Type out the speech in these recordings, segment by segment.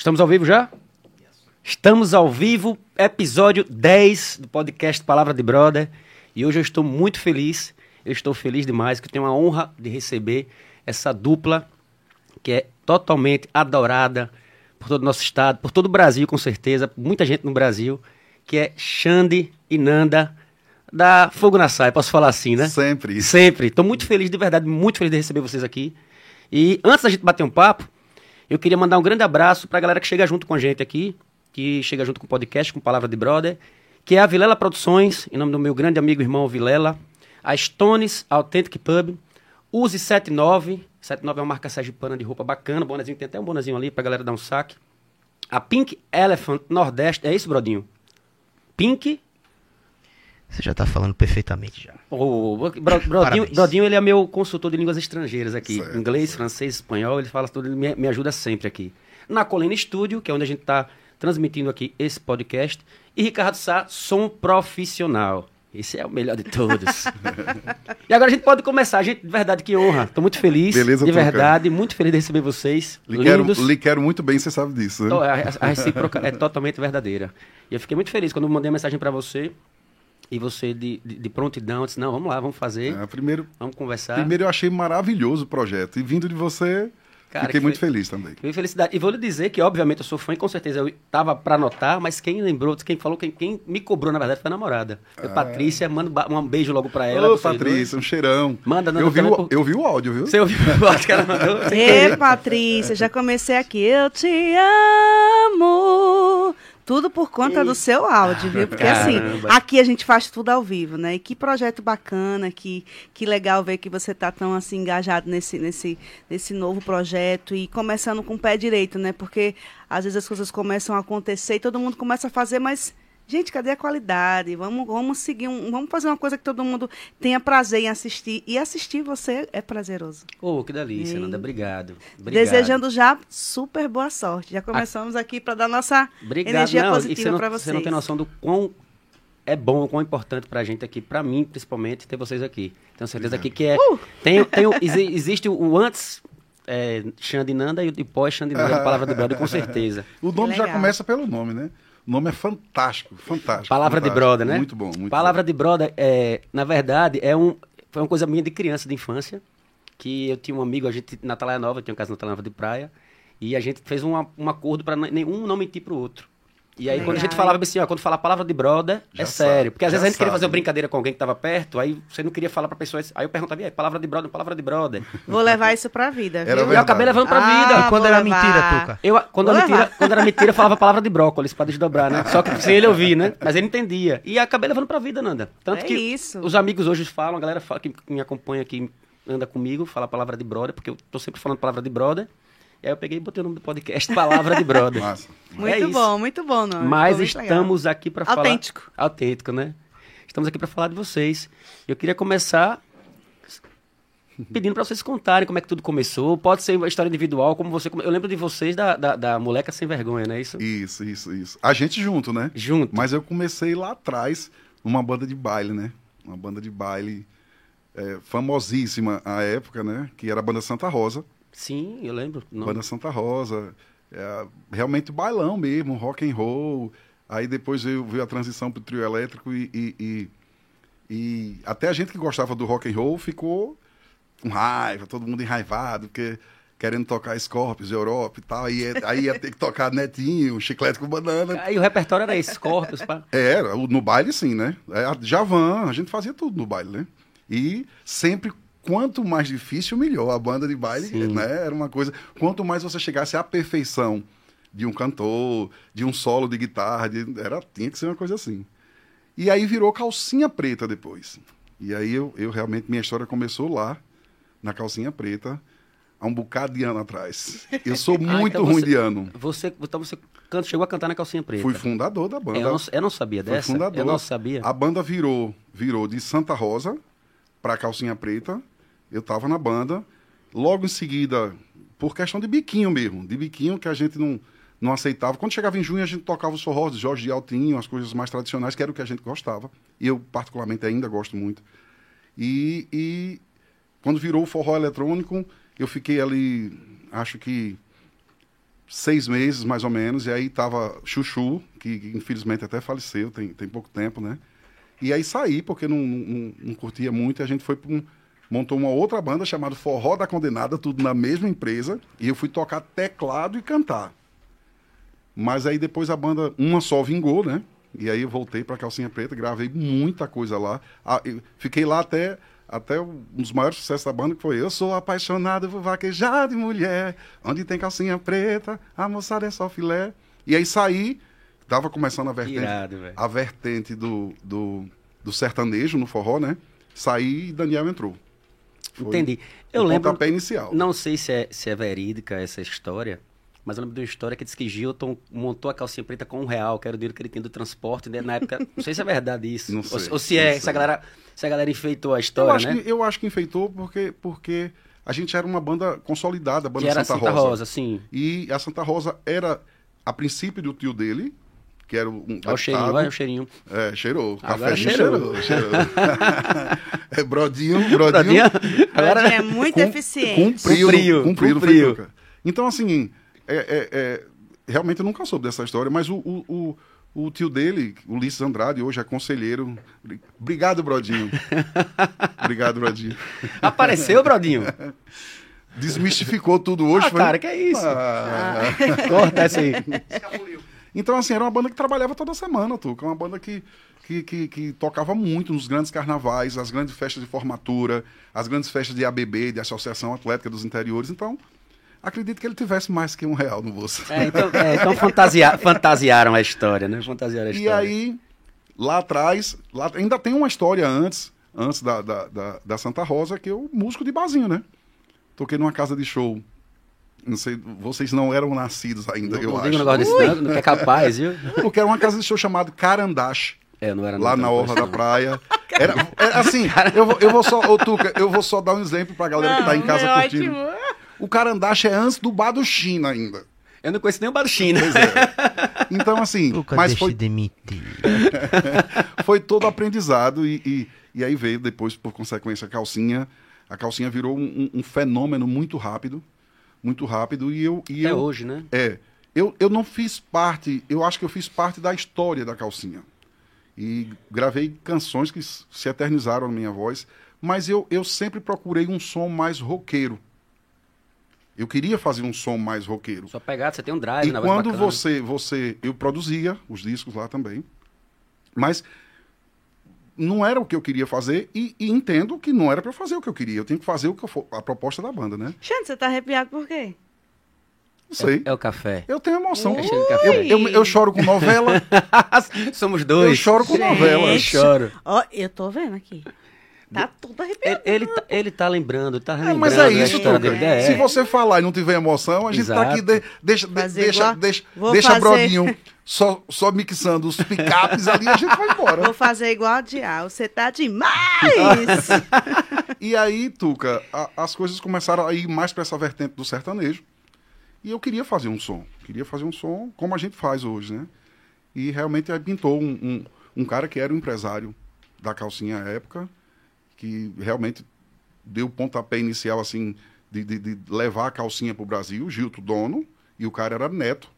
Estamos ao vivo já? Estamos ao vivo, episódio 10 do podcast Palavra de Brother. E hoje eu estou muito feliz, eu estou feliz demais, que eu tenho a honra de receber essa dupla que é totalmente adorada por todo o nosso estado, por todo o Brasil, com certeza, muita gente no Brasil, que é Xande e Nanda da Fogo na Saia, posso falar assim, né? Sempre. Sempre. Estou muito feliz, de verdade, muito feliz de receber vocês aqui. E antes da gente bater um papo, eu queria mandar um grande abraço para a galera que chega junto com a gente aqui, que chega junto com o podcast, com Palavra de Brother, que é a Vilela Produções, em nome do meu grande amigo irmão Vilela, a Stones Authentic Pub, Use 79, 79 é uma marca sergipana de roupa bacana, bonezinho, tem até um bonezinho ali pra galera dar um saque. A Pink Elephant Nordeste, é isso, Brodinho? Pink Você já tá falando perfeitamente já. O Bro- Brodinho, ele é meu consultor de línguas estrangeiras aqui. Certo, Inglês, francês, espanhol, ele fala tudo, ele me, me ajuda sempre aqui. Na Colina Estúdio, que é onde a gente está transmitindo aqui esse podcast. E Ricardo Sá, som profissional. Esse é o melhor de todos. e agora a gente pode começar. Gente, de verdade, que honra. Estou muito feliz. Beleza, de verdade, muito feliz de receber vocês. Lhe quero, lindos. lhe quero muito bem, você sabe disso. Né? A, a recíproca é totalmente verdadeira. E eu fiquei muito feliz quando mandei a mensagem para você. E você, de, de, de prontidão, disse: Não, vamos lá, vamos fazer. É, primeiro, Vamos conversar. primeiro eu achei maravilhoso o projeto. E vindo de você, Cara, fiquei que muito foi- feliz também. Que felicidade. E vou lhe dizer que, obviamente, eu sou fã e com certeza eu tava pra anotar, mas quem lembrou, quem falou, quem, quem me cobrou, na verdade, foi a namorada. Foi Patrícia, manda ba- um beijo logo pra ela. Ah. Ô, Patrícia, um cheirão. Manda, não, eu, vi o, por- eu vi o áudio, viu? Você ouviu o áudio que ela mandou? Ê. Patrícia, já comecei aqui. Eu te amo. Tudo por conta do seu áudio, viu? Porque assim, Caramba. aqui a gente faz tudo ao vivo, né? E que projeto bacana, que, que legal ver que você tá tão assim engajado nesse, nesse, nesse novo projeto e começando com o pé direito, né? Porque às vezes as coisas começam a acontecer e todo mundo começa a fazer, mas Gente, cadê a qualidade? Vamos, vamos seguir um, vamos fazer uma coisa que todo mundo tenha prazer em assistir. E assistir você é prazeroso. Ô, que delícia. Nanda. Obrigado. Obrigado. Desejando já super boa sorte. Já começamos aqui para dar nossa Obrigado. energia não, você positiva não, para Você vocês. não tem noção do quão é bom, o quão importante pra gente aqui, pra mim, principalmente, ter vocês aqui. Tenho certeza aqui que é. Uh! Tem, tem, existe o antes. É, Xande Nanda e o pós Xande Nanda, a palavra do brother, com certeza. O nome já começa pelo nome, né? O nome é fantástico, fantástico. Palavra de fantástico. brother, né? Muito bom, muito Palavra bom. de brother, é, na verdade, é um, foi uma coisa minha de criança, de infância, que eu tinha um amigo, a gente, na Talha Nova, eu tinha uma casa na Talha Nova de praia, e a gente fez um, um acordo para nenhum não mentir pro outro. E aí, quando a gente falava assim, ó, quando falar a palavra de brother, Já é sério. sabe, Porque às vezes a gente queria sabe. fazer uma brincadeira com alguém que tava perto, aí você não queria falar pra pessoa. Aí eu perguntava, e aí, palavra de brother, palavra de brother. Vou levar isso pra vida. Viu? Eu acabei levando pra vida. Ah, e quando vou era levar. mentira, Tuca? Eu, quando, era mentira, quando era mentira, eu falava a palavra de brócolis pra desdobrar, né? Só que sem ele ouvir, né? Mas ele entendia. E acabei levando pra vida, Nanda. Tanto É que isso. os amigos hoje falam, a galera fala, que me acompanha aqui, anda comigo, fala a palavra de brother, porque eu tô sempre falando palavra de brother. E aí eu peguei e botei o nome do podcast, Palavra de Brother. Massa. Muito É bom, muito bom, não. Mas legal. estamos aqui pra falar... Autêntico. Autêntico, né? Estamos aqui pra falar de vocês. Eu queria começar pedindo pra vocês contarem como é que tudo começou. Pode ser uma história individual, como você... Eu lembro de vocês da, da, da Moleca Sem Vergonha, não é isso? Isso, isso, isso. A gente junto, né? Junto. Mas eu comecei lá atrás numa banda de baile, né? Uma banda de baile é, famosíssima à época, né? Que era a banda Santa Rosa. Sim, eu lembro. Não. Banda Santa Rosa. é, realmente bailão mesmo, rock and roll. Aí depois veio, veio a transição pro trio elétrico e, e, e- e até a gente que gostava do rock and roll ficou com raiva, todo mundo enraivado, porque querendo tocar Scorpions, Europa e tal. Aí, ia- aí ia ter que tocar Netinho, Chiclete com Banana. Aí o repertório era Scorpions, pá. Era, o- no baile sim, né? É, a Javan, a gente fazia tudo no baile, né? E sempre, quanto mais difícil, melhor. A banda de baile, Sim. né? Era uma coisa. Quanto mais você chegasse à perfeição de um cantor, de um solo de guitarra, de- era, tinha que ser uma coisa assim. E aí virou calcinha preta depois. E aí eu, eu realmente, minha história começou lá, na calcinha preta, há um bocado de ano atrás. Eu sou muito então ruim você- de ano. Você, então você canta, chegou a cantar na calcinha preta. Fui fundador da banda. É, eu, não, eu não sabia Foi dessa. fundador. Eu não sabia. A banda virou, virou de Santa Rosa para Calcinha Preta. Eu tava na banda. Logo em seguida, por questão de biquinho mesmo, de biquinho que a gente não, não aceitava. Quando chegava em junho, a gente tocava os forrós de Jorge de Altinho, as coisas mais tradicionais, que era o que a gente gostava. E eu, particularmente, ainda gosto muito. E, e quando virou o forró eletrônico, eu fiquei ali, acho que seis meses, mais ou menos, e aí tava Chuchu, que, que infelizmente até faleceu, tem, tem pouco tempo, né? E aí saí, porque não, não, não curtia muito, e a gente foi para um, montou uma outra banda chamada Forró da Condenada, tudo na mesma empresa, e eu fui tocar teclado e cantar. Mas aí depois a banda, uma só vingou, né? E aí eu voltei para Calcinha Preta, gravei muita coisa lá. Ah, fiquei lá até até um dos maiores sucessos da banda que foi Eu sou apaixonado por vaquejar de mulher, onde tem calcinha preta, a moçada é só filé. E aí saí, tava começando a vertente, Irado, a vertente do, do, do sertanejo no forró, né? Saí e Daniel entrou. Foi Entendi. Eu o lembro. pontapé inicial. Não sei se é, se é verídica essa história, mas eu lembro de uma história que diz que Gilton montou a calcinha preta com um real, que era o dinheiro que ele tinha do transporte, né? Na época, não sei se é verdade isso. Não ou, sei, ou se não é, sei. se a galera, se a galera enfeitou a eu, história, acho né? que, eu acho que enfeitou porque, porque a gente era uma banda consolidada, a banda Que era Santa, Santa Rosa. Rosa, sim. E a Santa Rosa era, a princípio, do tio dele, que era um Olha o cheirinho, olha o cheirinho. É, cheirou. Agora Café cheirou. cheirou. cheirou. é, brodinho, brodinho. Brodinho, Agora é muito cum- eficiente. Cumpriu, Cumpriu, cumpriu, cumpriu. foi? Então, assim, é, é- é- realmente eu nunca soube dessa história, mas o, o, o, o tio dele, o Ulisses Andrade, hoje é conselheiro. Bri- Obrigado, Brodinho. Obrigado, Brodinho. apareceu, Brodinho. Desmistificou tudo hoje. Ah, foi? cara, que é isso? Ah. Corta essa aí. Então, assim, era uma banda que trabalhava toda semana, Tuca. Uma banda que, que, que, que tocava muito nos grandes carnavais, as grandes festas de formatura, as grandes festas de ABB, de Associação Atlética dos Interiores. Então, acredito que ele tivesse mais que um real no bolso. É, então, é, então fantasia- fantasiaram a história, né? Fantasiaram a E história. aí, lá atrás, lá, ainda tem uma história antes, antes da, da, da, da Santa Rosa, que eu, músico de barzinho, né? Toquei numa casa de show. Não sei, vocês não eram nascidos ainda, Não, eu não acho. um negócio desse, não, não é capaz, viu? Porque era uma casa de show chamada Carandache. É, não era lá não, na não, orla da não. praia. Era, era assim, eu vou, eu vou só, ô Tuca, eu vou só dar um exemplo pra galera que tá em casa é curtindo. ótimo. O carandache é antes do bar do China ainda. Eu não conheço nem o bar do China. Então, assim, Nunca mas deixe foi, de mentir. foi todo aprendizado e, e, e aí veio depois, por consequência, a calcinha. A calcinha virou um- um fenômeno muito rápido, muito rápido e eu... E Até eu hoje, né? É. Eu, eu não fiz parte, eu acho que eu fiz parte da história da calcinha. E gravei canções que se eternizaram na minha voz, mas eu, eu sempre procurei um som mais roqueiro. Eu queria fazer um som mais roqueiro. Só pegada, você tem um drive E na quando bacana. você, você. Eu produzia os discos lá também. Mas não era o que eu queria fazer e, e entendo que não era para fazer o que eu queria. Eu tinha que fazer o que for, a proposta da banda, né? Xande, você tá arrepiado por quê? Não sei. É, é o café. Eu tenho emoção. É cheio de café. Eu, eu, eu choro com novela. Somos dois. Eu choro com Gente. novela. Eu choro. Ó, eu tô vendo aqui. Tá tudo arrepiado. Ele, ele, tá, ele tá lembrando, tá É, lembrando mas é isso, Tuca. É. Se você falar e não tiver emoção, a gente tá Exato. aqui. de- deixa Fazer deixa, igual- deixa, vou deixa fazer- Brodinho só, só mixando os picapes ali e a gente vai embora. Vou fazer igual a Dial. Você tá demais! E aí, Tuca, a- as coisas começaram a ir mais para essa vertente do sertanejo. E eu queria fazer um som. Queria fazer um som como a gente faz hoje, né? E realmente aí pintou um, um, um cara que era o empresário da calcinha à época, que realmente deu o pontapé inicial, assim, de, de, de levar a calcinha para o Brasil, Gilto dono, e o cara era neto.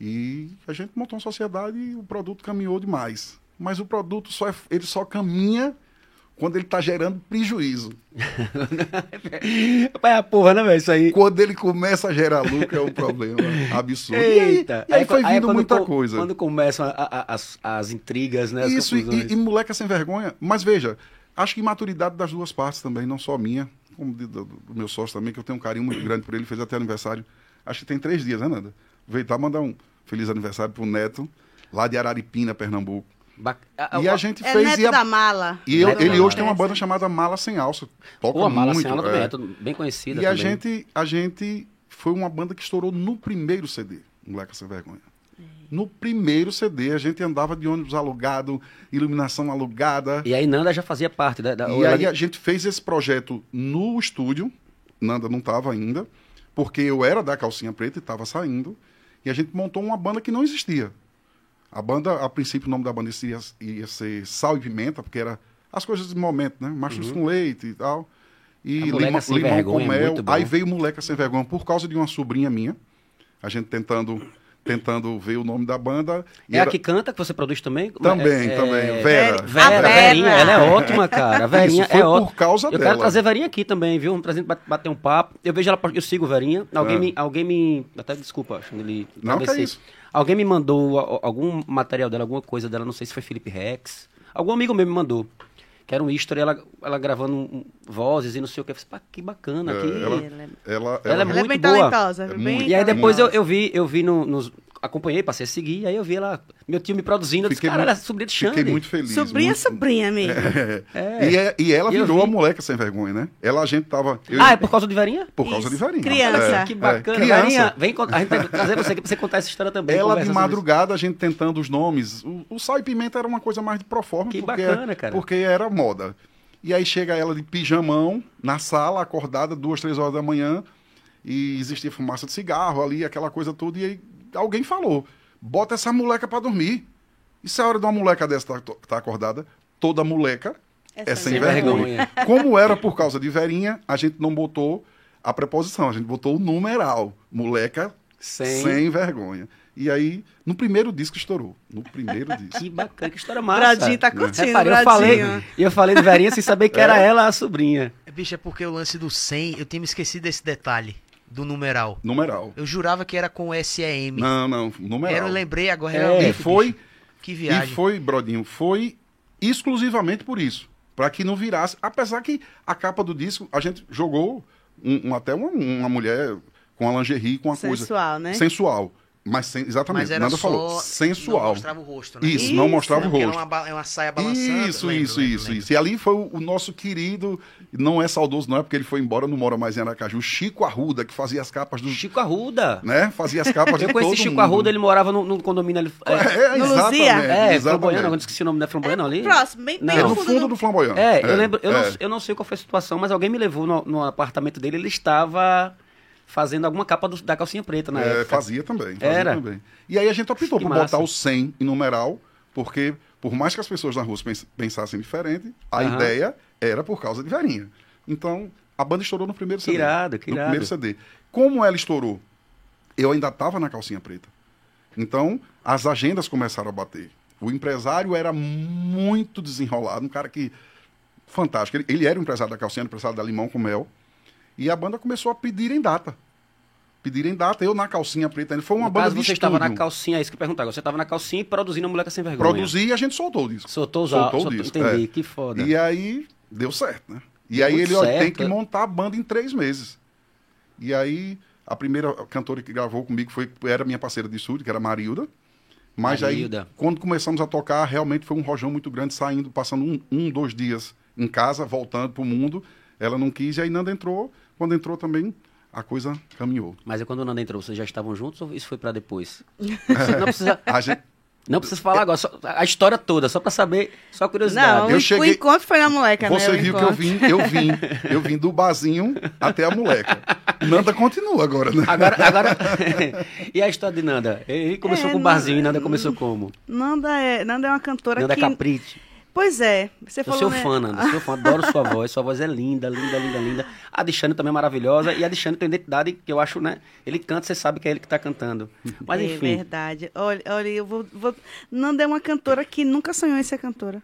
E a gente montou uma sociedade e o produto caminhou demais. Mas o produto só é, ele só caminha quando ele está gerando prejuízo. É a porra, né, velho? Isso aí. Quando ele começa a gerar lucro é um problema absurdo. E aí- Eita. E aí, foi aí é vindo quando muita co- coisa. Quando começam a- a- as, as intrigas, né? As Isso, e, e, e moleque é sem vergonha. Mas veja, acho que maturidade das duas partes também, não só minha, como de- do, do meu sócio também, que eu tenho um carinho muito grande por ele, fez até aniversário. Acho que tem três dias, né, Nanda? Aproveitar e mandar um feliz aniversário pro Neto, lá de Araripina, Pernambuco. Bac- E a gente É fez. neto e a- da mala. e eu- ele da hoje tem uma Mala. banda chamada Mala Sem Alça. Toca Pô, a Mala muito. Sem Aula é. também é tudo bem conhecida E a também. gente, a gente foi uma banda que estourou no primeiro CD, Moleque Sem Vergonha. No primeiro CD, a gente andava de ônibus alugado, iluminação alugada. E aí Nanda já fazia parte da... da E ela- aí a gente fez esse projeto no estúdio, Nanda não estava ainda, porque eu era da Calcinha Preta e estava saindo, e a gente montou uma banda que não existia. A banda, a princípio, o nome da banda ia, ia ser Sal e Pimenta, porque era as coisas de momento, né? Machos com leite e tal. E Uhum. Lima- limão Vergonha com é mel. Aí veio Moleca Sem Vergonha por causa de uma sobrinha minha, a gente tentando tentando ver o nome da banda. é era... a que canta, que você produz também? Também, é, também. É... Vera. Vera. Verinha, ela é ótima, cara. A Verinha Isso, foi é ótima. por causa eu dela. quero trazer a Verinha aqui também, viu? Um presente pra bater um papo. Eu vejo ela, eu sigo a Verinha. Alguém, É. me, alguém me. Até desculpa, Xandeli. Não, que é isso. Alguém me mandou algum material dela, alguma coisa dela, não sei se foi Felipe Rex. Algum amigo meu me mandou. Que era um history, ela, ela gravando vozes e não sei o que. Eu falei, pá, que bacana. É, que... ela- Ela, Ela, Ela é ela é muito bem boa. talentosa. É bem. E aí depois eu, eu vi, eu vi no, nos. Acompanhei, passei a seguir, aí eu vi ela, meu tio me produzindo, eu disse, Fiquei ela é sobrinha de Xande. Fiquei muito feliz. Sobrinha, muito- sobrinha mesmo. É. E, é- e ela E virou a moleca sem vergonha, né? Ela, a gente tava... eu- Ah, é por causa de Verinha? por causa Isso. de Varinha. Criança. É, que é. bacana. Criança. Verinha, vem a gente vai trazer você aqui pra você contar essa história também. Ela de madrugada, a gente tentando os nomes. O, o sal e pimenta era uma coisa mais de proforma. Que porque, bacana, cara. Porque era moda. E aí chega ela de pijamão, na sala, acordada, duas, três horas da manhã, e existia fumaça de cigarro ali, aquela coisa toda, e aí alguém falou, bota essa moleca pra dormir. E se a hora de uma moleca dessa tá, tá acordada, toda moleca é, sem, sem vergonha. vergonha. Como era por causa de Verinha, a gente não botou a preposição, a gente botou o numeral. Moleca Sem. sem vergonha. E aí, no primeiro disco estourou. No primeiro disco. Que bacana, que história massa. Bradinho tá curtindo, Repare, eu falei, eu falei de Verinha sem saber que era ela a sobrinha. Bicho, é porque o lance do 100, eu tinha me esquecido desse detalhe, do numeral. Numeral. Eu jurava que era com SEM. Não, não, numeral. Era, eu lembrei agora, É. E foi, bicho. Que e viagem. foi, Brodinho, foi exclusivamente por isso. Pra que não virasse. Apesar que a capa do disco, a gente jogou um- um- até uma, uma mulher com a lingerie, com uma coisa. Sensual, né? Sensual. Mas sem, exatamente, Mas era nada só... falou. Não Sensual. mostrava o rosto, né? Isso, não Isso, mostrava o Porque rosto. Era uma, ba- é uma saia balançando. Isso, lembro, isso, lembro, isso, lembro. isso. E ali foi o, o nosso querido, não é saudoso, não é porque ele foi embora, não mora mais em Aracaju, Chico Arruda, que fazia as capas do. Chico Arruda. Né? Fazia as capas de Eu conheci todo Chico mundo. Arruda, ele morava num, condomínio ali. É, É, No exatamente. Luzia? é, exatamente. Flamboyano, eu esqueci o nome, não é Flamboyano ali? Próximo, bem, bem Não. É no fundo do- do flamboyano. É, eu lembro, eu, é. não, eu não sei qual foi a situação, mas alguém me levou no, no apartamento dele, ele estava fazendo alguma capa do- da calcinha preta na É, época. fazia também. fazia Era. também. E aí a gente optou Que por massa. botar o 100 em numeral, porque por mais que as pessoas na rua pens- pensassem diferente, a Aham. ideia era por causa de Verinha. Então, a banda estourou no primeiro CD. irado, que No irado. primeiro CD. Como ela estourou? Eu ainda estava na calcinha preta. Então, as agendas começaram a bater. O empresário era muito desenrolado, um cara que. Fantástico. Ele, ele era o empresário da calcinha, empresário da Limão com Mel. E a banda começou a pedir em data. Pedir em data. Eu na calcinha preta. ainda Foi uma no banda caso, de você estava na calcinha, é isso que perguntar. Você estava na calcinha e produzindo a Moleca Sem Vergonha. Produzi e a gente soltou o disco. Soltou os Soltou o soltou, disco, Entendi, é. que foda. E aí deu certo, né? E Deu aí ele ó, tem que montar a banda em três meses. E aí a primeira cantora que gravou comigo foi era minha parceira de estúdio, que era Marilda. Mas Marilda. aí, quando começamos a tocar, realmente foi um rojão muito grande, saindo, passando um, um dois dias em casa, voltando pro mundo. Ela não quis, e aí Nanda entrou. Quando entrou também, a coisa caminhou. Mas é quando o Nanda entrou, vocês já estavam juntos ou isso foi pra depois? Você não precisa, A gente, não precisa falar agora, só- a história toda, só pra saber, só curiosidade. Não, Eu o, cheguei- encontro foi na moleca, você né? viu que eu vim, eu vim, eu vim do barzinho até a moleca. Nanda continua agora, né? Agora, agora... e a história de Nanda? Ele começou É, com o barzinho e Nanda começou como? Nanda é, Nanda é uma cantora Nanda que... Caprite. Pois é, você Eu falou... sou né? fã, Nanda, sou fã, adoro sua voz, sua voz é linda, linda, linda, linda. A Dixane também é maravilhosa e a Dixane tem identidade que eu acho, né? Ele canta, você sabe que é ele que tá cantando. Mas é enfim, verdade. Olha, olha eu vou, vou... Nanda é uma cantora que nunca sonhou em ser cantora.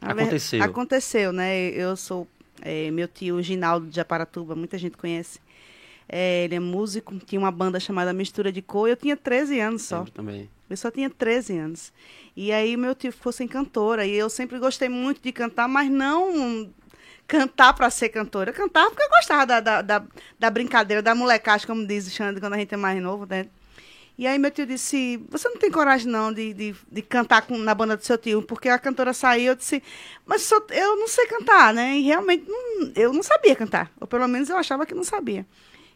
A ver- Aconteceu. Aconteceu, né? Eu sou... é, meu tio Ginaldo de Aparatuba, muita gente conhece. É, ele é músico, tinha uma banda chamada Mistura de Cor. Eu tinha 13 anos só. lembro também. Eu só tinha 13 anos. E aí meu tio ficou sem cantora. E eu sempre gostei muito de cantar, mas não cantar para ser cantora. Eu cantava porque eu gostava da, da, da, da brincadeira, da molecagem, como diz o Xande, quando a gente é mais novo, né? E aí meu tio disse, você não tem coragem não de, de, de cantar com, na banda do seu tio, porque a cantora saiu, eu disse, mas só- eu não sei cantar, né? E realmente não- eu não sabia cantar, ou pelo menos eu achava que não sabia.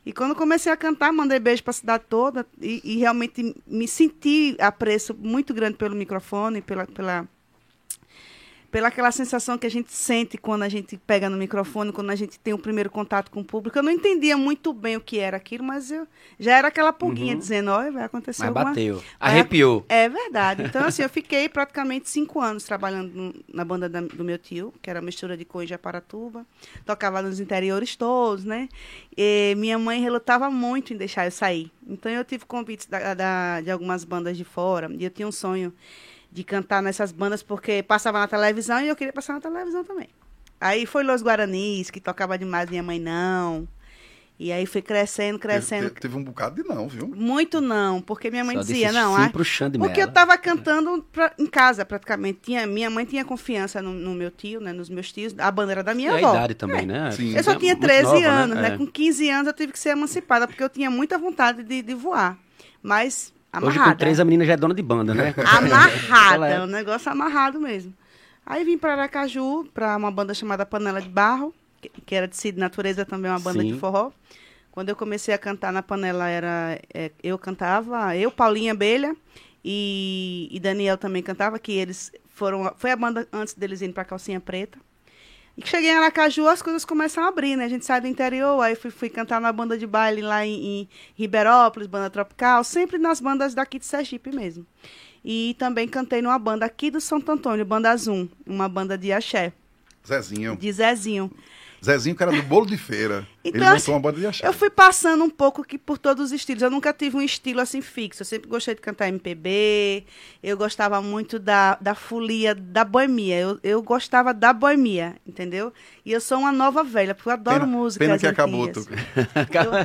E quando comecei a cantar, mandei beijo para a cidade toda e, e realmente me senti apreço muito grande pelo microfone, pela, pela, pela aquela sensação que a gente sente quando a gente pega no microfone, quando a gente tem o primeiro contato com o público. Eu não entendia muito bem o que era aquilo, mas eu já era aquela pulguinha dizendo, olha, vai acontecer Uhum. Mas alguma... bateu. Vai- Arrepiou. É verdade. Então, assim, eu fiquei praticamente cinco anos trabalhando no- na banda da- do meu tio, que era mistura de coisa e aparatuba. Tocava nos interiores todos, né? E minha mãe relutava muito em deixar eu sair. Então, eu tive convites da- da- de algumas bandas de fora. E eu tinha um sonho de cantar nessas bandas, porque passava na televisão e eu queria passar na televisão também. Aí foi Los Guaranis, que tocava demais, minha mãe não. E aí foi crescendo, crescendo. Teve, teve um bocado de não, viu? Muito não, porque minha mãe Só dizia, disse não, sim ah, pro Xande porque eu estava cantando pra- em casa, praticamente. Tinha, minha mãe tinha confiança no, no meu tio, né, nos meus tios. A banda era da minha E a avó. idade também, né? Sim. Eu só tinha Muito 13 nova, anos, né? É. Com 15 anos eu tive que ser emancipada, porque eu tinha muita vontade de, de voar. Mas Hoje amarrada. com três a menina já é dona de banda, né? Amarrada, é é. um negócio amarrado mesmo. Aí vim para Aracaju, para uma banda chamada Panela de Barro, que, que era de Cid Natureza também, uma banda Sim. de forró. Quando eu comecei a cantar na panela, era é, eu cantava, eu, Paulinha Abelha e, e Daniel também cantava, que eles foram. Foi a banda antes deles irem para Calcinha Preta. E que cheguei em Aracaju, as coisas começam a abrir, né? A gente sai do interior, aí fui, fui cantar na banda de baile lá em, em Ribeirópolis, banda tropical, sempre nas bandas daqui de Sergipe mesmo. E também cantei numa banda aqui do Santo Antônio, Banda Zoom, uma banda de axé, Zezinho. de Zezinho. Zezinho, que era do bolo de feira. Então, ele assim, montou uma banda de axé. Eu fui passando um pouco que por todos os estilos. Eu nunca tive um estilo assim fixo. Eu sempre gostei de cantar MPB. Eu gostava muito da, da folia, da boemia. Eu, eu gostava da boemia, entendeu? E eu sou uma nova velha, porque eu adoro Pena- músicas Pena que antigas. acabou.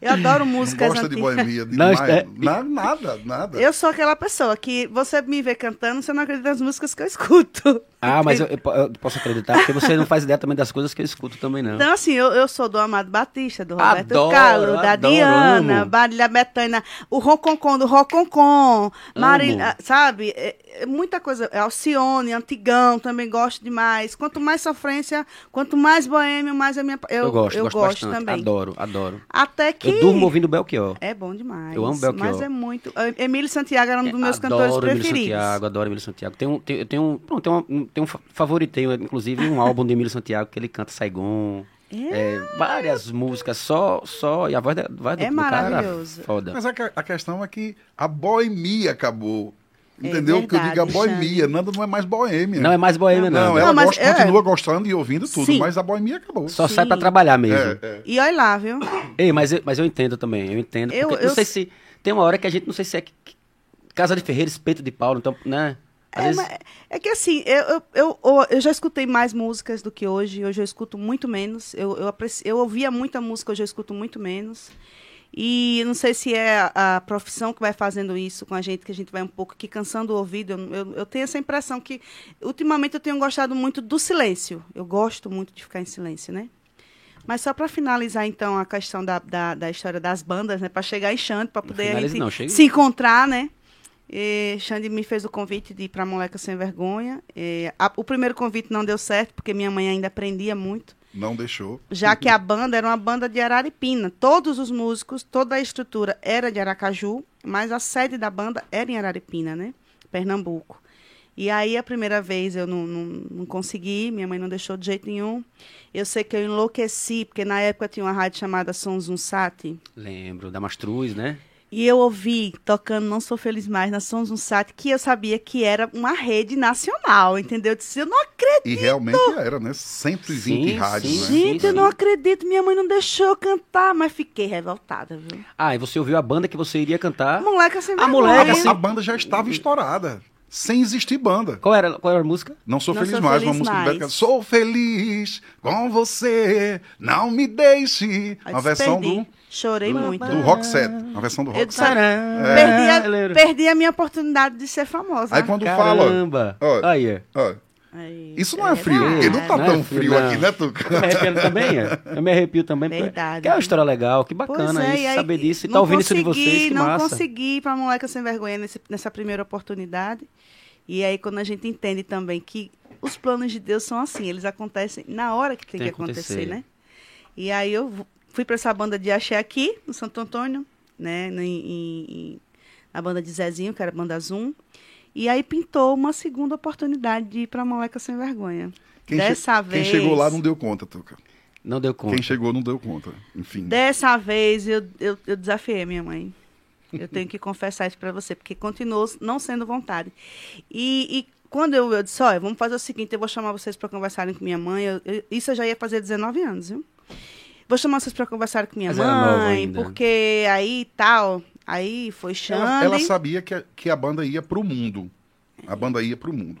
Eu, eu adoro músicas gosta de antigas. boemia Não, demais. é- Na- nada, nada. Eu sou aquela pessoa que você me vê cantando, você não acredita nas músicas que eu escuto. Ah, mas eu, eu po- eu posso acreditar, porque você não faz ideia também das coisas que eu escuto também, não. Então, assim, eu, eu sou do Amado Batista, do Roberto Adoro, Carlos, da adoro, Diana. Marília Bethânia, o Ronconcon do Ronconcon, Marília, Amo. sabe? É, é muita coisa. Alcione, Antigão, também gosto demais. Quanto mais sofrência, quanto mais boêmio, mais a minha. Eu, Eu, gosto, eu gosto, gosto bastante. também. Adoro, adoro. Até que. Eu durmo ouvindo Belchior. É bom demais. Eu amo Belchior. Mas é muito. Emílio Santiago era um dos meus adoro cantores Emílio preferidos. Santiago, adoro Emílio Santiago. Tem um, tem, eu tenho um, pronto, tem um, tem um fa- favoriteio, inclusive um álbum de Emílio Santiago que ele canta Saigon. É, várias músicas, só, só, e a voz, da, voz do, É do cara maravilhoso. foda. Mas a, que- a questão é que a boemia acabou. É Entendeu? Porque eu digo a verdade, boemia, nada não é mais boêmia. Não é mais boêmia, não. Não, ela Não, mas gosta- é- continua gostando e ouvindo tudo, Sim. mas a boemia acabou. Só Sim. sai pra trabalhar mesmo. É, é. E olha lá, viu? Ei, mas eu, mas eu entendo também, eu entendo. Eu- porque eu- Não sei se. Tem uma hora que a gente não sei se é que- que- Casa de Ferreira, espeto de Paulo, então, né? É, vezes. é que assim, eu, eu, eu, eu- já escutei mais músicas do que hoje. Hoje eu escuto muito menos. Eu, eu, apreci- eu ouvia muita música, hoje eu escuto muito menos. E não sei se é a, a profissão que vai fazendo isso com a gente, que a gente vai um pouco que cansando o ouvido. Eu, eu, eu tenho essa impressão que, ultimamente, eu tenho gostado muito do silêncio. Eu gosto muito de ficar em silêncio, né? Mas só para finalizar, então, a questão da, da, da história das bandas, né? Para chegar em Xande, para poder não, se encontrar, né? E Xande me fez o convite de ir para Moleca Sem Vergonha. E a- o primeiro convite não deu certo, porque minha mãe ainda aprendia muito. Não deixou. Já que a banda era uma banda de Araripina. Todos os músicos, toda a estrutura era de Aracaju, mas a sede da banda era em Araripina, né? Pernambuco. E aí, a primeira vez eu não, não, não consegui, minha mãe não deixou de jeito nenhum. Eu sei que eu enlouqueci, porque na época tinha uma rádio chamada Sons Unsat, Lembro, da Mastruz, né? E eu ouvi tocando Não Sou Feliz Mais na Sons Unsat, que eu sabia que era uma rede nacional, entendeu? Eu disse, eu não acredito. E realmente era, né? 120 Sim, rádios, sim, né? sim. Gente, eu não acredito, minha mãe não deixou eu cantar, mas fiquei revoltada, viu? Ah, e você ouviu a banda que você iria cantar? Moleca sem A vergonha. moleca A, sem- a banda já estava estourada. Sem existir banda. Qual era, qual era a música? Não sou Não feliz sou mais, feliz uma música mais. do Beto Carreiro. Sou feliz com você, não me deixe. Uma versão perdi. do, Chorei muito. do Rock Set. Uma versão do Rock Set. perdi, a, perdi a minha oportunidade de ser famosa. Aí quando fala. Caramba! ó, Aí, ó, Aí, isso não é frio, verdade. porque não tá Não é tão frio, frio não. aqui, né, Eu Tuca? me arrepio também, é. Eu me arrepio também. porque- Verdade. Que é uma história legal, que bacana é, isso, e aí saber disso. E não tá ouvindo isso de consegui, vocês, que não massa. consegui ir pra Moleca Sem Vergonha nesse- nessa primeira oportunidade. E aí, quando a gente entende também que os planos de Deus são assim, eles acontecem na hora que tem, Tem que acontecer, acontecer. né? E aí eu fu- fui para essa banda de axé aqui, no Santo Antônio, né? em- em- na banda de Zezinho, que era a banda Zoom. E aí pintou uma segunda oportunidade de ir pra Moleca Sem Vergonha. Quem, che- Dessa quem vez. chegou lá não deu conta, Tuca. Não deu conta. Quem chegou não deu conta. Enfim. Dessa vez eu, eu, eu desafiei minha mãe. Eu tenho que confessar isso pra você, porque continuou não sendo vontade. E, e quando eu, eu disse, olha, vamos fazer o seguinte, eu vou chamar vocês para conversarem com minha mãe. Eu- eu- isso eu já ia fazer 19 anos, viu? Vou chamar vocês para conversarem com minha Mas mãe, porque aí tal, aí foi Xande. Ela, ela sabia que a, que a banda ia pro mundo. A banda ia pro mundo.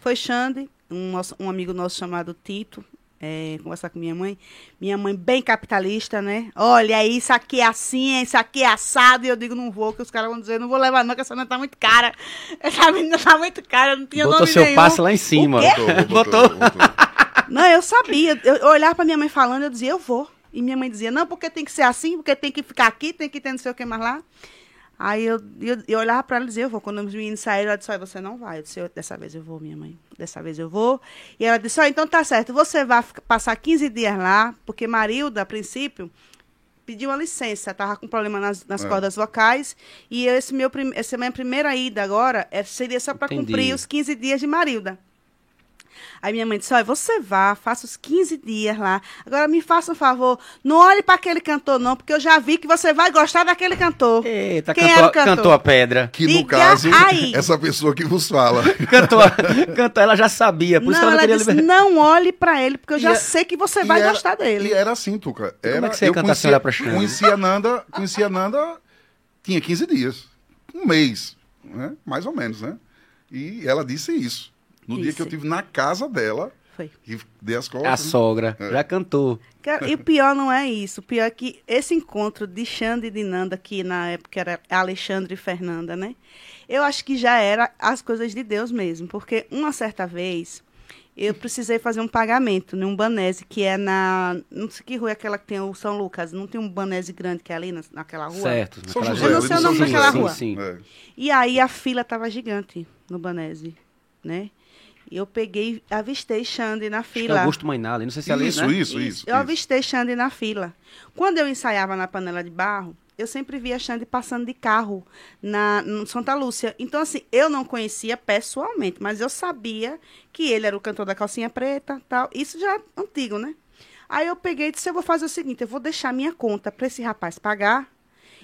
Foi Xande, um, nosso- um amigo nosso chamado Tito, é, conversar com minha mãe. Minha mãe bem capitalista, né? Olha, isso aqui é assim, isso aqui é assado. E eu digo, não vou, que os caras vão dizer, não vou levar não, que essa menina tá muito cara. Essa menina tá muito cara, não tinha Botou nome seu nenhum. passe lá em cima. O quê? Botou, botou, botou. Não, eu sabia. Eu olhava pra minha mãe falando, eu dizia, eu vou. E minha mãe dizia, não, porque tem que ser assim, porque tem que ficar aqui, tem que ter não sei o que mais lá. Aí eu, eu, eu olhava pra ela e dizia, eu vou. Quando os meninos saíram, ela disse, você não vai. Eu disse, "Eu- dessa vez eu vou, minha mãe. Dessa vez eu vou. E ela disse, ó, então tá certo, você vai passar 15 dias lá, porque Marilda, a princípio, pediu uma licença, tava com problema nas, nas É. cordas vocais. E esse meu, essa minha primeira ida agora é, seria só para cumprir os 15 dias de Marilda. Aí minha mãe disse: Olha, você vá, faça os 15 dias lá. Agora me faça um favor, não olhe para aquele cantor, não, porque eu já vi que você vai gostar daquele cantor. Eita, Quem cantou, era o cantor? cantou a pedra. Que no Diga caso, aí. essa pessoa que vos fala. Cantou, cantou, ela já sabia, por isso que não, ela não ela queria disse: liberar. Não olhe para ele, porque eu já E é- sei que você vai era- gostar dele. E era assim, Tuca. como Era, é que você ia cantar conhecia, sem olhar pra? Conhecia a Nanda, conhecia a Nanda, tinha 15 dias. Um mês, né? Mais ou menos, né? E ela disse isso. No dia Disse. que eu tive na casa dela, Foi. e dei as A costas. sogra, É. já cantou. Cara, E o pior não é isso. O pior é que esse encontro de Xande e de Nanda, que na época era Alexandre e Fernanda, né? Eu acho que já era as coisas de Deus mesmo. Porque uma certa vez eu precisei fazer um pagamento num Banese, que é na. Não sei que rua é aquela que tem o São Lucas. Não tem um Banese grande que é ali na- naquela rua? Certo. São naquela José, Eu não sei o nome daquela rua. Sim, sim. É. E aí a fila tava gigante no Banese, né? E eu peguei, avistei Xande na Acho que é fila. Augusto Mainala, não sei se é ali, Isso, né? isso, isso. Eu isso. avistei Xande na fila. Quando eu ensaiava na panela de barro, eu sempre via Xande passando de carro na no Santa Lúcia. Então, assim, eu não conhecia pessoalmente, mas eu sabia que ele era o cantor da calcinha preta tal. Isso já é antigo, né? Aí eu peguei e disse, eu vou fazer o seguinte, eu vou deixar minha conta para esse rapaz pagar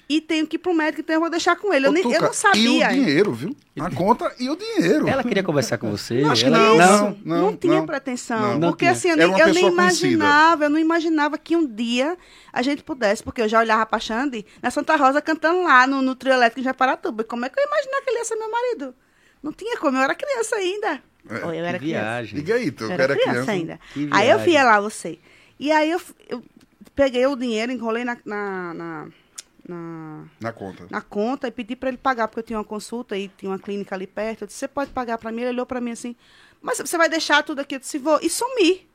e tenho que ir pro médico, então eu vou deixar com ele. Eu, Ô, nem, eu Tuca, não sabia. E o dinheiro, viu? A conta e o dinheiro. Ela queria conversar com você. Acho que ela... isso. não, Não, não, tinha não. pretensão. Não. porque Não assim, eu tinha. nem, eu nem pessoa conhecida. imaginava, eu não imaginava que um dia a gente pudesse, porque eu já olhava pra Xande na Santa Rosa cantando lá no, no trio elétrico em Japaratuba. Como é que eu ia imaginar que ele ia ser meu marido? Não tinha como, eu era criança ainda. É. Ou eu era Que criança. viagem. Diga aí, Eu Tuca, era, criança, criança. ainda. Aí eu viagem. via lá você. E aí eu, eu peguei o dinheiro, enrolei na, na, na, na- Na conta. na conta e pedi para ele pagar, porque eu tinha uma consulta e tinha uma clínica ali perto. Eu disse, você pode pagar para mim? Ele olhou para mim assim, mas você vai deixar tudo aqui? Eu disse, vou. E sumi.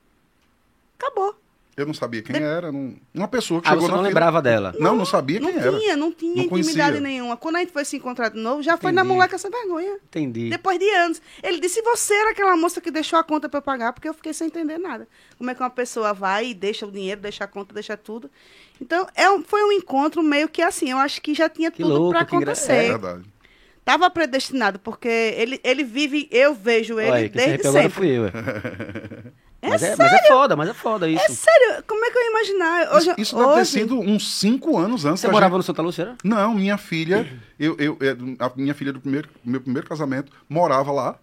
Acabou. Eu não sabia quem era. Não... Uma pessoa que Ah, chegou você na não fila. lembrava dela. Não, não sabia Não quem era. tinha, não tinha Não intimidade conhecia. nenhuma. Quando a gente foi se encontrar de novo, já foi na Entendi. moleca sem vergonha. Entendi. Depois de anos. Ele disse, você era aquela moça que deixou a conta para eu pagar, porque eu fiquei sem entender nada. Como é que uma pessoa vai e deixa o dinheiro, deixa a conta, deixa tudo. Então, é um- foi um encontro meio que assim, eu acho que já tinha Que tudo para engra- É acontecer. verdade. Tava predestinado, porque ele, ele vive, eu vejo ele Olha, quem se desde sempre. fui eu. é. É mas, é, sério? mas é foda, mas é foda isso. É sério, como é que eu ia imaginar? Hoje, Isso, isso deve ter sido uns cinco anos antes Você morava gente- no Santa Lúcia, era? Não, minha filha, eu, eu, é, a minha filha do primeiro, meu primeiro casamento morava lá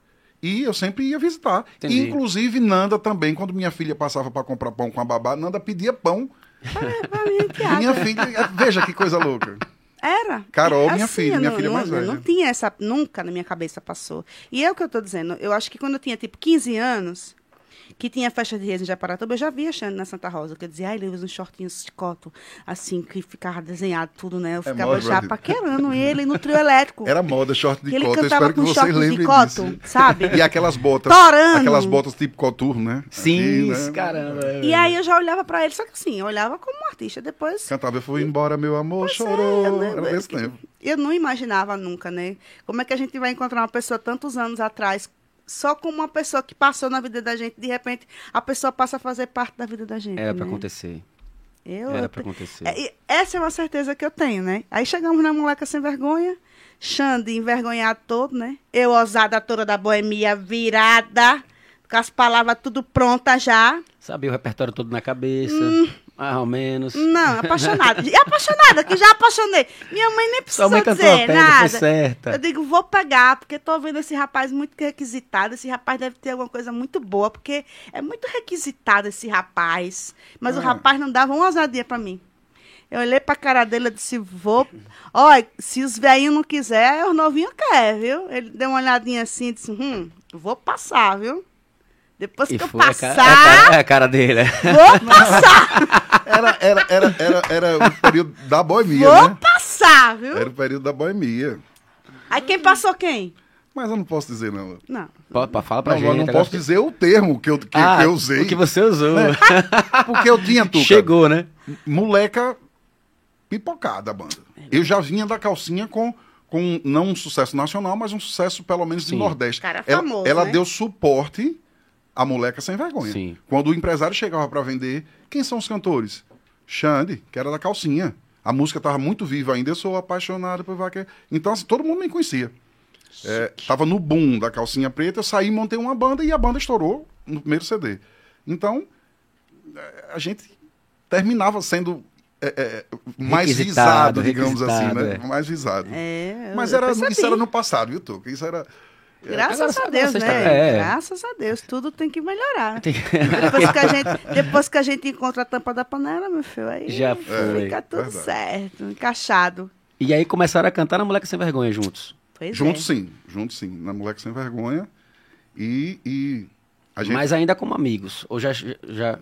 e eu sempre ia visitar. Entendi. Inclusive Nanda também, quando minha filha passava para comprar pão com a babá, Nanda pedia pão. Pra mim, é. Minha filha, veja que coisa louca. Era. Carol, É minha filha, eu minha não- filha não, mais eu velha. Não tinha essa, nunca na minha cabeça passou. E é o que eu tô dizendo. Eu acho que quando eu tinha, tipo, 15 anos, que tinha festa de reis em Japaratuba, eu já via Xande na Santa Rosa, que eu dizia, ai, ele usa uns shortinhos de coto, assim, que ficava desenhado tudo, né? Eu ficava moda, já paquerando ele no trio elétrico. Era moda short de que ele cota, eu cantava espero que com vocês short de lembrem coto, disso. sabe? E aquelas botas, Torando. aquelas botas tipo coturno, né? Sim, Aqui, né? caramba. é. E aí eu já olhava pra ele, só que assim, eu olhava como um artista. Depois Cantava, eu fui embora, meu amor, Pois é, chorou. né? Era desse tempo. eu não imaginava nunca, né? Como é que a gente vai encontrar uma pessoa tantos anos atrás, só como uma pessoa que passou na vida da gente, de repente a pessoa passa a fazer parte da vida da gente. Era pra né? acontecer. Eu, Era te- acontecer. É, essa é uma certeza que eu tenho, né? Aí chegamos na moleca sem vergonha, Xande envergonhado todo, né? Eu, ousada toda da boemia, virada, com as palavras tudo prontas já. Sabia o repertório todo na cabeça, Hum. Mais ou menos. Não, apaixonada. E apaixonada, que já apaixonei. Minha mãe nem precisou mãe dizer nada. certa. Eu digo, vou pegar, porque tô vendo esse rapaz muito requisitado. Esse rapaz deve ter alguma coisa muito boa, porque é muito requisitado esse rapaz. Mas o Ah. rapaz não dava uma ousadia pra mim. Eu olhei pra cara dele e disse, vou. Olha, se os velhinhos não quiser, os novinhos querem, viu? Ele deu uma olhadinha assim e disse, hum, vou passar, viu? Depois E que eu cara, passar, a cara- é a cara dele. vou passar, Era, era, era, era, era o período da boemia, vou né? passar, viu? Era o período da boemia. Aí quem passou quem? Mas eu não posso dizer, não. Não. Pô, pô, Fala pra Não, gente. eu não posso que- dizer o termo que eu, que, Ah, que eu usei. O que você usou. Porque eu tinha, Tuca, Chegou, né? moleca pipocada a banda. Eu já vinha da calcinha com, com não um sucesso nacional, mas um sucesso pelo menos Sim. do Nordeste. Cara ela famoso, ela né? deu suporte à moleca sem vergonha. Sim. Quando o empresário chegava para vender, quem são os cantores? Xande, que era da calcinha. A música estava muito viva ainda, eu sou apaixonado por vaqueiro. Então, assim, todo mundo me conhecia. É, tava no boom da calcinha preta, eu saí, montei uma banda e a banda estourou no primeiro CD. Então, é, a gente terminava sendo é, é, mais Requisitado, visado, digamos assim, né? é. Mais visado. É, Mas era, percebi. isso era no passado, viu, Tuca? Isso era. Graças Agora- a Deus, né? é. Graças a Deus, tudo tem que melhorar. Tem- Depois que, a gente, depois que a gente encontra a tampa da panela, meu filho, aí Já foi. fica tudo Verdade. certo, encaixado. E aí começaram a cantar na Moleque Sem Vergonha juntos. Pois Junto é. sim, junto sim. Na Moleque Sem Vergonha. E, e a gente. Mas ainda como amigos. Ou já. já...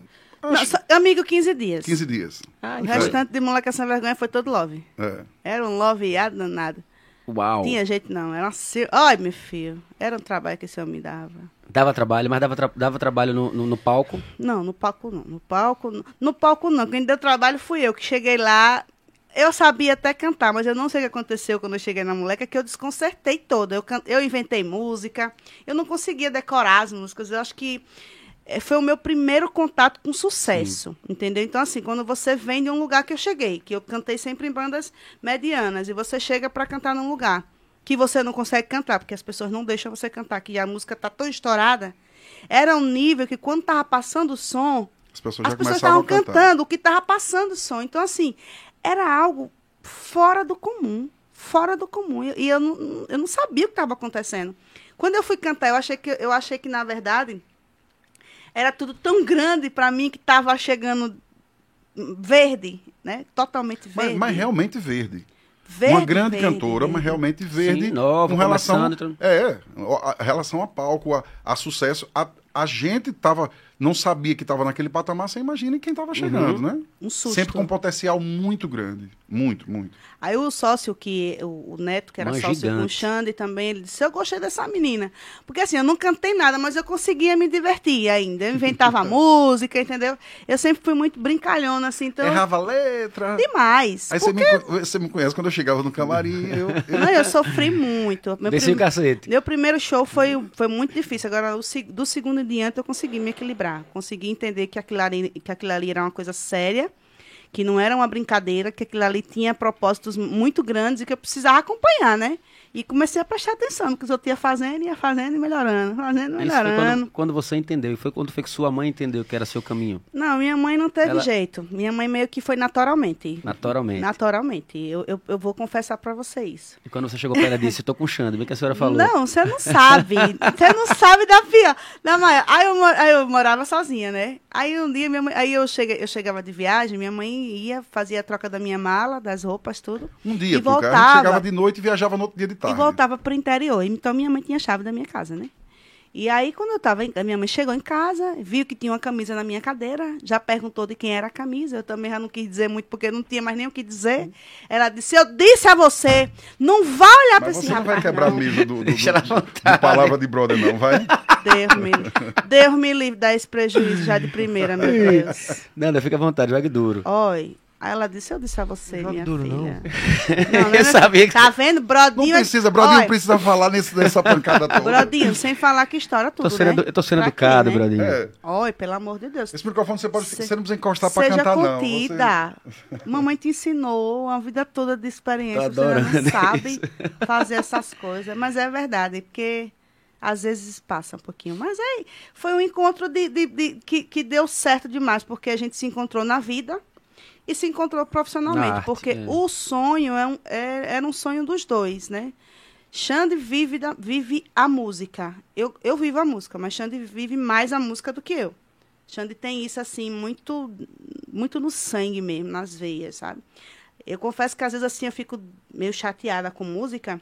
Só- amigo, 15 dias. 15 dias. Ah, O restante de moleque sem vergonha foi todo love. É. Era um loveado danado. Uau. Tinha jeito não, era assim. Ai, meu filho, era um trabalho que esse homem me dava. Dava trabalho, mas dava, tra- dava trabalho no, no, no palco. Não, no palco não. No palco, não. no palco não. Quem deu trabalho fui eu, que cheguei lá. Eu sabia até cantar, mas eu não sei o que aconteceu quando eu cheguei na moleca, que eu desconcertei toda. Eu, can... eu inventei música, eu não conseguia decorar as músicas. Eu acho que foi o meu primeiro contato com sucesso, entendeu? Então, assim, quando você vem de um lugar que eu cheguei, que eu cantei sempre em bandas medianas, e você chega para cantar num lugar que você não consegue cantar, porque as pessoas não deixam você cantar, que a música tá tão estourada, era um nível que quando tava passando o som, As pessoas as pessoas estavam cantando o que estava passando o som. Então, assim, era algo fora do comum. Fora do comum. E e eu não, eu não sabia o que estava acontecendo. Quando eu fui cantar, eu achei que, eu achei que na verdade, era tudo tão grande para mim que estava chegando verde, né? Totalmente Mas, verde. mas realmente verde. Verde, uma grande verde, cantora, mas verde. realmente verde. Sim, nova, com relação, é, a, a relação a palco, a, a sucesso. A, a gente tava, não sabia que estava naquele patamar, você imagina quem estava chegando, né? Um susto. Sempre com um potencial muito grande. Muito, muito. Aí o sócio, que o, o Neto, que era Mãe sócio com o gigante. Xande também, ele disse, eu gostei dessa menina. Porque assim, eu não cantei nada, mas eu conseguia me divertir ainda. Eu inventava música, entendeu? Eu sempre fui muito brincalhona, assim, então... Errava a letra. Demais. Aí você me, você me conhece quando eu chegava no camarim. Eu, eu- Não, eu sofri muito. Meu, Desci o prim- cacete. meu primeiro show foi, foi muito difícil. Agora, o do segundo em diante, eu consegui me equilibrar. Consegui entender que aquilo, ali, que aquilo ali era uma coisa séria, que não era uma brincadeira, que aquilo ali tinha propósitos muito grandes e que eu precisava acompanhar, né? E comecei a prestar atenção no que os outros iam fazendo, ia fazendo e melhorando, fazendo e Isso foi melhorando. quando, quando você entendeu. E foi quando foi que sua mãe entendeu que era seu caminho. Não, minha mãe não teve Ela- jeito. Minha mãe meio que foi naturalmente. Naturalmente. Naturalmente. Eu, eu, eu vou confessar pra vocês. E quando você chegou pra ela e disse, tô com o Xande, bem que a senhora falou. Não, você não sabe. Você não sabe da pior. Da maior. Aí eu, aí eu morava sozinha, né? Aí um dia, minha mãe, aí eu, cheguei, eu chegava de viagem, minha mãe ia, fazia a troca da minha mala, das roupas, tudo. um dia, E Tuca, a gente voltava. chegava de noite e viajava no outro dia de tarde. E voltava pro interior. Então minha mãe tinha a chave da minha casa, né? E aí, quando eu tava, em, a minha mãe chegou em casa, viu que tinha uma camisa na minha cadeira, já perguntou de quem era a camisa. Eu também já não quis dizer muito, porque não tinha mais nem o que dizer. Ela disse: Eu disse a você, não vá olhar para esse você não vai rapaz. quebrar não. a mesa do, do, do, Deixa do- do palavra de brother, não, vai? Deus me, Deus me livre dar esse prejuízo já de primeira, meu Deus. Nanda, fica à vontade, vai que duro. Oi. Aí ela disse, eu disse a você, Joga minha duro, filha. não. Não, Eu sabia que- Tá vendo? Não Brodinho... precisa, Brodinho não Olha, precisa falar nesse, nessa pancada toda. Brodinho, sem falar que história tudo, Tô sendo, né? eu tô sendo Pra educado, quê, né? Brodinho. É, Oi, pelo amor de Deus. esse microfone você pode. Se- Você não precisa encostar pra Seja cantar, não. Você- contida. Mamãe te ensinou a vida toda de experiência. Tô Você não sabe fazer essas coisas. Mas é verdade, porque às vezes passa um pouquinho. Mas aí foi um encontro de, de- de- que, que deu certo demais, porque a gente se encontrou na vida e se encontrou profissionalmente. Na arte, porque é. o sonho é um- é- era um sonho dos dois, né? Xande vive, da- vive a música. Eu, eu vivo a música, mas Xande vive mais a música do que eu. Xande tem isso assim muito muito no sangue mesmo, nas veias, sabe? Eu confesso que às vezes assim eu fico meio chateada com música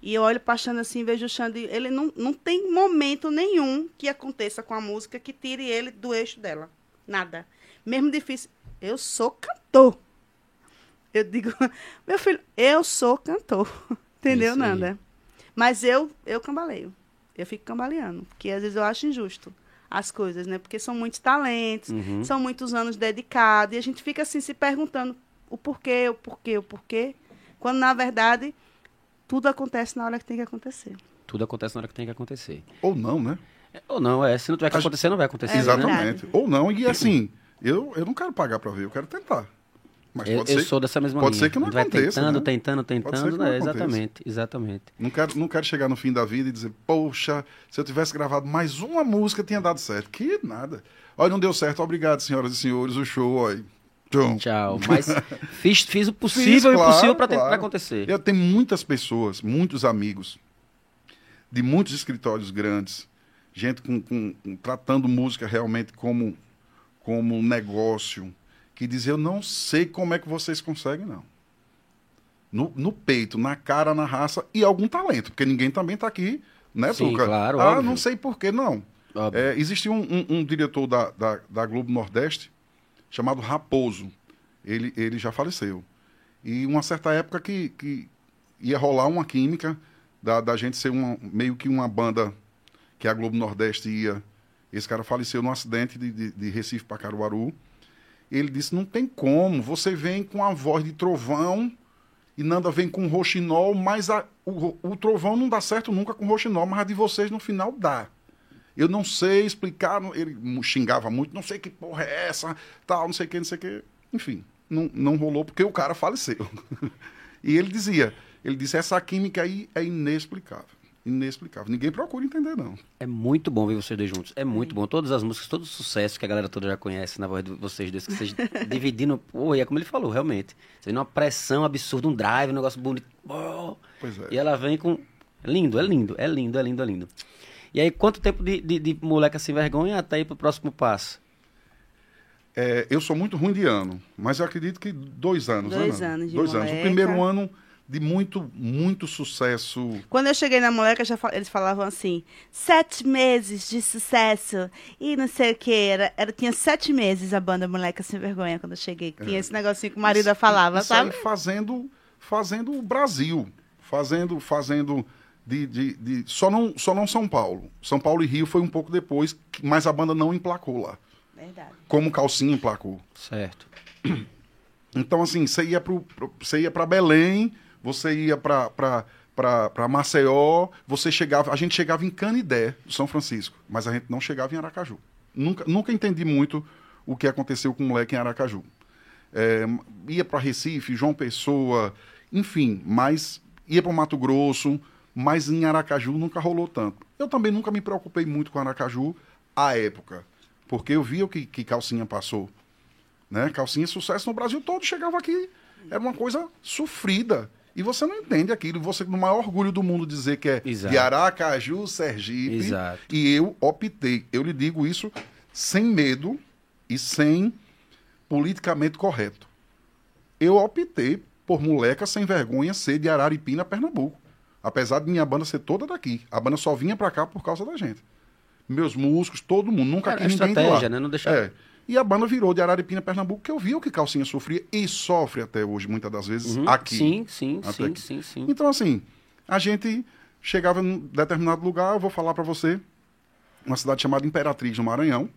e eu olho para Xande assim e vejo o Xande, ele não, não tem momento nenhum que aconteça com a música que tire ele do eixo dela. Nada. Mesmo difícil. Eu sou cantor. Eu digo, meu filho, eu sou cantor. Entendeu. Nanda? Mas eu, eu cambaleio. Eu fico cambaleando. Porque às vezes eu acho injusto as coisas, né? Porque são muitos talentos, Uhum. são muitos anos dedicados. E a gente fica assim se perguntando o porquê, o porquê, o porquê. Quando, na verdade, tudo acontece na hora que tem que acontecer. Tudo acontece na hora que tem que acontecer. Ou não, né? É, Ou não, é. Se não tiver que acontecer, não vai acontecer. É né? Exatamente. Ou não, e assim, eu, eu não quero pagar pra ver, eu quero tentar. Mas Eu, pode eu ser. sou dessa mesma pode linha. ser que não vai aconteça, tentando, né? tentando, Pode tentando. que né? aconteça. Exatamente, exatamente. Não quero, não quero chegar no fim da vida e dizer, poxa, se eu tivesse gravado mais uma música, tinha dado certo. Que nada. Olha, não deu certo. Obrigado, senhoras e senhores. O show, olha. Tchum. Tchau. Mas fiz, fiz o possível e o claro, impossível para tentar claro. acontecer. Eu tenho muitas pessoas, muitos amigos, de muitos escritórios grandes, gente com, com- com- tratando música realmente como, como um negócio, que diz, eu não sei como é que vocês conseguem, não. No, no peito, na cara, na raça e algum talento, porque ninguém também está aqui, né, Sim, Tuca? claro, Ah, óbvio. não sei por que, não. É, existia um, um- um diretor da, da, da Globo Nordeste chamado Raposo. Ele, ele já faleceu. E uma certa época que, que ia rolar uma química da, da gente ser uma, meio que uma banda que a Globo Nordeste ia. Esse cara faleceu num acidente de, de, de Recife para Caruaru. Ele disse: não tem como, você vem com a voz de trovão e Nanda vem com roxinol, mas a- o, o trovão não dá certo nunca com roxinol, mas a de vocês no final dá. Eu não sei explicar, ele xingava muito, não sei que porra é essa, tal, não sei o que, não sei o que. Enfim, não, não rolou porque o cara faleceu. e ele dizia, ele disse, essa química aí é inexplicável. Inexplicável. Ninguém procura entender, não. É muito bom ver vocês dois juntos. É muito bom. Todas as músicas, todo o sucesso que a galera toda já conhece na voz de vocês dois, que vocês dividindo. Pô, e é como ele falou, realmente. Você vê uma pressão absurda, um drive, um negócio bonito. Pô, Pois é. E ela vem com. Lindo, é lindo, é lindo, é lindo, é lindo. E aí, quanto tempo de, de, de moleca sem vergonha até ir pro próximo passo? É, eu sou muito ruim de ano, mas eu acredito que dois anos, Dois né? Anos de Dois anos. O moleca. primeiro ano de muito, muito sucesso. Quando eu cheguei na moleca, já fa- eles falavam assim, sete meses de sucesso e não sei o que. Era, era, tinha sete meses a banda Moleca Sem Vergonha quando eu cheguei. Tinha esse negocinho que o marido falava, Isso sabe? fazendo, fazendo o Brasil, fazendo, fazendo de, de, de- só não, só não São Paulo. São Paulo e Rio foi um pouco depois, mas a banda não emplacou lá, Verdade. como Calcinha emplacou. Certo. Então assim, você ia para Belém, você ia para para Maceió, você chegava, a gente chegava em Canidé, São Francisco, mas a gente não chegava em Aracaju. Nunca, nunca entendi muito o que aconteceu com o moleque em Aracaju. É, ia para Recife, João Pessoa, enfim, mas ia para Mato Grosso, mas em Aracaju nunca rolou tanto. Eu também nunca me preocupei muito com Aracaju à época, porque eu via o que, que Calcinha passou. Né? Calcinha sucesso no Brasil todo, chegava aqui, era uma coisa sofrida. E você não entende aquilo, você no maior orgulho do mundo dizer que é Exato. de Aracaju, Sergipe, Exato. e eu optei, eu lhe digo isso sem medo e sem politicamente correto. Eu optei por moleca sem vergonha ser de Araripina, Pernambuco. Apesar de minha banda ser toda daqui. A banda só vinha pra cá por causa da gente. Meus músicos, todo mundo, nunca Era quis ninguém de lá. estratégia, né? Não deixar- É. E a banda virou de Araripina, Pernambuco, que eu vi o que Calcinha sofria e sofre até hoje, muitas das vezes, Uhum. aqui. Sim, sim, sim, aqui. sim, sim. Então, assim, a gente chegava em um determinado lugar, eu vou falar pra você, uma cidade chamada Imperatriz, no Maranhão,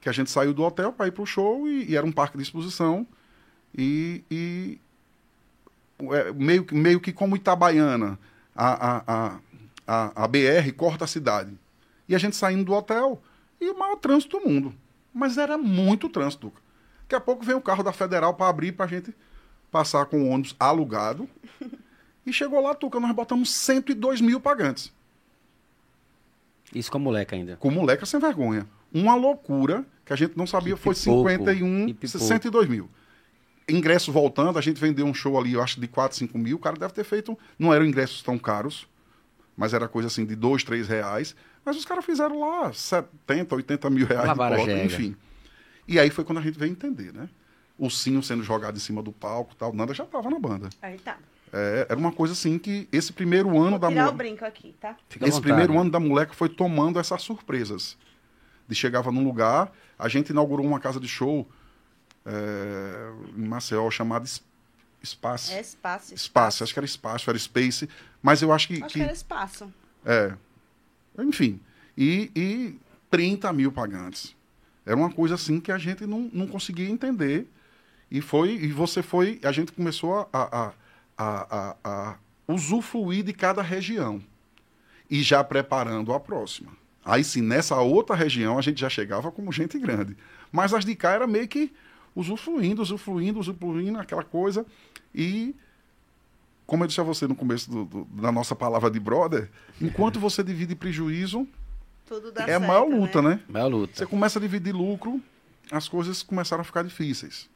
que a gente saiu do hotel para ir pro show e, e era um parque de exposição. E, e é, meio, que- meio que como Itabaiana, a, a, a, a, a BR corta a cidade. E a gente saindo do hotel e o maior trânsito do mundo. Mas era muito trânsito, Duca. Daqui a pouco vem o carro da Federal para abrir para a gente passar com o ônibus alugado. E chegou lá, Tuca, nós botamos 102 mil pagantes. Isso com a moleque ainda. Com moleca sem vergonha. Uma loucura que a gente não sabia, Que foi pipoco, 51, que pipoco. 62 mil. Ingresso voltando, a gente vendeu um show ali, eu acho, de 4, 5 mil. O cara deve ter feito. Não eram ingressos tão caros, mas era coisa assim de 2, 3 reais. Mas os caras fizeram lá 70, 80 mil reais de cota, enfim. E aí foi quando a gente veio entender, né? O Sinho sendo jogado em cima do palco e tal. Nanda já tava na banda. Aí tá. É, era uma coisa assim que esse primeiro ano Vou da tirar mo- o brinco aqui, tá? Fica esse vontade. primeiro ano da moleca foi tomando essas surpresas. De chegava num lugar, a gente inaugurou uma casa de show é, em Maceió chamada Es- Espaço. É espaço. Espaço, acho que era espaço, era space, mas eu acho que. Acho que- que era espaço. é. Enfim. E, e 30 mil pagantes. Era uma coisa assim que a gente não, não conseguia entender. E foi, e você foi, a gente começou a, a, a, a, usufruir de cada região. E já preparando a próxima. Aí sim, nessa outra região a gente já chegava como gente grande. Mas as de cá era meio que usufruindo, usufruindo, usufruindo, aquela coisa. E como eu disse a você no começo do- do- da nossa palavra de brother, enquanto você divide prejuízo, Tudo dá é a certo, maior luta, né? Vai a luta. Você começa a dividir lucro, as coisas começaram a ficar difíceis.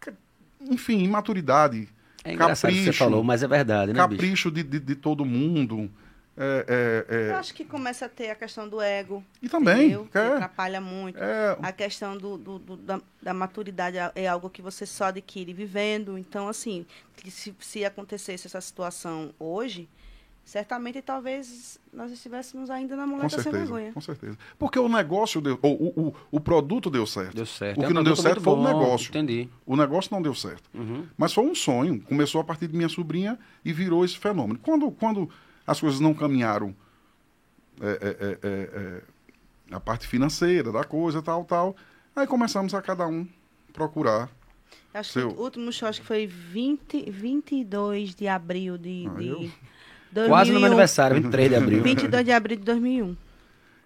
Que- Enfim, imaturidade, É engraçado o que você capricho, falou, mas é verdade, né, bicho? capricho de, de, de todo mundo. É, é, é, Eu acho que começa a ter a questão do ego. E também, entendeu? Que é. atrapalha muito. é, A questão do, do- do- da, da maturidade é- é algo que você só adquire vivendo. Então, assim, se, se acontecesse essa situação hoje, certamente talvez nós estivéssemos ainda na com muleta sem vergonha. com certeza. Porque o negócio deu, ou, o, o, o produto deu certo. Deu certo. O É que um não deu certo foi o bom, negócio. Entendi. O negócio não deu certo. Uhum. Mas foi um sonho. Começou a partir de minha sobrinha e virou esse fenômeno. Quando, quando as coisas não caminharam, é, é, é, é, é, a parte financeira da coisa, tal, tal, aí começamos a cada um procurar. Acho Seu- que o último show acho que foi 20, 22 de abril de, Ah, de eu? 2001. Quase no meu aniversário, 23 de abril. 22 de abril de 2001.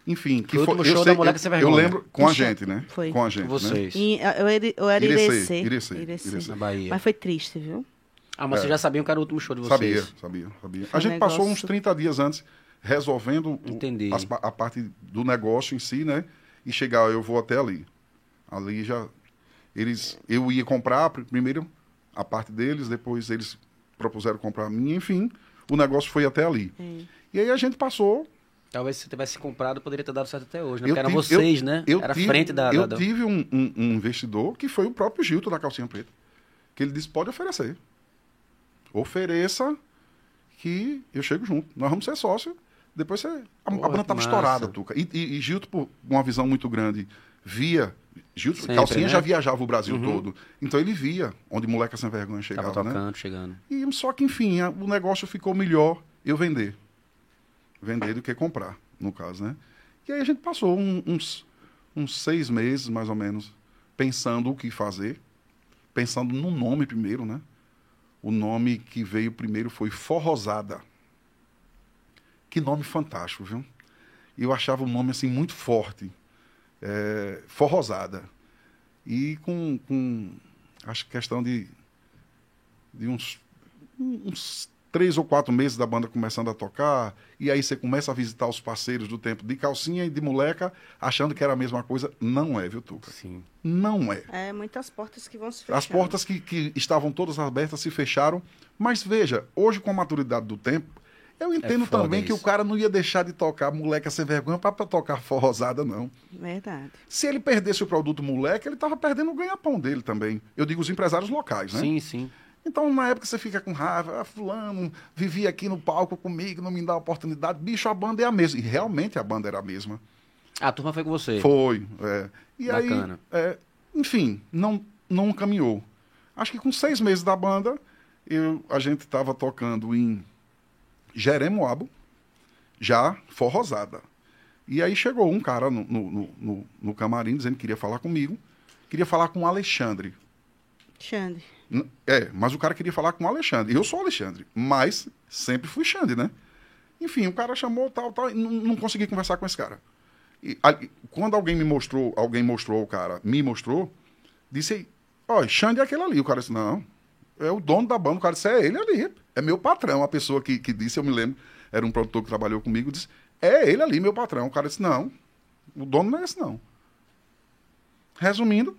Enfim, que Foi o foi, último eu show sei- da Moleque eu, Sem eu Vergonha. lembro com a gente, né? foi. Com a gente, Com né? vocês. E, eu, era, eu era Irecê, Irecê. Irecê, Irecê. Irecê. Na Bahia. Mas foi triste, viu? Ah, mas É. vocês já sabiam que era o último show de vocês. Sabia, sabia, sabia. Foi A gente passou uns negócio- 30 dias antes resolvendo o- Entendi. pa- a parte do negócio em si, né? E chegar, eu vou até ali. Ali já. Eles. Eu ia comprar pr- primeiro a parte deles, depois eles propuseram comprar a minha, enfim. O negócio foi até ali. É. E aí a gente passou. Talvez se você tivesse comprado, poderia ter dado certo até hoje, né? Porque eram vocês, eu- né? Eu era a tive, frente da... Eu da- tive um, um- um investidor que foi o próprio Gilto da Calcinha Preta. Que ele disse: pode oferecer. Ofereça que eu chego junto. Nós vamos ser sócio. Depois você. A, a Porra, banda que estava estourada, Tuca. E, e, e Gilto, por uma visão muito grande, via. Gilto, Sempre, Calcinha né? já viajava o Brasil Uhum. todo. Então ele via onde moleca sem vergonha Tava chegava, né? tocando, chegando. E só que, enfim, a- o negócio ficou melhor eu vender. Vender do que comprar, no caso, né? E aí a gente passou um- uns, uns seis meses, mais ou menos, pensando o que fazer. Pensando no nome primeiro, né? O nome que veio primeiro foi Forrosada. Que nome fantástico, viu? Eu achava o nome, assim, muito forte. É, Forrosada. E com, com, acho que questão de de uns, uns três ou quatro meses da banda começando a tocar, e aí você começa a visitar os parceiros do tempo de calcinha e de moleca, achando que era a mesma coisa. Não é, viu, Tuca? Sim. Não é. É, muitas portas que vão se fechar. As portas que, que estavam todas abertas se fecharam, mas veja, hoje com a maturidade do tempo, eu entendo foda também que isso. o cara não ia deixar de tocar moleca sem vergonha para tocar forrosada, não. Verdade. Se ele perdesse o produto moleque, ele estava perdendo o ganha-pão dele também. Eu digo os empresários locais, né? Sim, sim. Então, na época, você fica com raiva. Ah, fulano vivia aqui no palco comigo, não me dá oportunidade. Bicho, a banda é a mesma. E realmente a banda era a mesma. A turma foi com você. Foi. é. E Bacana. aí, é, enfim, não, não caminhou. Acho que com seis meses da banda, eu, a gente estava tocando em Jeremoabo, já forrosada. E aí chegou um cara no, no, no- no- no camarim dizendo que queria falar comigo. Queria falar com o Alexandre. Xande. É, mas o cara queria falar com o Alexandre. Eu sou o Alexandre, mas sempre fui Xande, né? Enfim, o cara chamou tal, tal, e não, não consegui conversar com esse cara. E, quando alguém me mostrou, alguém mostrou o cara, me mostrou, disse, ó, Xande é aquele ali. O cara disse, não, é o dono da banda. O cara disse, é ele ali, é meu patrão. A pessoa que, que disse, eu me lembro, era um produtor que trabalhou comigo, disse, é ele ali, meu patrão. O cara disse, não, o dono não é esse não. Resumindo,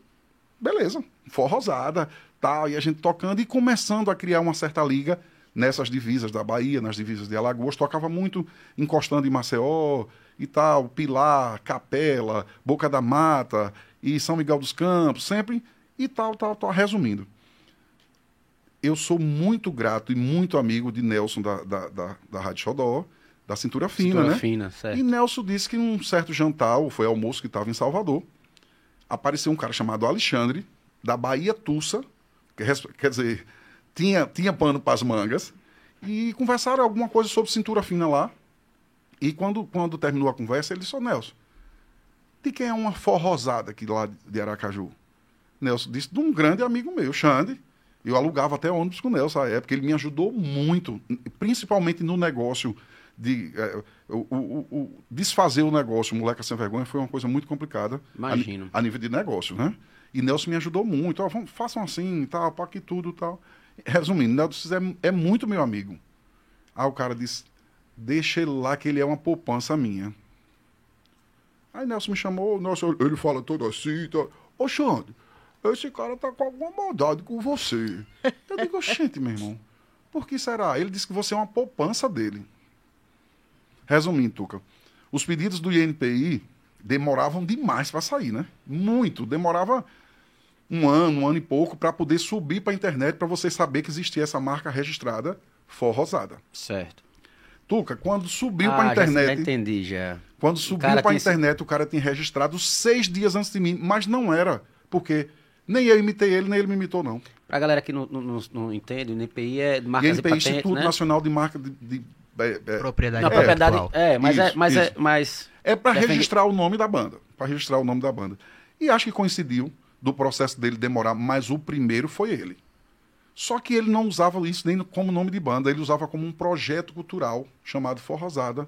beleza, forrosada, tal, e a gente tocando e começando a criar uma certa liga nessas divisas da Bahia, nas divisas de Alagoas, tocava muito encostando em Maceió e tal, Pilar, Capela, Boca da Mata e São Miguel dos Campos, sempre e tal, tal, tal, resumindo. Eu sou muito grato e muito amigo de Nelson da, da, da, da Rádio Xodó, da Cintura Fina, Cintura né? fina, certo. E Nelson disse que num certo jantar, ou foi almoço que estava em Salvador, apareceu um cara chamado Alexandre, da Bahia Tussa, quer dizer, tinha, tinha pano para as mangas, e conversaram alguma coisa sobre cintura fina lá. E quando, quando terminou a conversa, ele disse, ô Nelson, de quem é uma forrosada aqui lá de Aracaju? Nelson disse, de um grande amigo meu, Xande. Eu alugava até ônibus com o Nelson à época. Ele me ajudou muito, principalmente no negócio de eh, o, o- o- desfazer o negócio, moleca sem vergonha, foi uma coisa muito complicada. a Imagino. A, nível de negócio, né? E Nelson me ajudou muito. Ó, vamos, façam assim, tal, para que tudo tal. Resumindo, Nelson é, é muito meu amigo. Aí o cara disse, deixa ele lá que ele é uma poupança minha. Aí Nelson me chamou, nossa, ele fala todo assim, tá. Ô Xande, esse cara tá com alguma maldade com você. Eu digo, gente, meu irmão, por que será? Ele disse que você é uma poupança dele. Resumindo, Tuca, os pedidos do INPI demoravam demais para sair, né? Muito, demorava um ano, um ano e pouco para poder subir para a internet para você saber que existia essa marca registrada forrosada. Certo. Tuca, quando subiu ah, para a já- Já, internet, entendi, já. quando subiu para a tinha internet, o cara tinha registrado seis dias antes de mim, mas não era, porque nem eu imitei ele, nem ele me imitou, não. Pra galera que não, não, não- entende, o NPI é E marcas e, INPI, patentes, Instituto né? Nacional de Marca de... de- é, é- Propriedade Não, propriedade... intelectual. É, mas é... Isso, Mas é isso. mas... É para registrar o nome da banda. Para registrar o nome da banda. E acho que coincidiu do processo dele demorar, mas o primeiro foi ele. Só que ele não usava isso nem como nome de banda, ele usava como um projeto cultural chamado Forrosada.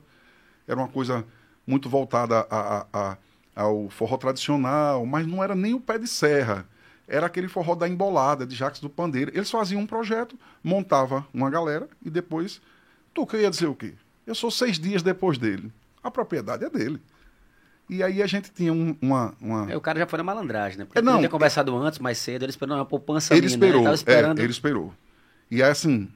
Era uma coisa muito voltada a- a- a- ao forró tradicional, mas não era nem o pé de serra. Era aquele forró da embolada, de Jacques do Pandeiro. Eles faziam um projeto, montava uma galera e depois. Tu que ia dizer o quê? Eu sou seis dias depois dele. A propriedade é dele. E aí a gente tinha um- uma. uma... É, o cara já foi na malandragem, né? Porque É, não, ele tinha conversado antes, mais cedo, ele esperou uma poupança ele minha, esperou. Né? Tava esperando... É, ele esperou. E é assim.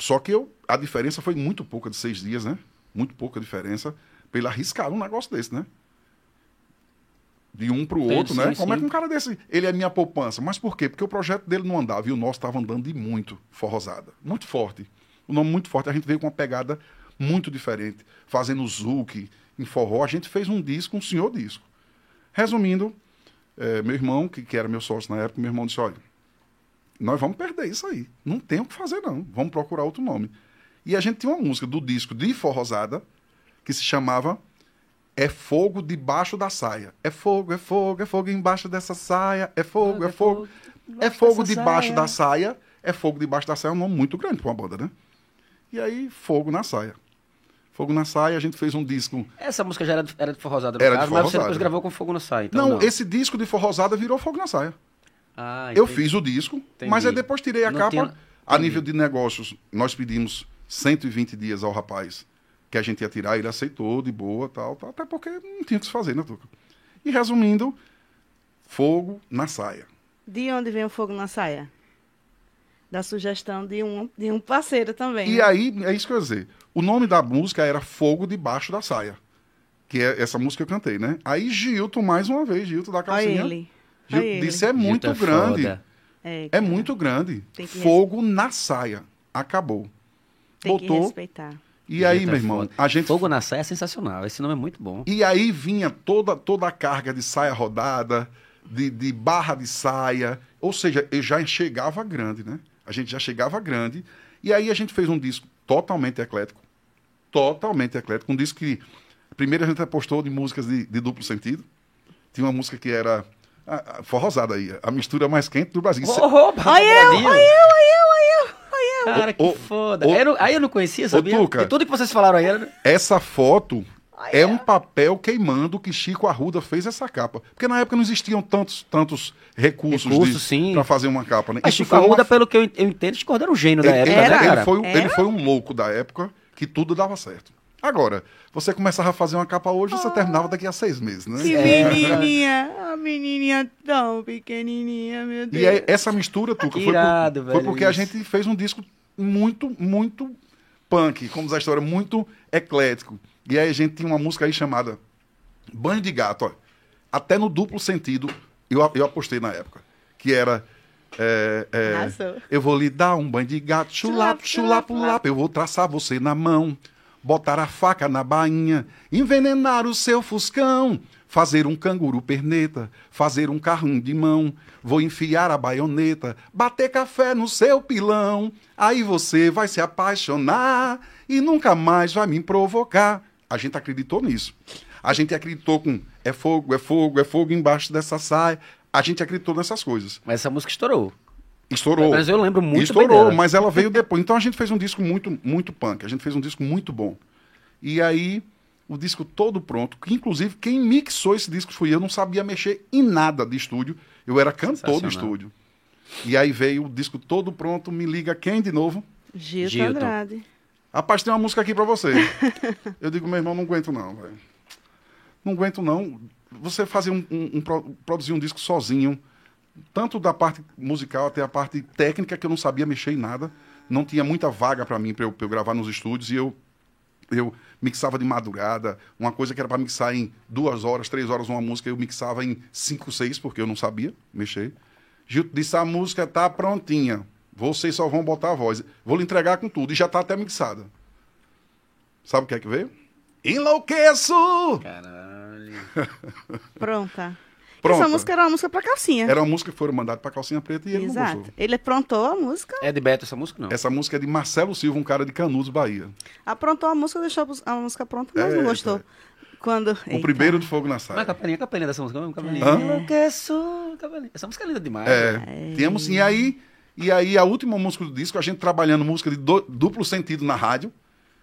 Só que eu, a diferença foi muito pouca de seis dias, né? Muito pouca diferença. Pra ele arriscar um negócio desse, né? De um pro Sim, outro, sim, né? Como é sim. que um cara desse. Ele é minha poupança. Mas por quê? Porque o projeto dele não andava e o nosso estava andando de muito forrosada. Muito forte. O nome muito forte. A gente veio com uma pegada muito diferente. Fazendo zouk, em forró. A gente fez um disco, um senhor disco. Resumindo, eh, meu irmão, que, que era meu sócio na época, meu irmão disse: olha, nós vamos perder isso aí. Não tem o que fazer, não. Vamos procurar outro nome. E a gente tinha uma música do disco de Forrosada que se chamava É Fogo Debaixo da Saia. É fogo, é fogo, é fogo embaixo dessa saia. É fogo, é fogo. É fogo debaixo saia. da saia. É fogo debaixo da saia. É um nome muito grande para uma banda, né? E aí, Fogo na Saia. Fogo na Saia, a gente fez um disco. Essa música já era de, era de forrosada, Era de caso, mas você forrosada. depois gravou com Fogo no Sai, então não, não. esse disco de Forrosada virou Fogo na Saia. Ah, Eu fiz o disco, Entendi. mas aí depois tirei a Não capa. tinha- A nível de negócios, nós pedimos 120 dias ao rapaz que a gente ia tirar, ele aceitou de boa, tal, tal até porque não tinha o que se fazer, né, Tuca? E resumindo, fogo na saia. De onde vem o fogo na saia? Da sugestão de um, de um parceiro também. E né? aí, é isso que eu ia dizer. O nome da música era Fogo Debaixo da Saia. Que é essa música que eu cantei, né? Aí Gilton, mais uma vez, Gilton da Olha calcinha. ele. Gil- Olha ele. disse é muito Gilton é grande. foda. É, É muito grande. Que Fogo na saia. Acabou. Tem que Botou. respeitar. E aí, Gilton meu é irmão, foda. a gente Fogo na Saia é sensacional, esse nome é muito bom. E aí vinha toda, toda a carga de saia rodada, de, de barra de saia. Ou seja, eu já chegava grande, né? A gente já chegava grande. E aí a gente fez um disco totalmente eclético. Totalmente eclético. Um disco que. Primeiro a gente apostou de músicas de, de duplo sentido. Tinha uma música que era a, a forrosada aí, a mistura mais quente do Brasil. Isso- Ô, roupa, Olha eu, olha eu, olha eu, olha eu. Cara, que Ô, ô, foda. ô, Eu não- aí eu não conhecia, sabia? Tuca. E tudo que vocês falaram aí era... Essa foto é um papel queimando que Chico Arruda fez essa capa. Porque na época não existiam tantos, tantos recursos, Recursos, sim. para fazer uma capa, né? Mas Isso Chico foi uma- Arruda, pelo que eu, entendo, Chico Arruda era um gênio da ele, época, ele- né, ele cara? foi, Era? ele foi um louco da época que tudo dava certo. Agora, você começava a fazer uma capa hoje, você terminava daqui a seis meses, né? Que É. menininha, a menininha tão pequenininha, meu Deus. E aí, essa mistura, Tuca, Que foi, por- irado, foi porque a isso. gente fez um disco muito, muito punk, como diz a história, muito eclético. E aí a gente tinha uma música aí chamada Banho de Gato, ó. Até no duplo sentido, eu, eu apostei na época. Que era. É, é, eu vou lhe dar um banho de gato, chulap, chulap, chulap. Eu vou traçar você na mão, botar a faca na bainha, envenenar o seu fuscão, fazer um canguru perneta, fazer um carrinho de mão. Vou enfiar a baioneta, bater café no seu pilão. Aí você vai se apaixonar e nunca mais vai me provocar. A gente acreditou nisso. A gente acreditou com é fogo, é fogo, é fogo embaixo dessa saia. A gente acreditou nessas coisas. Mas essa música estourou. Estourou. Mas eu lembro muito bem Estourou, dela. mas ela veio depois. Então a gente fez um disco muito, muito punk. A gente fez um disco muito bom. E aí, o disco todo pronto. Que, inclusive, quem mixou esse disco fui eu. Não sabia mexer em nada de estúdio. Eu era cantor do estúdio. E aí veio o disco todo pronto. Me liga quem de novo? Gilton, Gilton. Andrade. Rapaz, tem uma música aqui pra você. eu digo, meu irmão, não aguento não, velho. Não aguento não. Você fazer um, um- um pro- produzir um disco sozinho, tanto da parte musical até a parte técnica, que eu não sabia mexer em nada. Não tinha muita vaga pra mim pra eu, pra eu gravar nos estúdios e eu eu mixava de madrugada, uma coisa que era pra mixar em duas horas, três horas uma música, eu mixava em cinco, seis, porque eu não sabia mexer. Gil disse, a música tá prontinha, vocês só vão botar a voz. Vou lhe entregar com tudo, e já tá até mixada. Sabe o que é que veio? Enlouqueço! Caralho. Pronta. Pronta. Essa música era uma música pra calcinha. Era uma música que foram mandadas pra Calcinha Preta e ele não Exato. gostou. Ele aprontou a música, É de Beto essa música, não? Essa música é de Marcelo Silva, um cara de Canudos, Bahia. aprontou a música, deixou a música pronta, mas É, não gostou. Quando... O primeiro de Fogo na Saia. Não é capelinha, capelinha dessa música, não? Capelinha. Hã? Enlouqueço, capelinha. Essa música é linda demais. É, tínhamos sim. E aí, e aí, a última música do disco, a gente trabalhando música de do- duplo sentido na rádio.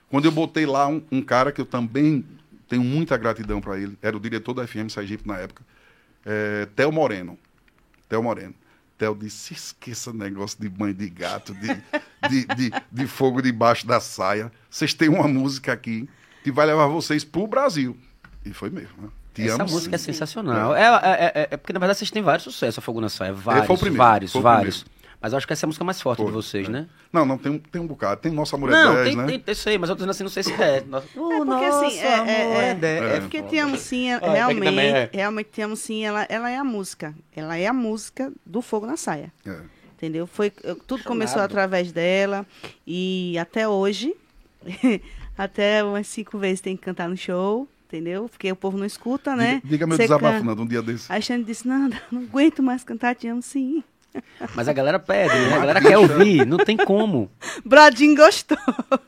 Quando eu botei lá um, um cara que eu também tenho muita gratidão para ele, era o diretor da FM Sergipe na época, é, Theo Moreno. Theo Moreno. Theo disse: esqueça negócio de banho de gato, de, de, de, de fogo debaixo da saia. Vocês têm uma música aqui que vai levar vocês pro Brasil. E foi mesmo. Né? Te Essa amo, música é sim. sensacional. É, é, é- é porque, na verdade, vocês têm vários sucessos, a Fogo na Saia. Vários, foi o primeiro, vários, foi o vários. primeiro. Mas eu acho que essa é a música mais forte Foi, de vocês, é. né? Não, não, tem, um- tem um bocado. Tem Nossa Mulher Não, 10, tem, né? tem, eu sei, mas eu tô dizendo assim, não sei se é. Nossa, É porque assim, é, é, é, é porque Ah, é que realmente, é. realmente Tia Mocinha, ela, ela é a música. Ela é a música do Fogo na Saia. É. Entendeu? Foi, tudo começou através dela e até hoje, até umas cinco vezes tem que cantar no show, entendeu? Porque o povo não escuta, né? Diga, diga meu Você desabafo, can- Nando, um dia desse. Aí a Xande disse, não, não aguento mais cantar Te Amo Sim. Mas a galera pede, né? A galera quer ouvir, não tem como. Bradinho gostou.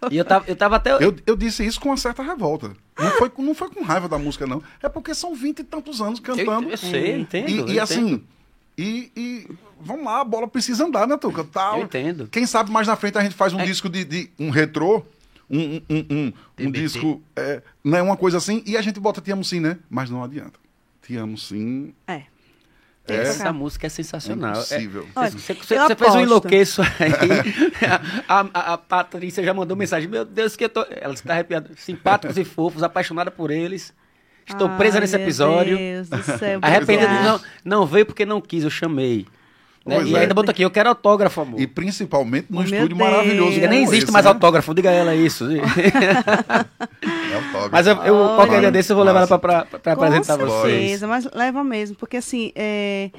E eu tava, eu tava até. Eu, eu disse isso com uma certa revolta. Não foi, com- não foi com raiva da música, não. É porque são vinte e tantos anos cantando. eu sei, eu entendo. e eu e assim, e, e vamos lá, a bola precisa andar, né, Tuca? Tal. Eu entendo. Quem sabe mais na frente a gente faz um É. disco de, de- um retrô, um, um, um, um, um disco, é, né, uma coisa assim, e a gente bota Te Amo Sim, né? Mas não adianta. Te Amo Sim É. é, Essa música é sensacional. É- impossível. Olha, Você, você- você fez um enlouqueço aí. a, a, a Patrícia já mandou mensagem. Meu Deus, que eu tô. Ela está arrepiada. Simpáticos e fofos, apaixonada por eles. Estou presa Ai, nesse meu episódio. Deus do céu, Arrependida não, não veio porque não quis, eu chamei. Né? E é. ainda botou aqui, eu quero autógrafo, amor. E principalmente num Oh, estúdio Deus. maravilhoso. Diga, nem como existe esse, mais né? autógrafo, diga a ela isso. É autógrafo. Mas eu, eu qualquer Olha. dia desse eu vou levar ela pra, Massa. pra, pra apresentar Com vocês. certeza, mas leva mesmo, porque assim, é...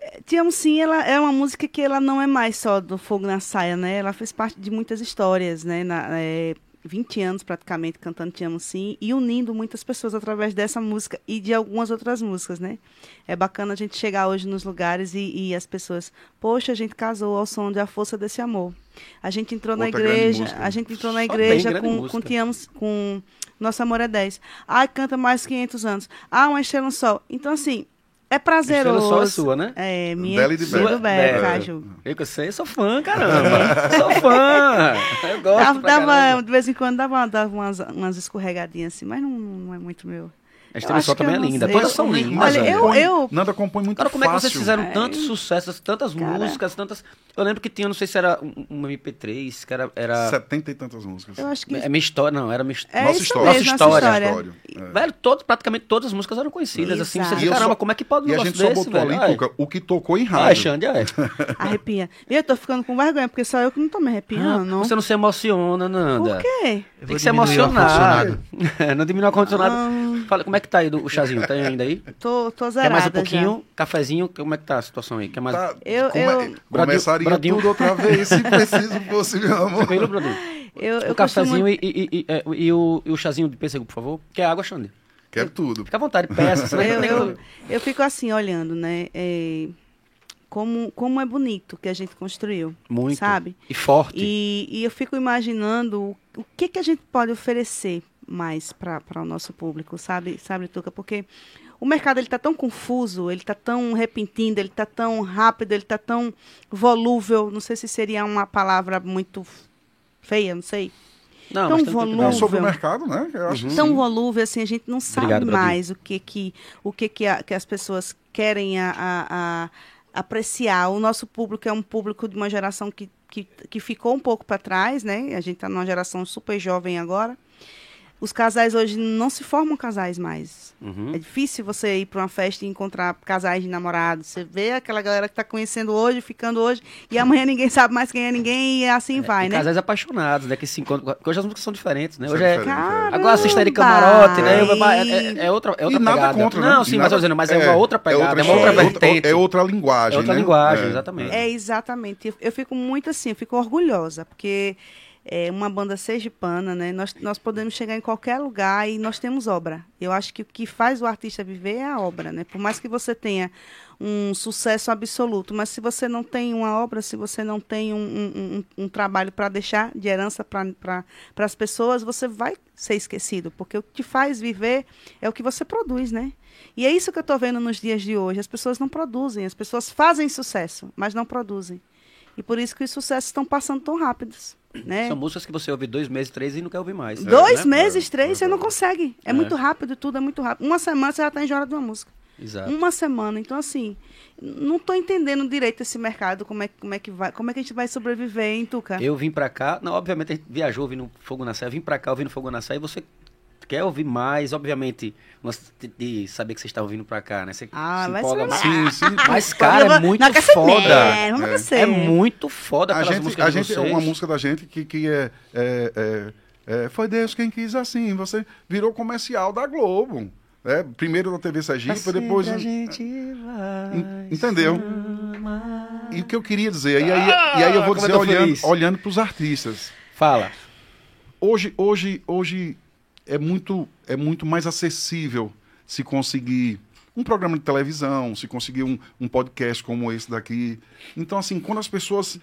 é, Te Amo Sim, ela é uma música que ela não é mais só do Fogo na Saia, né? Ela fez parte de muitas histórias, né? Na, é, 20 anos praticamente cantando Te Amo Sim e unindo muitas pessoas através dessa música e de algumas outras músicas, né? É bacana a gente chegar hoje nos lugares e, e as pessoas, poxa, a gente casou ao som de A Força Desse Amor. A gente entrou na Outra grande igreja, a gente entrou na igreja com, música. com Te Amo, com Nosso Amor é 10. Ai, canta mais 500 anos. Ah, uma estrela no sol. Então, assim, É prazeroso. Estrela Sol é sua, né? É, minha Dela e de sua Beca. Caju. Eu que sei, sou fã, caramba. sou fã. Eu gosto Dava, pra dava- de vez em quando dava, dava umas, umas escorregadinhas assim, mas não, não é muito meu. A Estrela também é não linda. Todas são lindas. Olha, eu- eu- Nanda compõe muito Cara, como é que vocês fácil. fizeram É. tantos sucessos, tantas Cara. músicas, tantas. Eu lembro que tinha, não sei se era um, um MP3, que era. era... Setenta e tantas músicas. Eu acho que. É minha história, não, era minha É Nossa história. mesmo, Nossa nossa história. história. É. Velho, todo, praticamente todas as músicas eram conhecidas, assim. Você Exato. diz, E eu caramba, só- como é que pode um E a negócio gente só desse, botou velho? ali, Ai. Tuca, o que tocou em Ai, rádio. Xande, é. Arrepia. E eu tô ficando com vergonha, porque só eu que não tô me arrepiando. Ah, Você não se emociona, Nanda. Por quê? Tem que se emocionar. não diminui o ar-condicionado. Fala, como é que tá aí do, o chazinho? Tá ainda aí? Tô, tô Quer zerada mais um já. pouquinho? Cafezinho? Como é que tá a situação aí? Quer mais... Tá, Eu- come- eu- Começaria Brodinho- tudo outra vez, se preciso fosse, meu amor. Tranquilo, Bruno? Eu, eu O cafezinho costumo- e, e- e- é, e o, e o chazinho de pêssego, por favor. Quer água, Xande? Quero tudo. Fica à vontade, peça. eu, eu, eu fico assim, olhando, né? é, como, como é bonito que a gente construiu. Muito. Sabe? E forte. E, e eu fico imaginando o, o que, que a gente pode oferecer mais para o nosso público, sabe, sabe, Tuca? Porque o mercado ele está tão confuso, ele está tão repentino, ele está tão rápido, ele está tão volúvel. Não sei se seria uma palavra muito feia, não sei. Não, tão volúvel. Não, sobre o mercado, né? Eu acho que tão volúvel assim a gente não sabe Obrigado, mais o que que o que que, a- que as pessoas querem a, a- a- apreciar o nosso público é um público de uma geração que, que, que ficou um pouco para trás né a gente está numa geração super jovem agora os casais hoje não se formam casais mais Uhum. é difícil você ir para uma festa e encontrar casais de namorados. Você vê aquela galera que está conhecendo hoje, ficando hoje, e amanhã ninguém sabe mais quem é ninguém, e assim vai, E né? casais apaixonados, né? Que se encontram. Porque hoje as músicas são diferentes, né? São Hoje é. diferentes, é. Caramba! Agora assista de camarote, né? É, é- é outra, é E outra nada pegada. contra, né? Não, E sim, mas nada- eu dizendo, mas é, uma outra pegada, é, história, outra é vertente. É outra linguagem. É outra né? linguagem, É. exatamente. É, exatamente. Eu, eu fico muito assim, eu fico orgulhosa, porque é uma banda sergipana, né? Nós, nós podemos chegar em qualquer lugar e nós temos obra. Eu acho que o que faz o artista viver é a obra, né? Por mais que você tenha um sucesso absoluto, mas se você não tem uma obra, se você não tem um, um- um- um trabalho para deixar de herança para as pessoas, você vai ser esquecido, porque o que te faz viver é o que você produz, né? E é isso que eu estou vendo nos dias de hoje. As pessoas não produzem, as pessoas fazem sucesso, mas não produzem. E por isso que os sucessos estão passando tão rápidos. Né? São músicas que você ouve dois meses, três e não quer ouvir mais. Dois né? meses, três, você não consegue. É, É. muito rápido, tudo é muito rápido. Uma semana você já está enjoado de uma música. Exato. Uma semana. Então, assim, não estou entendendo direito esse mercado, como é, como é que vai, como é que a gente vai sobreviver, hein, Tuca? Eu vim pra cá, não, obviamente a gente viajou ouvindo Fogo na Saia, eu vim pra cá ouvindo Fogo na Saia e você quer ouvir mais, obviamente, de, saber que você está ouvindo pra cá, né? Você Ah, se empolga mais. Sim, sim. Mas, cara, Eu é muito não, ser foda. É. crescer. É muito foda A aquelas gente, músicas a de gente vocês. é uma música da gente que, que é, é, é, é, Foi Deus quem quis assim. Você virou comercial da Globo. né? primeiro da TV Sergipe, depois. a gente vai En- entendeu? E o que eu queria dizer, e aí, e aí eu vou eu dizer tô olhando, feliz. olhando para os artistas. Fala. Hoje, hoje, hoje é muito, é muito mais acessível se conseguir um programa de televisão, se conseguir um, um podcast como esse daqui. Então, assim, quando as pessoas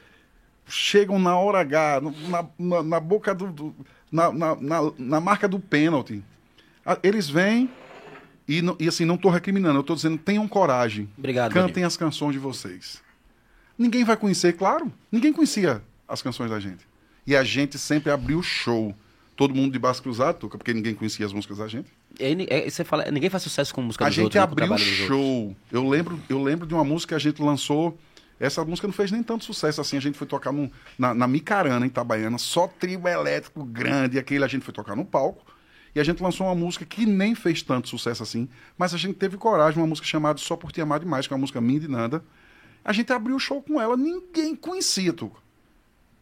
chegam na hora H, na, na, na boca do. do- na, na, na, na marca do pênalti, eles vêm e, não- e assim, não estou recriminando, eu estou dizendo, tenham coragem. Obrigado, Cantem as canções de vocês. Ninguém vai conhecer, claro. Ninguém conhecia as canções da gente. E a gente sempre abriu show. Todo mundo de braço cruzado, Tuca, porque ninguém conhecia as músicas da gente. Aí, é, você fala, ninguém faz sucesso com música a dos gente outros, né, com o abriu outros. show. Eu lembro, eu lembro de uma música que a gente lançou. Essa música não fez nem tanto sucesso assim. A gente foi tocar num- na, na Micarana, em Itabaiana, só trio elétrico grande. Aquele a gente foi tocar no palco. E a gente lançou uma música que nem fez tanto sucesso assim. Mas a gente teve coragem, uma música chamada Só Por Te Amar Demais, que é uma música minha de Nanda. A gente abriu o show com ela. Ninguém conhecia, Tuca.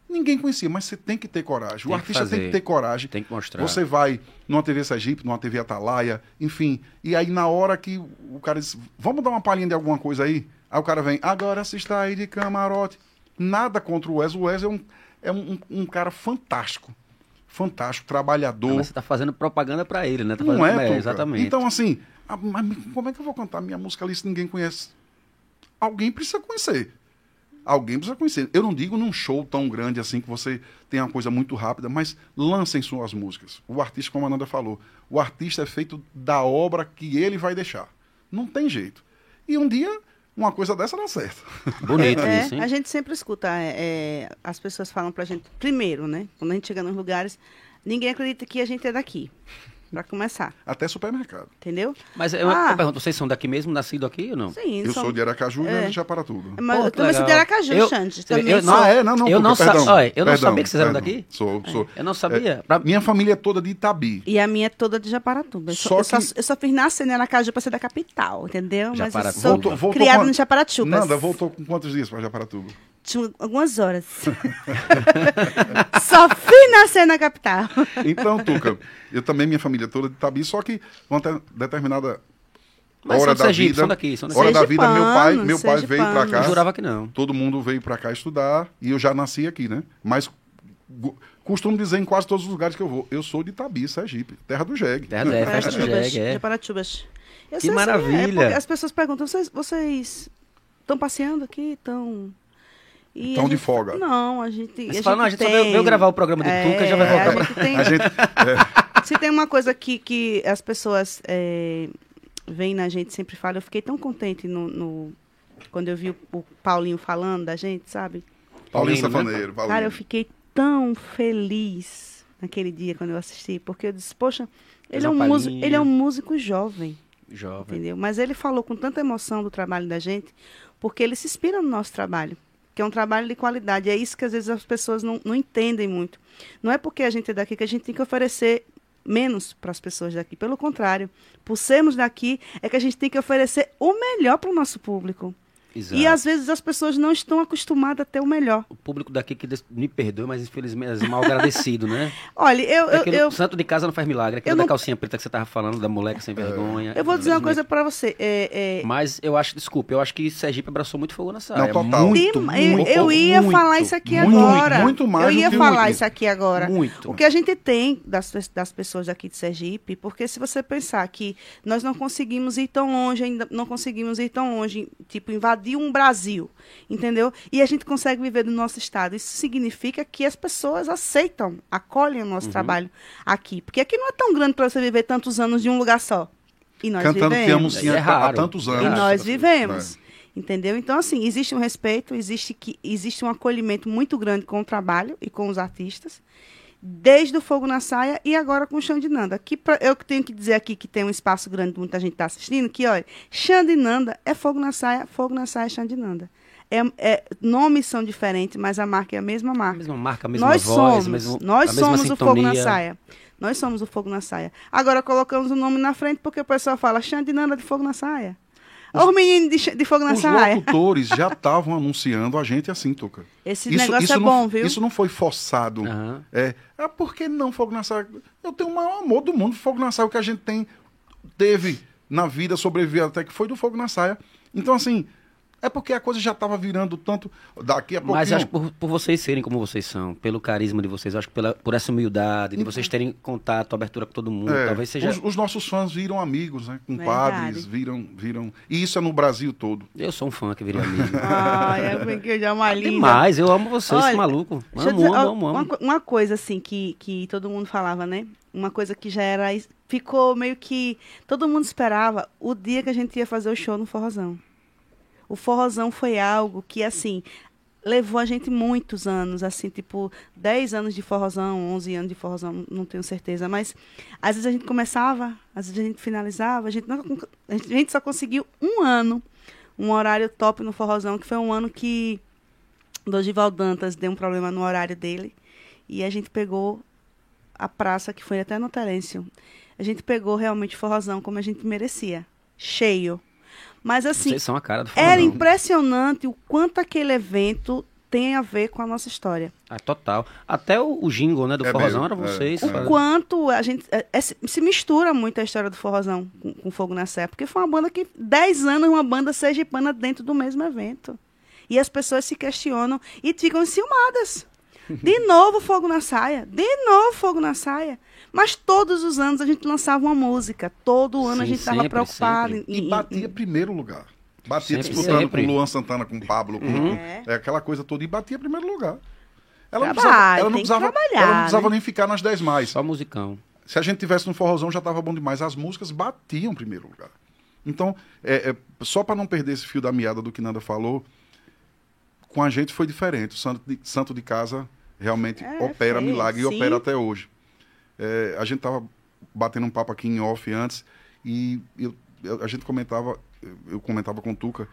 Ninguém conhecia, mas você tem que ter coragem. Tem o artista tem que ter coragem. Tem que mostrar. Você vai numa TV Sergipe, numa TV Atalaia, enfim. E aí, na hora que o cara diz, vamos dar uma palhinha de alguma coisa aí? Aí o cara vem, agora está aí de camarote. Nada contra o Wes. O Wes é um, é um, um cara fantástico. Fantástico, trabalhador. mas você tá fazendo propaganda pra ele, né? Tá Não é, Tuca? exatamente. Então, assim, mas como é que eu vou cantar minha música ali se ninguém conhece? Alguém precisa conhecer. Alguém precisa conhecer. Eu não digo num show tão grande assim que você tem uma coisa muito rápida, mas lancem suas músicas. O artista, como a Nanda falou, o artista é feito da obra que ele vai deixar. Não tem jeito. E um dia, uma coisa dessa dá certo. Bonito É, isso, hein? a gente sempre escuta, é, é, as pessoas falam pra gente, primeiro, né? Quando a gente chega nos lugares, ninguém acredita que a gente é daqui. Pra começar, Até supermercado. entendeu? Mas é uma Ah. pergunta, vocês são daqui mesmo, nascido aqui ou não? Sim, Eu são- sou de Aracaju e É. é. de Japaratuba. Mas Pô, eu que também sou de. Aracaju, Eu- Xande. Também eu sou- não- ah, é? Não, não, eu não sa- perdão. olha, eu não Perdão, sabia que vocês eram perdão. daqui. Sou, sou. Eu não sabia. Pra- Minha família é toda de Itabi. E a minha é toda de Japaratuba. Eu só, Só eu só, que- eu só fiz nascer em Aracaju pra ser da capital, entendeu? Mas eu Japaratuba. sou Voltou- voltou criada com- no Japaratubas. Nanda, voltou com quantos dias para Japaratuba? Tinha algumas horas. só fui nascer na capital. Então, Tuca, eu também, minha família é toda de Itabi, só que uma te- determinada Mas hora da Sergipe, vida, são daqui, são daqui. hora da vida, meu pai, meu pai veio para cá. Eu jurava que não. Todo mundo veio para cá estudar e eu já nasci aqui, né? Mas costumo dizer em quase todos os lugares que eu vou, eu sou de Itabi, Sergipe, terra do jegue. Terra do Jegue, festa do jegue, é. Japaratubas. Que sei, assim, maravilha. é porque as pessoas perguntam, vocês estão passeando aqui? Estão... E Tão a de gente- folga. Não, a gente. Você a fala, não, a gente gente só veio, veio gravar o programa de Tuca e já vai é, voltar a pra... gente tem- A gente, é, Se tem uma coisa que, que as pessoas é, veem na gente sempre falam, eu fiquei tão contente no, no- quando eu vi o, o Paulinho falando da gente, sabe? Paulinho né? Safaneiro, Paulinho. Cara, eu fiquei tão feliz naquele dia quando eu assisti, porque eu disse, poxa, ele é, um músico, ele é um músico jovem, Jovem. entendeu? Mas ele falou com tanta emoção do trabalho da gente, porque ele se inspira no nosso trabalho, que é um trabalho de qualidade. É isso que às vezes as pessoas não, não entendem muito. Não é porque a gente é daqui que a gente tem que oferecer menos para as pessoas daqui. Pelo contrário, por sermos daqui, é que a gente tem que oferecer o melhor para o nosso público. Exato. E às vezes as pessoas não estão acostumadas a ter o melhor. O público daqui que des- me perdoa, mas infelizmente é mal agradecido, né? Olha, eu, É eu, eu, santo de casa não faz milagre. Aquele eu da não- calcinha preta que você tava falando, da moleque sem vergonha. eu vou dizer uma coisa para você. É, é, Mas eu acho, desculpa, eu acho que Sergipe abraçou muito fogo nessa área. total. Muito, muito, eu, eu ia muito, falar isso aqui muito, agora. muito mais eu do ia que falar muito. isso aqui agora. Muito. O que a gente tem das, das pessoas daqui de Sergipe, porque se você pensar que nós não conseguimos ir tão longe, ainda não conseguimos ir tão longe, tipo, invadir um Brasil, entendeu? E a gente consegue viver do nosso estado. Isso significa que as pessoas aceitam, acolhem o Uhum. nosso trabalho aqui. Porque aqui não é tão grande para você viver tantos anos de um lugar só. E nós Cantando vivemos. sim É há, tantos É anos. E nós É. vivemos. Entendeu? Então, assim, existe um respeito, existe, que, existe um acolhimento muito grande com o trabalho e com os artistas, desde o Fogo na Saia e agora com o Xandinanda. Que pra, eu tenho que dizer aqui que tem um espaço grande, muita gente está assistindo, que, olha, Xandinanda é Fogo na Saia, Fogo na Saia é Xandinanda. É, é, nomes são diferentes, mas a marca é a mesma A marca. mesma marca, a mesma Nós voz, somos, mesmo- nós a mesma somos o Fogo na sintonia. Saia. Nós somos o Fogo na Saia. Agora colocamos o nome na frente porque o pessoal fala Xandinanda de Fogo na Saia. Olha os meninos de, de Fogo na Os Saia. locutores já estavam anunciando a gente assim, Tuca. Esse negócio é não, bom, viu? Isso não foi forçado. Aham. É, ah, por que não Fogo na Saia? Eu tenho o maior amor do mundo. Fogo na Saia, o que a gente tem, teve na vida, sobreviveu até que foi do Fogo na Saia. Então, assim, é porque a coisa já estava virando tanto. Daqui a pouquinho. Mas acho que por, por vocês serem como vocês são, pelo carisma de vocês, acho que pela, por essa humildade, de vocês terem contato, abertura com todo mundo, É, talvez seja. os, os nossos fãs viram amigos, né? Verdade. Compadres, viram, viram. E isso é no Brasil todo. Eu sou um fã que viria amigo. Ai, é porque já é uma linda. Demais, eu amo vocês, Olha, esse maluco. Eu Amo, dizer, amo, amo, Uma, amo. uma coisa assim que, que todo mundo falava, né? Uma coisa que já era. Ficou meio que. Todo mundo esperava o dia que a gente ia fazer o show no Forrozão. O Forrozão foi algo que, assim, levou a gente muitos anos, assim, tipo, 10 anos de forrozão, 11 anos de forrozão, não tenho certeza, mas às vezes a gente começava, às vezes a gente finalizava, a gente, não, a gente- só conseguiu um ano, um horário top no forrozão, que foi um ano que Dorival Dantas deu um problema no horário dele, e a gente pegou a praça, que foi até no Terêncio, a gente pegou realmente forrozão como a gente merecia, cheio. Mas assim, Vocês são a cara do era impressionante o quanto aquele evento tem a ver com a nossa história. Ah, total. Até o, o jingle, né, do É forrozão mesmo, era é. vocês. O O quanto a gente. é, é, se se mistura muito a história do Forrozão com, com Fogo na Serra, porque foi uma banda que, 10 anos, uma banda sergipana dentro do mesmo evento. E as pessoas se questionam e ficam enciumadas. De novo Fogo na Saia, de novo Fogo na Saia. Mas todos os anos a gente lançava uma música, todo ano a Sim, gente estava preocupado sempre. em, E em- batia primeiro lugar. Batia Sempre, disputando sempre. com Luan Santana, com Pablo, com, Uhum. com- é, aquela coisa toda. E batia primeiro lugar. Ela não Trabalho, precisava, ela não precisava, trabalhar, ela não precisava né? nem ficar nas 10 mais. Só musicão. Se a gente tivesse no forrozão já estava bom demais. As músicas batiam em primeiro lugar. Então, é, é, só para não perder esse fio da meada do que Nanda falou, com a gente foi diferente. O Santo de, Santo de Casa realmente É, opera fez, milagre e sim. opera até hoje. É, a gente tava batendo um papo aqui em off antes e eu- eu- a gente comentava, eu comentava com o Tuca,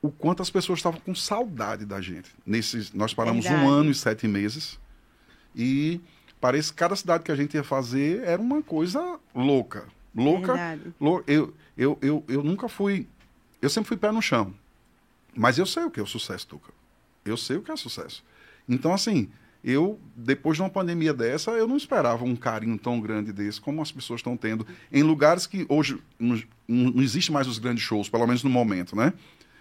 o quanto as pessoas estavam com saudade da gente. Nesses, nós paramos Verdade. um ano e sete meses e parece que cada cidade que a gente ia fazer era uma coisa louca. Louca. Lou- Eu, eu, eu, eu nunca fui. Eu sempre fui pé no chão. Mas eu sei o que é o sucesso, Tuca. Eu sei o que é sucesso. Então, assim, eu, depois de uma pandemia dessa, eu não esperava um carinho tão grande desse como as pessoas estão tendo em lugares que hoje não, não existe mais os grandes shows, pelo menos no momento, né?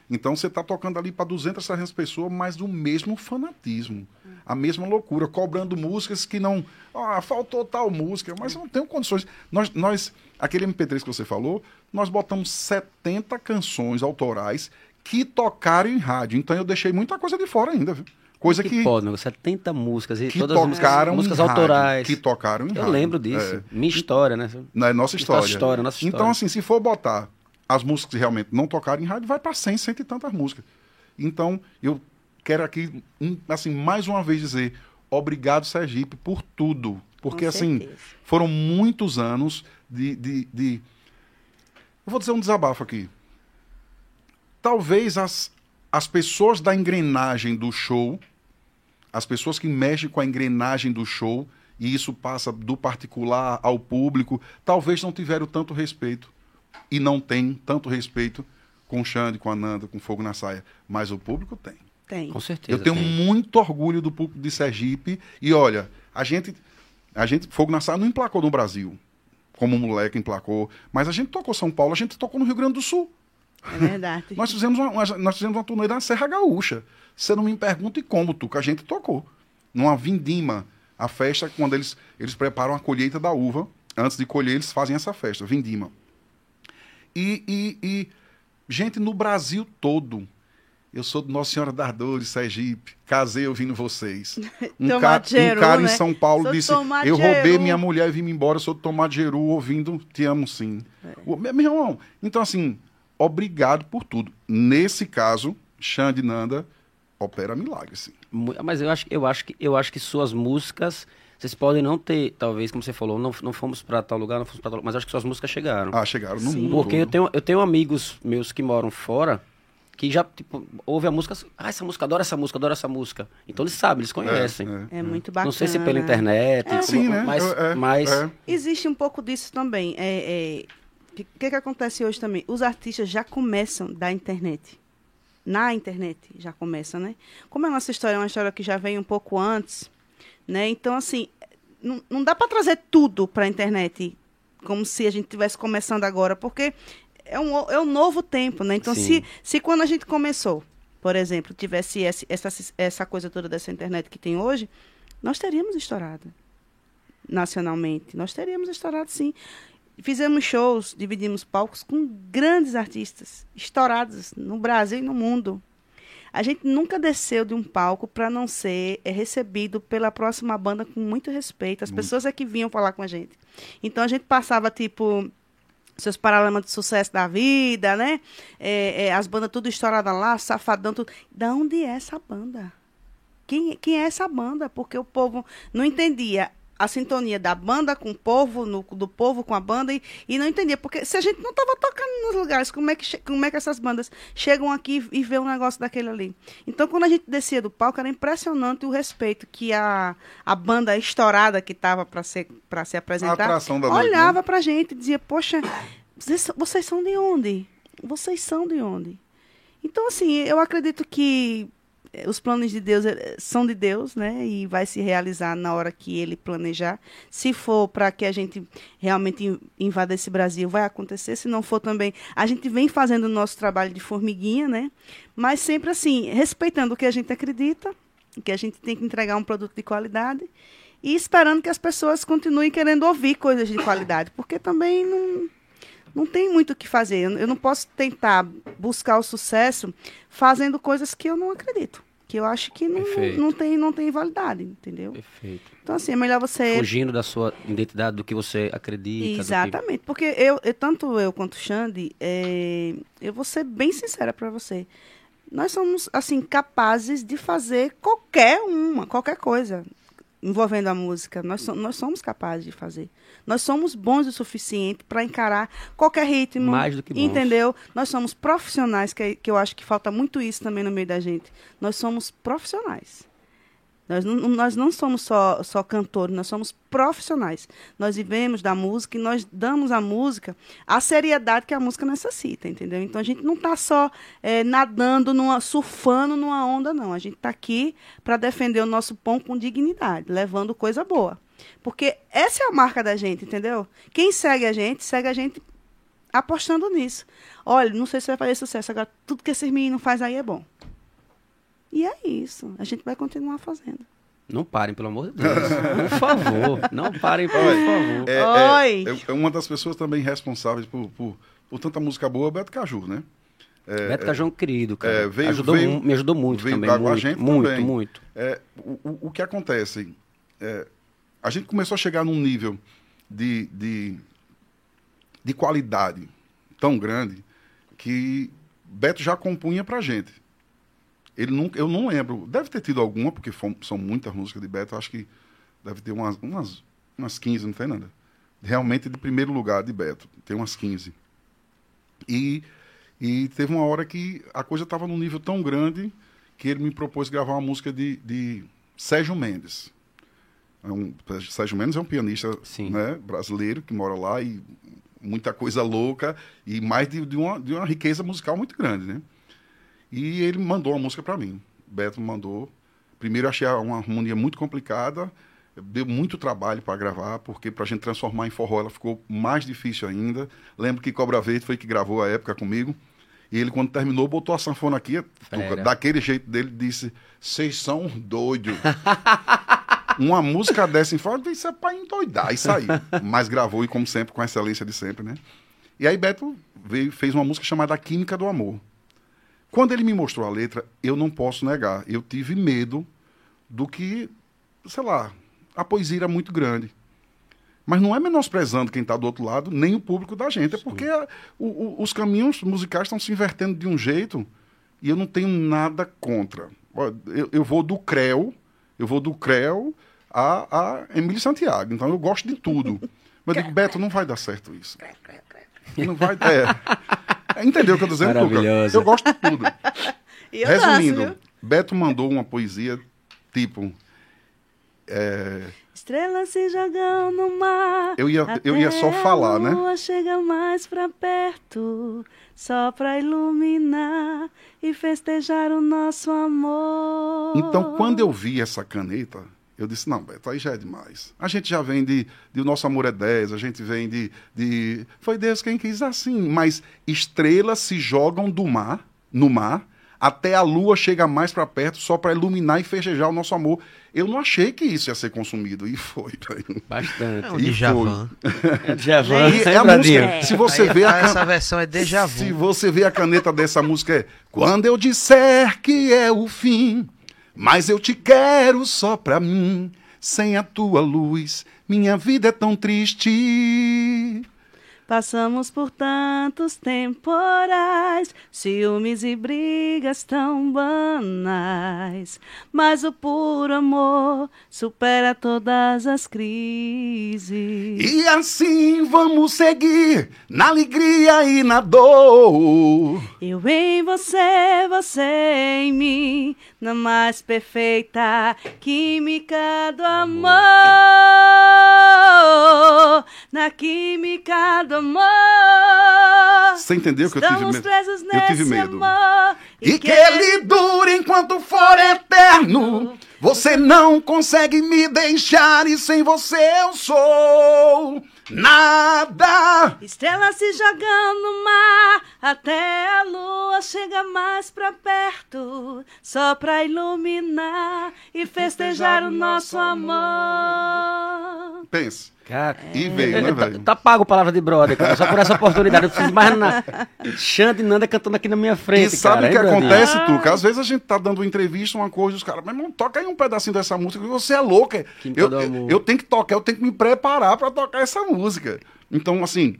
Então você está tocando ali para 200, 300 pessoas, mas do mesmo fanatismo, a mesma loucura, cobrando músicas que não. Ah, faltou tal música, mas eu não tenho condições. Nós, nós, aquele MP3 que você falou, nós botamos 70 canções autorais que tocaram em rádio. Então eu deixei muita coisa de fora ainda, viu? Coisa que, que, pode, meu, 70 músicas e que todas as músicas, tocaram músicas em rádio, autorais. Que tocaram em Eu rádio. lembro disso. É. Minha história, né? Na nossa história. Nossa história, nossa história. Então, assim, se for botar as músicas que realmente não tocaram em rádio, vai para 100, cento e tantas músicas. Então, eu quero aqui, assim, mais uma vez dizer obrigado, Sergipe, por tudo. Porque, Com assim, certeza. foram muitos anos de, de, de- Eu vou dizer um desabafo aqui. Talvez as, as pessoas da engrenagem do show, as pessoas que mexem com a engrenagem do show, e isso passa do particular ao público, talvez não tiveram tanto respeito. E não tem tanto respeito com o Xande, com a Nanda, com Fogo na Saia. Mas o público tem. Tem. Com certeza. Eu tenho tem. muito orgulho do público de Sergipe. E olha, a gente, a gente, Fogo na Saia não emplacou no Brasil, como um moleque emplacou, mas a gente tocou São Paulo, a gente tocou no Rio Grande do Sul. É verdade. Nós fizemos uma, nós fizemos uma turnê na Serra Gaúcha. Você não me pergunta e como, tu, que a gente tocou. Numa vindima. A festa, quando eles, eles preparam a colheita da uva, antes de colher, eles fazem essa festa, vindima. E, e, e, gente, no Brasil todo, eu sou de Nossa Senhora das Dores, Sergipe, casei ouvindo vocês. Um, ca, um cara em né? São Paulo Sou disse: Eu Tomateiro." roubei minha mulher e vim embora, eu sou de Tomageru, ouvindo Te Amo Sim. É. O- Meu meu irmão, então assim, obrigado por tudo. Nesse caso, Xande Nanda opera milagre, sim. Mas eu acho, eu acho que eu acho que suas músicas, vocês podem não ter, talvez, como você falou, não, não fomos para tal lugar, não fomos para tal lugar, mas acho que suas músicas chegaram. Ah, chegaram no Sim. mundo Porque eu tenho, eu tenho amigos meus que moram fora que já, tipo, ouvem a música, ah, essa música, adoro essa música, adoro essa música. Então eles sabem, eles conhecem. É, É muito bacana. Não sei se pela internet, É, como- sim, né? mas, É, é, mas é. Existe um pouco disso também. É, que, que que acontece hoje também? Os artistas já começam da internet. Na internet já começa, né? Como a nossa história é uma história que já vem um pouco antes, né? Então, assim, não, não dá para trazer tudo para a internet como se a gente estivesse começando agora, porque é um, o- é um novo tempo, né? Então, se, se quando a gente começou, por exemplo, tivesse esse- essa, essa coisa toda dessa internet que tem hoje, nós teríamos estourado nacionalmente. Nós teríamos estourado sim. Fizemos shows, dividimos palcos com grandes artistas, estourados no Brasil e no mundo. A gente nunca desceu de um palco para não ser é, recebido pela próxima banda com muito respeito. As pessoas é que vinham falar com a gente. Então a gente passava, tipo, seus paralamas de sucesso da vida, né? É, é, as bandas tudo estouradas lá, safadão, tudo. Da onde é essa banda? Quem, quem é essa banda? Porque o povo não entendia a sintonia da banda com o povo, no- do povo com a banda, e, e não entendia. Porque se a gente não estava tocando nos lugares, como é, que, como é que essas bandas chegam aqui e vê um negócio daquele ali? Então, quando a gente descia do palco, era impressionante o respeito que a, a banda estourada que estava para ser, pra se apresentar noite, né? olhava pra gente e dizia, poxa, vocês, são- vocês são de onde? Vocês são de onde? Então, assim, eu acredito que os planos de Deus eh, são de Deus, né? E vai se realizar na hora que ele planejar. Se for para que a gente realmente in- invada esse Brasil, vai acontecer. Se não for também, a gente vem fazendo o nosso trabalho de formiguinha, né? Mas sempre assim, respeitando o que a gente acredita, que a gente tem que entregar um produto de qualidade e esperando que as pessoas continuem querendo ouvir coisas de qualidade, porque também não, não tem muito o que fazer. Eu não posso tentar buscar o sucesso fazendo coisas que eu não acredito. Que eu acho que não, Perfeito. não, tem, não tem validade, entendeu? Perfeito. Então, assim, é melhor você. Fugindo da sua identidade, do que você acredita. do que- Exatamente, porque eu, eu- tanto eu quanto o Xande, é, eu vou ser bem sincera para você. Nós somos, assim, capazes de fazer qualquer uma, qualquer coisa envolvendo a música. Nós, so- nós somos capazes de fazer. Nós somos bons o suficiente para encarar qualquer ritmo. Mais do que bons. Entendeu? Nós somos profissionais, que, é- que eu acho que falta muito isso também no meio da gente. Nós somos profissionais. Nós não, nós não somos só, só cantores, nós somos profissionais. Nós vivemos da música e nós damos à música a seriedade que a música necessita, entendeu? Então a gente não está só eh, nadando, numa, surfando numa onda, não. A gente está aqui para defender o nosso pão com dignidade, levando coisa boa. Porque essa é a marca da gente, entendeu? Quem segue a gente, segue a gente apostando nisso. Olha, não sei se vai fazer sucesso, agora tudo que esses meninos fazem aí é bom. E é isso. A gente vai continuar fazendo. Não parem, pelo amor de Deus. por favor. Não parem, por favor. É, Oi. é, é uma das pessoas também responsáveis por, por, por tanta música boa, é o Beto Caju, né? Beto Cajão é um querido, cara. é, veio- ajudou veio- me ajudou muito veio também. com a Muito, gente muito, também. muito. É, o, o, o que acontece? É, a gente começou a chegar num nível de, de, de qualidade tão grande que Beto já compunha pra gente. Ele nunca, eu não lembro, deve ter tido alguma, porque são muitas músicas de Beto, acho que deve ter umas, umas, umas 15, não tem nada. Realmente de primeiro lugar de Beto, tem umas 15. E, e teve uma hora que a coisa estava num nível tão grande que ele me propôs gravar uma música de, de Sérgio Mendes. É um, Sérgio Mendes é um pianista né, brasileiro que mora lá e muita coisa louca e mais de, de, uma, de uma riqueza musical muito grande, né? E ele mandou uma música para mim. Beto mandou. Primeiro eu achei uma harmonia muito complicada, deu muito trabalho para gravar, porque para a gente transformar em forró ela ficou mais difícil ainda. Lembro que Cobra Verde foi que gravou a época comigo. E ele, quando terminou, botou a sanfona aqui, Fera. daquele jeito dele, disse: Vocês são doidos. Uma música dessa em fora, isso é pra endoidar. E saiu. Mas gravou, e como sempre, com a excelência de sempre, né? E aí Beto veio, fez uma música chamada Química do Amor. Quando ele me mostrou a letra, eu não posso negar. Eu tive medo do que, sei lá, a poesia era muito grande. Mas não é menosprezando quem está do outro lado, nem o público da gente. É porque a- o- o- os caminhos musicais estão se invertendo de um jeito e eu não tenho nada contra. Eu, eu vou do Creu, eu vou do Creu a, a Emílio Santiago. Então eu gosto de tudo. Mas eu digo, Beto, não vai dar certo isso. Não vai. É. Entendeu o que eu estou dizendo, Cuca? Maravilhosa. Eu gosto de tudo. E eu Resumindo? Beto mandou uma poesia tipo. é, Estrelas se jogam no mar. Eu ia- eu ia só falar, a né? lua chega mais pra perto, só pra iluminar e festejar o nosso amor. Então, quando eu vi essa caneta, eu disse, não, Beto, aí já é demais. A gente já vem de, de O Nosso Amor é 10, a gente vem de, de Foi Deus quem quis assim. Mas estrelas se jogam do mar, no mar, até a lua chega mais para perto só para iluminar e festejar o nosso amor. Eu não achei que isso ia ser consumido, e foi. Bastante. É um E Djavan. Djavan, E sem é a música, se você Aí, vê a, can- Essa versão é déjà Se vu. você vê a caneta dessa música é Quando eu disser que é o fim, mas eu te quero só pra mim, sem a tua luz, minha vida é tão triste. Passamos por tantos temporais, ciúmes e brigas tão banais. Mas o puro amor supera todas as crises. E assim vamos seguir na alegria e na dor. Eu em você, você em mim, na mais perfeita química do amor. Na química do amor. Você entendeu que eu tive medo? Eu tive medo. amor. E que ele dure enquanto for eterno. Você não consegue me deixar e sem você eu sou nada. Estrelas se jogando no mar, até a lua chega mais pra perto, só pra iluminar e festejar o nosso amor. Pense. Cara, E veio, né, tá, velho? tá pago palavra de brother, cara. Só por essa oportunidade. Eu preciso mais na. Xande e Nanda cantando aqui na minha frente. E sabe o que hein, acontece, Tuca? Às vezes a gente tá dando uma entrevista, uma coisa, os caras, mas não toca aí um pedacinho dessa música, que você é louca. Química Eu, eu, tenho que tocar, eu tenho que me preparar pra tocar essa música. Então, assim,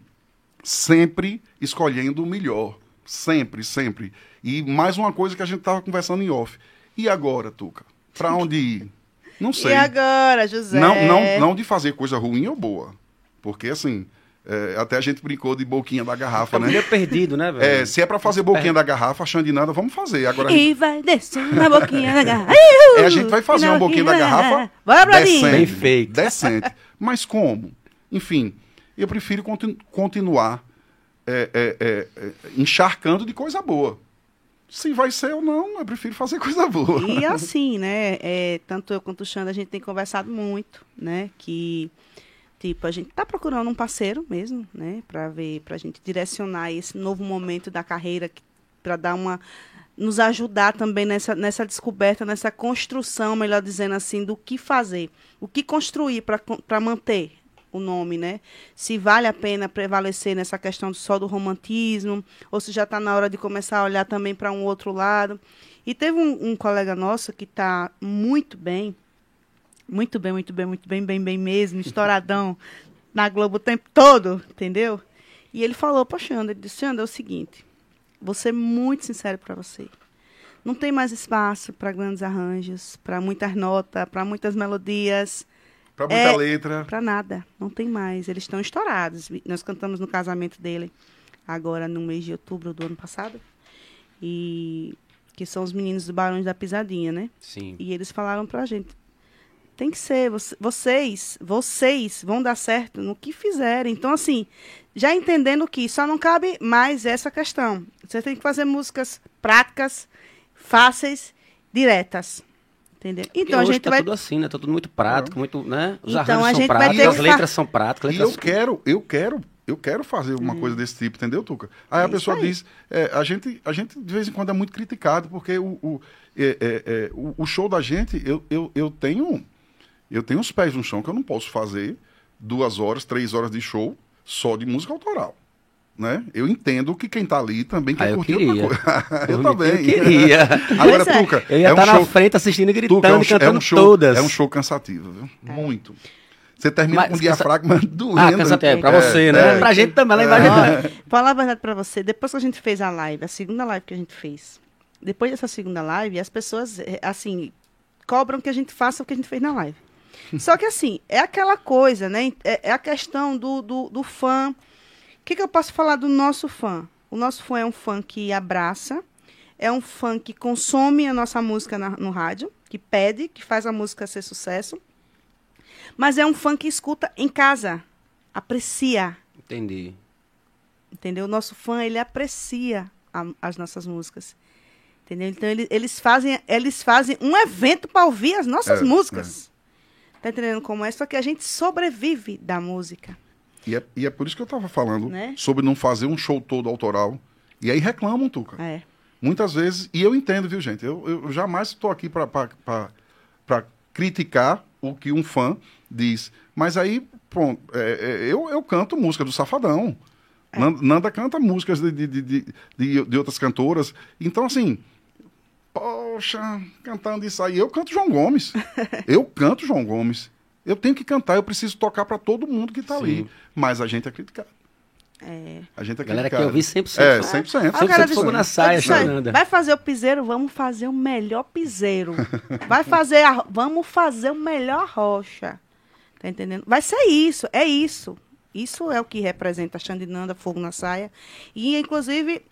sempre escolhendo o melhor. Sempre, sempre. E mais uma coisa que a gente tava conversando em off. E agora, Tuca? Pra onde ir? Não sei. E agora, José? Não, não, não de fazer coisa ruim ou boa. Porque, assim, é, até a gente brincou de boquinha da garrafa, Tá né? meio perdido, né, velho? É, se é pra fazer boquinha da garrafa, achando de nada, vamos fazer. Agora, E vai descendo na boquinha da garrafa. é, a gente vai fazer uma boquinha da garrafa Bora, Bradinho. decente. Bem feito. Decente. Mas como? Enfim, eu prefiro conti- continuar é, é, é, é, encharcando de coisa boa. Se vai ser ou não, eu prefiro fazer coisa boa. E assim, né? é, tanto eu quanto o Xanda, a gente tem conversado muito, né? Que, tipo, a gente tá procurando um parceiro mesmo, né? Pra ver, pra gente direcionar esse novo momento da carreira, pra dar uma. nos ajudar também nessa, nessa descoberta, nessa construção, melhor dizendo assim, do que fazer. O que construir para manter o nome, né? Se vale a pena prevalecer nessa questão só do romantismo, ou se já está na hora de começar a olhar também para um outro lado. E teve um, um colega nosso que está muito bem, muito bem, muito bem, muito bem, bem, bem mesmo, estouradão na Globo o tempo todo, entendeu? E ele falou, poxa, Xanda, ele disse, Xanda, é o seguinte, vou ser muito sincero para você. Não tem mais espaço para grandes arranjos, para muitas notas, para muitas melodias. Pra muita É, letra. Pra nada, não tem mais. Eles estão estourados. Nós cantamos no casamento dele agora no mês de outubro do ano passado. E que são os meninos do Barões da Pisadinha, né? Sim. E eles falaram pra gente: tem que ser, voc- vocês, vocês vão dar certo no que fizerem. Então, assim, já entendendo que só não cabe mais essa questão. Você tem que fazer músicas práticas, fáceis, diretas. Entendeu? Porque Então a hoje gente tá vai. tudo assim, né? Tá tudo muito prático, muito, né? Os Então, arranjos a são gente vai práticos, ter as letras são práticas. E letras eu quero, eu quero, eu quero fazer uma coisa desse tipo, entendeu, Tuca? Aí a É pessoa isso aí. diz, é, a, gente, a gente de vez em quando é muito criticado, porque o, o, é, é, é, o, o show da gente, eu, eu, eu tenho eu tenho os pés no chão que eu não posso fazer duas horas, três horas de show só de música autoral. Né? Eu entendo que quem tá ali também quer Ah, eu curtir queria. outra coisa. eu Eu também. queria. Agora, Pois é. Tuca, Eu ia é um estar na show, frente assistindo e gritando Tuca, é um, e show- cantando é um show, todas. É um show cansativo, viu? Muito. Você termina Mas com o cansa- diafragma doendo. Ah, cansativo. É, pra você, né? é. Pra gente também, lá embaixo. Olha, falar a verdade pra você, depois que a gente fez a live, a segunda live que a gente fez, depois dessa segunda live, as pessoas, eh, assim, cobram que a gente faça o que a gente fez na live. Só que, assim, é aquela coisa, né? É, é a questão do, do, do fã. O que, que eu posso falar do nosso fã? O nosso fã é um fã que abraça, é um fã que consome a nossa música na- no rádio, que pede, que faz a música ser sucesso, mas é um fã que escuta em casa, aprecia, Entendi. Entendeu? O nosso fã, ele aprecia a- as nossas músicas. Entendeu? Então, ele- eles, fazem, eles fazem um evento para ouvir as nossas É, músicas. Tá entendendo como é? Só que a gente sobrevive da música. E é, e é por isso que eu tava falando Né? sobre não fazer um show todo autoral. E aí reclamam, Tuca. É. Muitas vezes, e eu entendo, viu, gente? Eu, eu jamais estou aqui para criticar o que um fã diz. Mas aí, pronto, é, é, eu, eu canto música do Safadão. É. Nan- Nanda canta músicas de, de, de, de- de outras cantoras. Então, assim, poxa, cantando isso aí. Eu canto João Gomes. eu canto João Gomes. Eu tenho que cantar, eu preciso tocar para todo mundo que está ali. Mas a gente é criticado. É. A gente é galera criticado. quer ouvir 100%. É, né? 100%. Ah, o cara 100% disse- fogo na saia, eu disse, "Olha, Fernanda. Vai fazer o piseiro? Vamos fazer o melhor piseiro. Vai fazer a, vamos fazer o melhor rocha. Tá entendendo? Vai ser isso, é isso. Isso é o que representa a Xandinanda, Fogo na Saia. E, inclusive,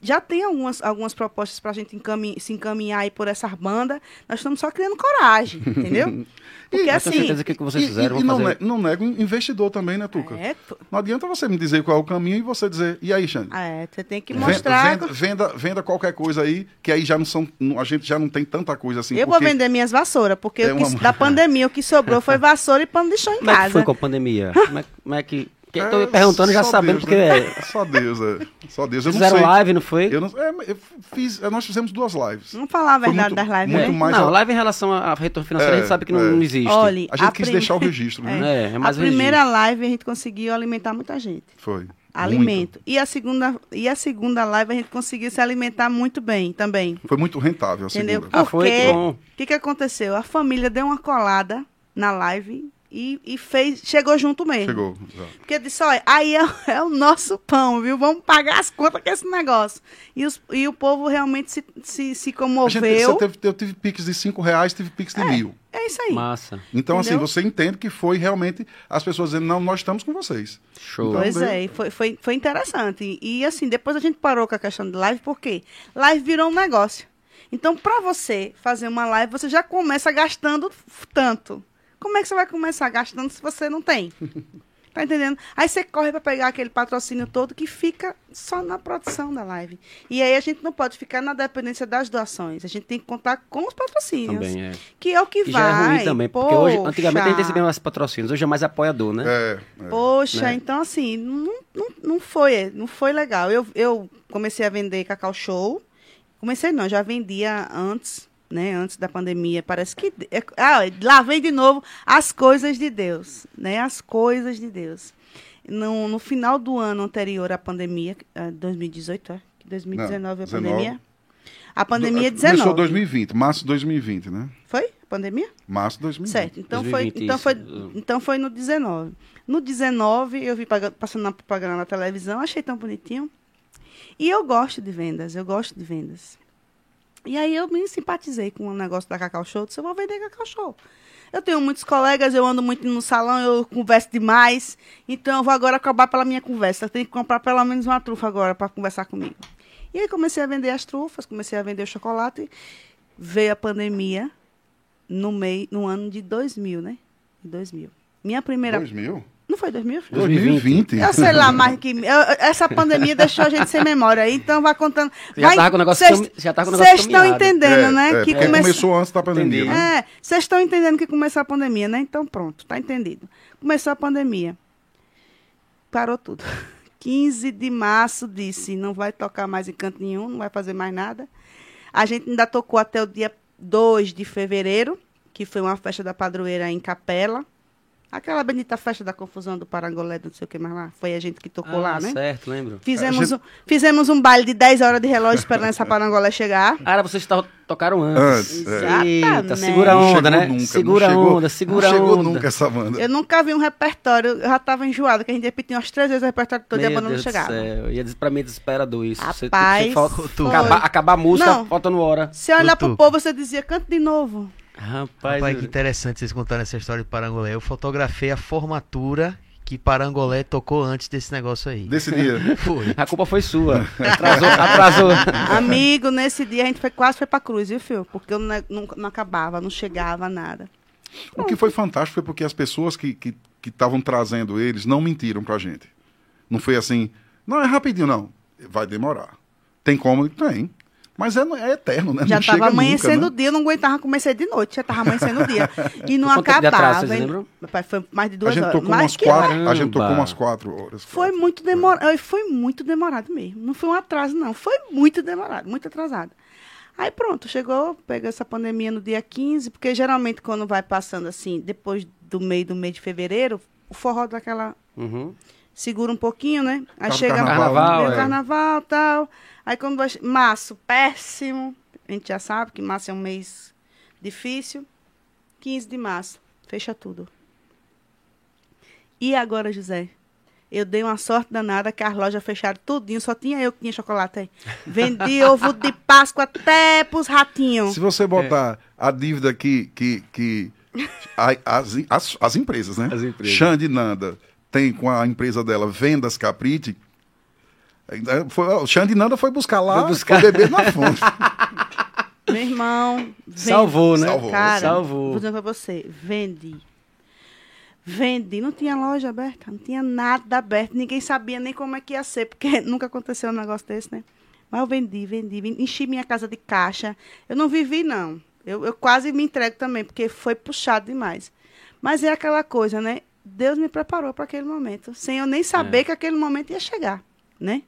já tem algumas, algumas propostas para a gente encamin- se encaminhar aí por essas bandas. Nós estamos só criando coragem, entendeu? Porque Eu tenho assim. certeza que o que vocês E- fizeram e, e não, fazer. ne- não nego um investidor também, né, Tuca? É, tu- Não adianta você me dizer qual é o caminho e você dizer, e aí, Xande? é, você tem que mostrar. Venda, venda, venda qualquer coisa aí, que aí já não são. A gente já não tem tanta coisa assim. eu vou vender minhas vassouras, porque É o que- uma- da pandemia o que sobrou foi vassoura e pano de chão em Como é que casa. foi com a pandemia? Como é, como é que Quem tô perguntando já sabendo Deus, porque né? é. Só Deus, é. Só Deus. Eu não Fizeram sei. live, não foi? Eu não, é, eu fiz, nós fizemos duas lives. Vamos falar a verdade muito- das lives, muito né? mais não, a- live em relação a retorno financeiro, É, a gente sabe que não, é. não existe. Olha, A gente quis prim- deixar o registro, né? É, é a mais o primeira registro. live a gente conseguiu alimentar muita gente. Foi. Alimento. E a segunda e a segunda live a gente conseguiu se alimentar muito bem também. Foi muito rentável a Entendeu? segunda. Ah, foi, Porque bom. o que, que aconteceu? A família deu uma colada na live e, e fez, chegou junto mesmo. Chegou. exato. Porque disse, olha, aí é, é o nosso pão, viu? Vamos pagar as contas com esse negócio. E, os- e o povo realmente se, se, se A gente, comoveu. você teve, eu tive piques de 5 reais, tive piques de mil. É isso aí. Massa. Então, assim, Entendeu? você entende que foi realmente as pessoas dizendo, não, nós estamos com vocês. Show. Então, Pois é, foi, foi, foi interessante. E, e, assim, depois a gente parou com a questão de live, por quê? Live virou um negócio. Então, para você fazer uma live, você já começa gastando tanto. Como é que você vai começar gastando se você não tem? Tá entendendo? Aí você corre para pegar aquele patrocínio todo que fica só na produção da live. E aí a gente não pode ficar na dependência das doações. A gente tem que contar com os patrocínios. Também é. Que é o que E vai. já é ruim também, porque hoje, Poxa. antigamente a gente recebia mais patrocínios, hoje é mais apoiador, né? É, é. Poxa, Né? então assim, não, não, não foi, não foi legal. Eu, eu comecei a vender Cacau Show. Comecei não, já vendia antes, né? Antes da pandemia. Parece que. é- ah, lá vem de novo as coisas de Deus, né? As coisas de Deus. No, no final do ano anterior à pandemia, ah, 2018, é? 2019 a 19. pandemia? A pandemia é Do- 19. Começou 2020, março de 2020, né? Foi? A pandemia? Março de 2020. Certo, então 2020, foi, então, foi, então foi no 19. No 19, eu vi passando na propaganda na televisão, achei tão bonitinho. E eu gosto de vendas, eu gosto de vendas. E aí eu me simpatizei com o negócio da Cacau Show, disse, eu vou vender Cacau Show. Eu tenho muitos colegas, eu ando muito no salão, eu converso demais, então eu vou agora acabar pela minha conversa. Eu tenho que comprar pelo menos uma trufa agora para conversar comigo. E aí comecei a vender as trufas, comecei a vender o chocolate. Veio a pandemia no, mei, no ano de 2000, né? De 2000. Minha primeira... 2000? Não foi 2000? filho? 2020. Eu sei lá mais que. eu- essa pandemia deixou a gente sem memória. Então vai contando. Você já vai- tava com o negócio Cês- cami- já tava com o negócio Vocês estão entendendo, né? É, que porque come- começou antes da pandemia, Entendi. né? É, vocês estão entendendo que começou a pandemia, né? Então pronto, tá entendido. Começou a pandemia. Parou tudo. 15 de março disse, não vai tocar mais em canto nenhum, não vai fazer mais nada. A gente ainda tocou até o dia 2 de fevereiro, que foi uma festa da padroeira em Capela. Aquela bendita festa da confusão do Parangolé, não sei o que mais lá. Foi a gente que tocou Ah, lá, né? certo, lembro. Fizemos, gente- um, fizemos um baile de 10 horas de relógio esperando essa Parangolé chegar. Ah, era vocês to- tocaram antes. Antes, é. Eita, segura a onda, chegou né? nunca, segura a chegou- onda, segura não a chegou onda. nunca essa banda. Eu nunca vi um repertório, eu já estava enjoada, que a gente repetia umas três vezes o repertório todo e a banda não Deus do chegava. céu. Ia dizer pra mim é desesperador isso. Você- Rapaz, você falta- foi. acabar, acabar a música, Não. faltando hora. Se olhar pro povo, você dizia, canta de novo. Rapaz, Rapaz, que interessante vocês contarem essa história de Parangolé. Eu fotografei a formatura que Parangolé tocou antes desse negócio aí. Desse dia. Foi. a culpa foi sua. Atrasou, atrasou. Amigo, nesse dia a gente foi, quase foi pra cruz, viu, filho? Porque eu não, não, não acabava, não chegava nada. O que foi fantástico foi porque as pessoas que que que estavam trazendo eles não mentiram pra gente. Não foi assim, não é rapidinho, não. Vai demorar. Tem como? Tem. Mas é, é eterno, né? Já não tava chega amanhecendo nunca, o né? dia, eu não aguentava começar de noite, já tava amanhecendo o dia. E não Quanto acabava. vocês lembram? Rapaz, foi mais de A duas gente horas. tocou Mais umas quatro, a gente tocou umas quatro horas. Foi quatro. muito demorado, foi muito demorado mesmo. Não foi um atraso, não. Foi muito demorado, muito atrasado. Aí pronto, chegou, pegou essa pandemia no dia 15, porque geralmente quando vai passando assim, depois do meio do mês de fevereiro, o forró daquela Uhum. Segura um pouquinho, né? Aí do chega carnaval, é. carnaval e tal. Aí quando vai. Março, péssimo. A gente já sabe que março é um mês difícil. 15 de março, fecha tudo. E agora, José? Eu dei uma sorte danada que as lojas fecharam tudinho, só tinha eu que tinha chocolate aí. Vendi ovo de Páscoa até pros ratinhos. Se você botar a dívida que, que, que a- as, as, as empresas, né? As empresas. Xande Nanda tem com a empresa dela Vendas Caprite. Foi, o Xande Nanda foi buscar lá, Foi buscar. foi beber na fonte. Meu irmão. vende- Salvou, né? Salvou. Cara, Salvou. vou dizer pra você, vendi. Vendi, não tinha loja aberta, não tinha nada aberto, ninguém sabia nem como é que ia ser, porque nunca aconteceu um negócio desse, né? Mas eu vendi, vendi, vendi, enchi minha casa de caixa. Eu não vivi, não. Eu, eu quase me entrego também, porque foi puxado demais. Mas é aquela coisa, né? Deus me preparou para aquele momento, sem eu nem saber é. que aquele momento ia chegar, né?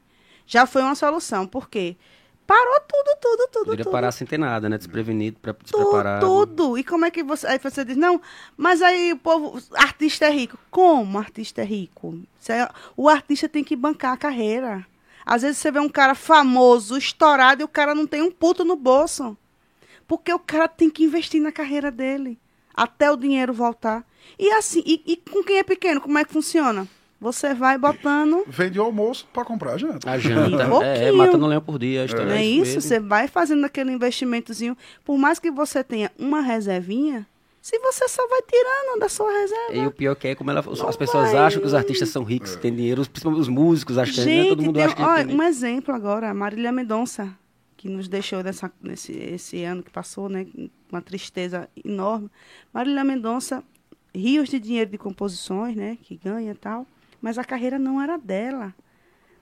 Já foi uma solução, por quê? Parou tudo, tudo, tudo, Poderia tudo. parar sem ter nada, né? Desprevenido, pra, despreparado. Tudo. E como é que você... Aí você diz, não, mas aí o povo... Artista é rico. Como artista é rico? O artista tem que bancar a carreira. Às vezes você vê um cara famoso, estourado, e o cara não tem um puto no bolso. Porque o cara tem que investir na carreira dele. Até o dinheiro voltar. E assim, e, e com quem é pequeno, como é que funciona? Você vai botando. Vende o almoço para comprar a janta. A janta. é, é, matando leão por dia. É, é isso, você vai fazendo aquele investimentozinho. Por mais que você tenha uma reservinha, se você só vai tirando da sua reserva. E o pior que é como ela, as pessoas vai. acham que os artistas são ricos, é. têm dinheiro, principalmente os músicos, acham que né? todo mundo tem, acha que olha, Um exemplo agora, Marília Mendonça, que nos deixou nessa, nesse esse ano que passou, né? Uma tristeza enorme. Marília Mendonça, rios de dinheiro de composições, né? Que ganha e tal mas a carreira não era dela.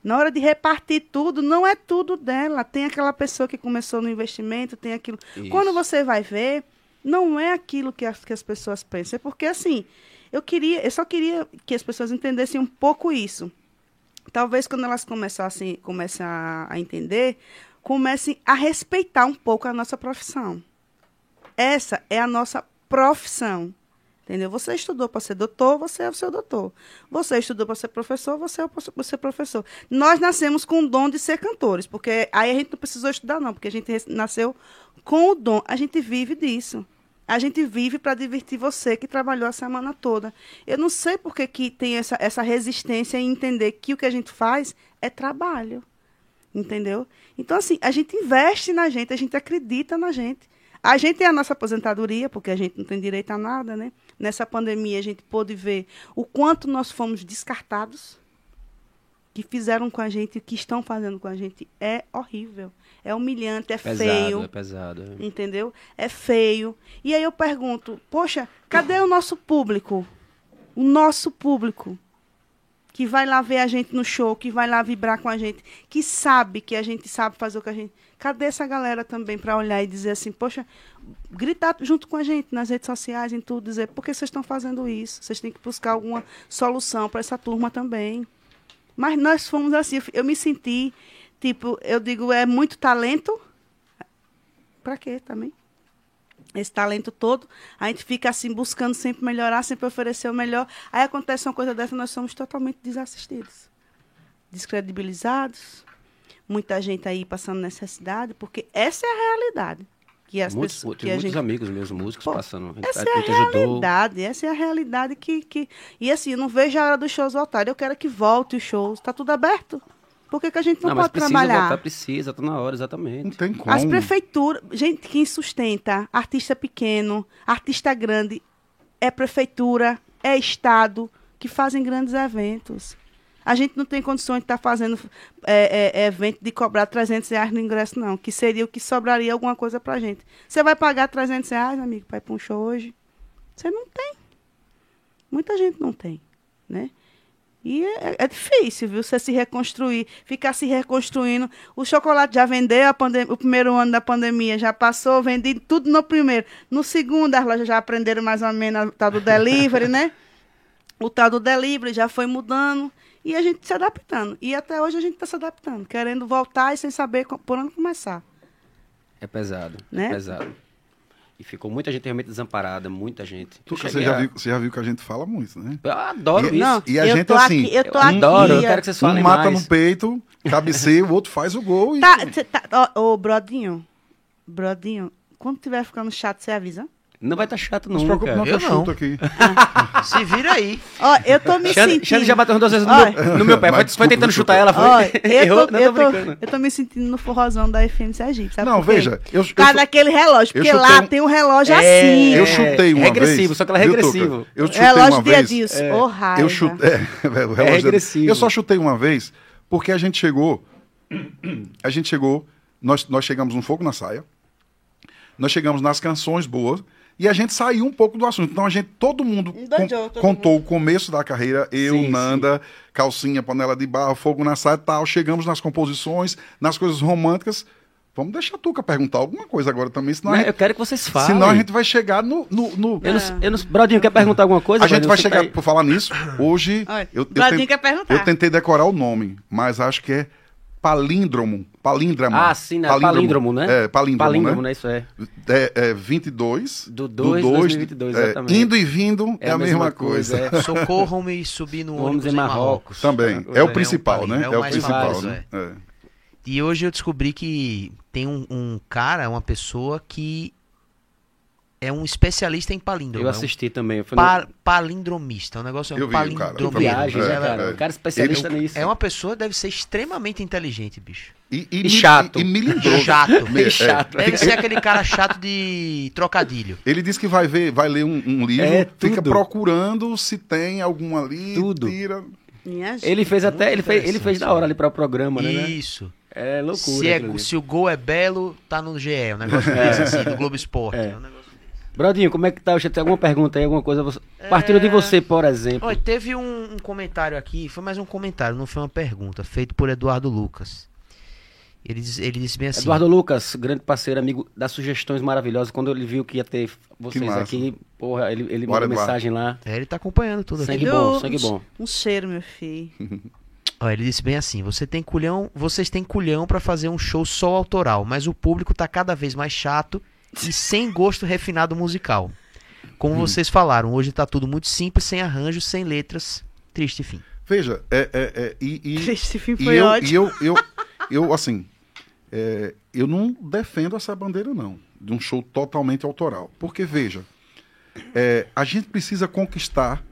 Na hora de repartir tudo, não é tudo dela. Tem aquela pessoa que começou no investimento, tem aquilo. Isso. Quando você vai ver, não é aquilo que as, que as pessoas pensam. É porque, assim, eu queria, eu só queria que as pessoas entendessem um pouco isso. Talvez quando elas começassem, comecem a, a entender, comecem a respeitar um pouco a nossa profissão. Essa é a nossa profissão. Entendeu? Você estudou para ser doutor, você é o seu doutor. Você estudou para ser professor, você é o seu professor. Nós nascemos com o dom de ser cantores, porque aí a gente não precisou estudar, não, porque a gente nasceu com o dom. A gente vive disso. A gente vive para divertir você que trabalhou a semana toda. Eu não sei por que tem essa, essa resistência em entender que o que a gente faz é trabalho. Entendeu? Então, assim, a gente investe na gente, a gente acredita na gente. A gente tem a nossa aposentadoria, porque a gente não tem direito a nada, né? Nessa pandemia a gente pôde ver o quanto nós fomos descartados, que fizeram com a gente, o que estão fazendo com a gente é horrível, é humilhante, é pesado, feio. É pesado, é. Entendeu? É feio. E aí eu pergunto, poxa, cadê o nosso público? O nosso público que vai lá ver a gente no show, que vai lá vibrar com a gente, que sabe que a gente sabe fazer o que a gente. Cadê essa galera também para olhar e dizer assim, poxa, gritar junto com a gente nas redes sociais, em tudo, dizer, por que vocês estão fazendo isso? Vocês têm que buscar alguma solução para essa turma também. Mas nós fomos assim, eu me senti, tipo, eu digo, é muito talento. Para quê também? Esse talento todo, a gente fica assim buscando sempre melhorar, sempre oferecer o melhor. Aí acontece uma coisa dessa, nós somos totalmente desassistidos, descredibilizados, muita gente aí passando necessidade, porque essa é a realidade. Que as muitos, pessoas, que muitos gente... amigos meus músicos Pô, passando. Essa é a realidade, ajudou. essa é a realidade que, que. E assim, eu não vejo a hora dos shows voltarem. Eu quero que volte os shows. Está tudo aberto. Por que, que a gente não, não pode precisa trabalhar? Voltar, precisa, tá na hora, exatamente. Não tem como. As prefeituras, gente, quem sustenta, artista pequeno, artista grande, é prefeitura, é estado, que fazem grandes eventos. A gente não tem condições de estar tá fazendo é, é, evento de cobrar 300 reais no ingresso, não. Que seria o que sobraria alguma coisa pra gente. Você vai pagar 300 reais, amigo, para ir para um show hoje? Você não tem. Muita gente não tem, né? E é, é, difícil, viu? Você se reconstruir, ficar se reconstruindo. O chocolate já vendeu, a o primeiro ano da pandemia já passou, vendi tudo no primeiro. No segundo, as lojas já aprenderam mais ou menos o tal do delivery, né? O tal do delivery já foi mudando e a gente se adaptando. E até hoje a gente está se adaptando, querendo voltar e sem saber por onde começar. É pesado, é né? é pesado. E ficou muita gente realmente desamparada, muita gente. você, já viu, você já viu que a gente fala muito, né? Eu adoro e, isso. Não, e a gente assim. Aqui, eu, tô aqui, adoro, eu quero que vocês falem Um mata no peito, cabeceia, o outro faz o gol. E... Tá, tá, ô, Brodinho, Brodinho, quando tiver ficando chato, você avisa? Não vai estar tá chato, não. Não se preocupe, não, eu não. aqui. Se vira aí. Ó, eu tô me Xande, sentindo. Xande já bateu duas vezes no, meu, no meu pé. Foi, foi tentando chutar ela, foi. Ó, eu, Errou, tô, não, eu, tô, eu tô me sentindo no forrozão da FM Sergipe, sabe? Não, veja. Eu, eu, Cada aquele relógio, porque lá um... tem um relógio é, assim. Eu chutei uma é regressivo, vez. só que ela é regressivo. Eu chutei relógio uma vez. Edilson, é. oh, raiva. Eu chutei. É, o relógio é regressivo. Eu só chutei uma vez porque a gente chegou. A gente chegou. Nós, nós chegamos no fogo na saia. Nós chegamos nas canções boas e a gente saiu um pouco do assunto. Então a gente, todo mundo todo contou mundo. o começo da carreira, eu, sim, Nanda, sim. calcinha, panela de barro, fogo na saia e tal. Chegamos nas composições, nas coisas românticas, Vamos deixar a Tuca perguntar alguma coisa agora também, senão, Né, gente, Eu quero que vocês falem. senão a gente vai chegar no. no, no- Eu não, eu não, Brodinho, quer perguntar alguma coisa? a gente Brodinho? vai chegar, tá por falar nisso, hoje. Olha, eu, eu, quer perguntar. eu tentei decorar o nome, mas acho que é palíndromo. Palíndramo. Ah, sim, né? Palíndromo, né? É, palíndromo, Palíndromo, né? né? Isso é. É, é 22. Do 2 de 2022, é, exatamente. Indo e vindo é, a mesma, coisa. é. Socorram-me subir no Vamos ônibus em Marrocos. Marrocos. Também. É, É o é principal, um né? palíndromo, É é o principal, famoso, né? É. E hoje eu descobri que tem um, um cara, uma pessoa que é um especialista em palíndromo. Eu é um assisti também. Eu pa- palindromista. O negócio é um Eu o cara, palindromeiro. viagem, né, É, cara? é. O cara é especialista Ele- nisso. É uma pessoa deve ser extremamente inteligente, bicho. E, E mi- chato. E, e milindroso. Chato. Me- é. chato. Deve ser aquele cara chato de trocadilho. Ele disse que vai ver, vai ler um, um livro, É, fica procurando se tem algum ali, Tudo. tira. Ele fez até, ele fez, ele fez na hora ali para o programa, né? Isso. É loucura. Se, é- se o gol é belo, tá no GE. Um negócio desse, assim, do Globo Esporte. É. É um negócio- Brodinho, como é que tá? Você tem alguma pergunta aí, alguma coisa? Você- Partindo de você, por exemplo. Olha, teve um, um comentário aqui, foi mais um comentário, não foi uma pergunta, feito por Eduardo Lucas. Ele, diz- ele disse bem assim: Eduardo Lucas, grande parceiro, amigo, das sugestões maravilhosas. Quando ele viu que ia ter vocês aqui, porra, ele, ele Bora, mandou Eduardo. mensagem lá. É, ele tá acompanhando tudo aqui. Sangue bom, um- sangue bom. Um cheiro, meu filho. Olha, ele disse bem assim: você tem culhão, vocês têm culhão pra fazer um show só autoral, mas o público tá cada vez mais chato e sem gosto refinado musical. Como vocês falaram, hoje tá tudo muito simples, sem arranjos, sem letras. Triste fim. Veja, é, é, é, e, e, Esse fim e foi eu, ótimo. e eu, eu, eu, assim, é, eu não defendo essa bandeira, não, de um show totalmente autoral. Porque, veja, é, a gente precisa conquistar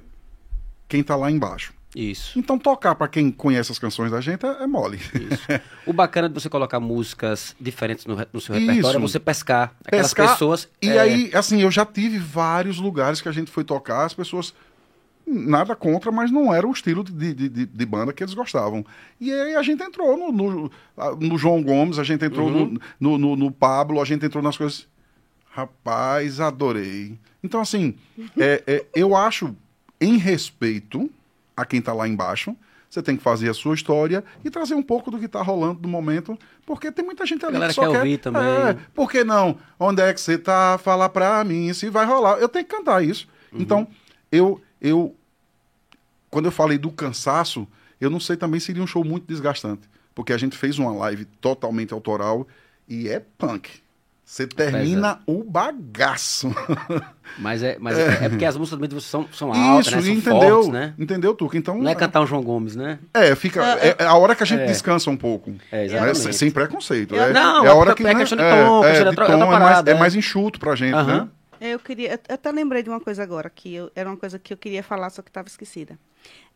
quem tá lá embaixo. Isso, Então, tocar para quem conhece as canções da gente é, é mole. isso. O bacana de você colocar músicas diferentes no, no seu Isso. repertório é você pescar aquelas Pescar, pessoas. E é, aí, assim, eu já tive vários lugares que a gente foi tocar, as pessoas. Nada contra, mas não era o estilo de, de, de, de banda que eles gostavam. E aí a gente entrou no, no, no João Gomes, a gente entrou Uhum. no, no, no, no Pablo, a gente entrou nas coisas. Rapaz, adorei. Então, assim, é, é, eu acho, em respeito a quem tá lá embaixo, você tem que fazer a sua história e trazer um pouco do que tá rolando no momento, porque tem muita gente ali galera que só quer quer... ouvir também. É, por que não? Onde é que você tá? Fala pra mim se vai rolar. Eu tenho que cantar isso. Uhum. Então, eu, eu. Quando eu falei do cansaço, eu não sei também seria um show muito desgastante. Porque a gente fez uma live totalmente autoral e é punk. Você termina o bagaço. Mas, é, mas é. é porque as músicas também são, são altas, Isso, né? São entendeu? fortes, né? Entendeu, Tuca? Então. Não é cantar um João Gomes, né? É, fica. É, é a hora que a gente É. descansa um pouco. É, né? exatamente. Sem, sem preconceito. É, Não, é a hora que. é né, questão de tom, questão de outra- outra é, mais, parada, é é. mais enxuto pra gente, Aham. né? Eu queria, eu até lembrei de uma coisa agora, que eu- era uma coisa que eu queria falar, só que estava esquecida.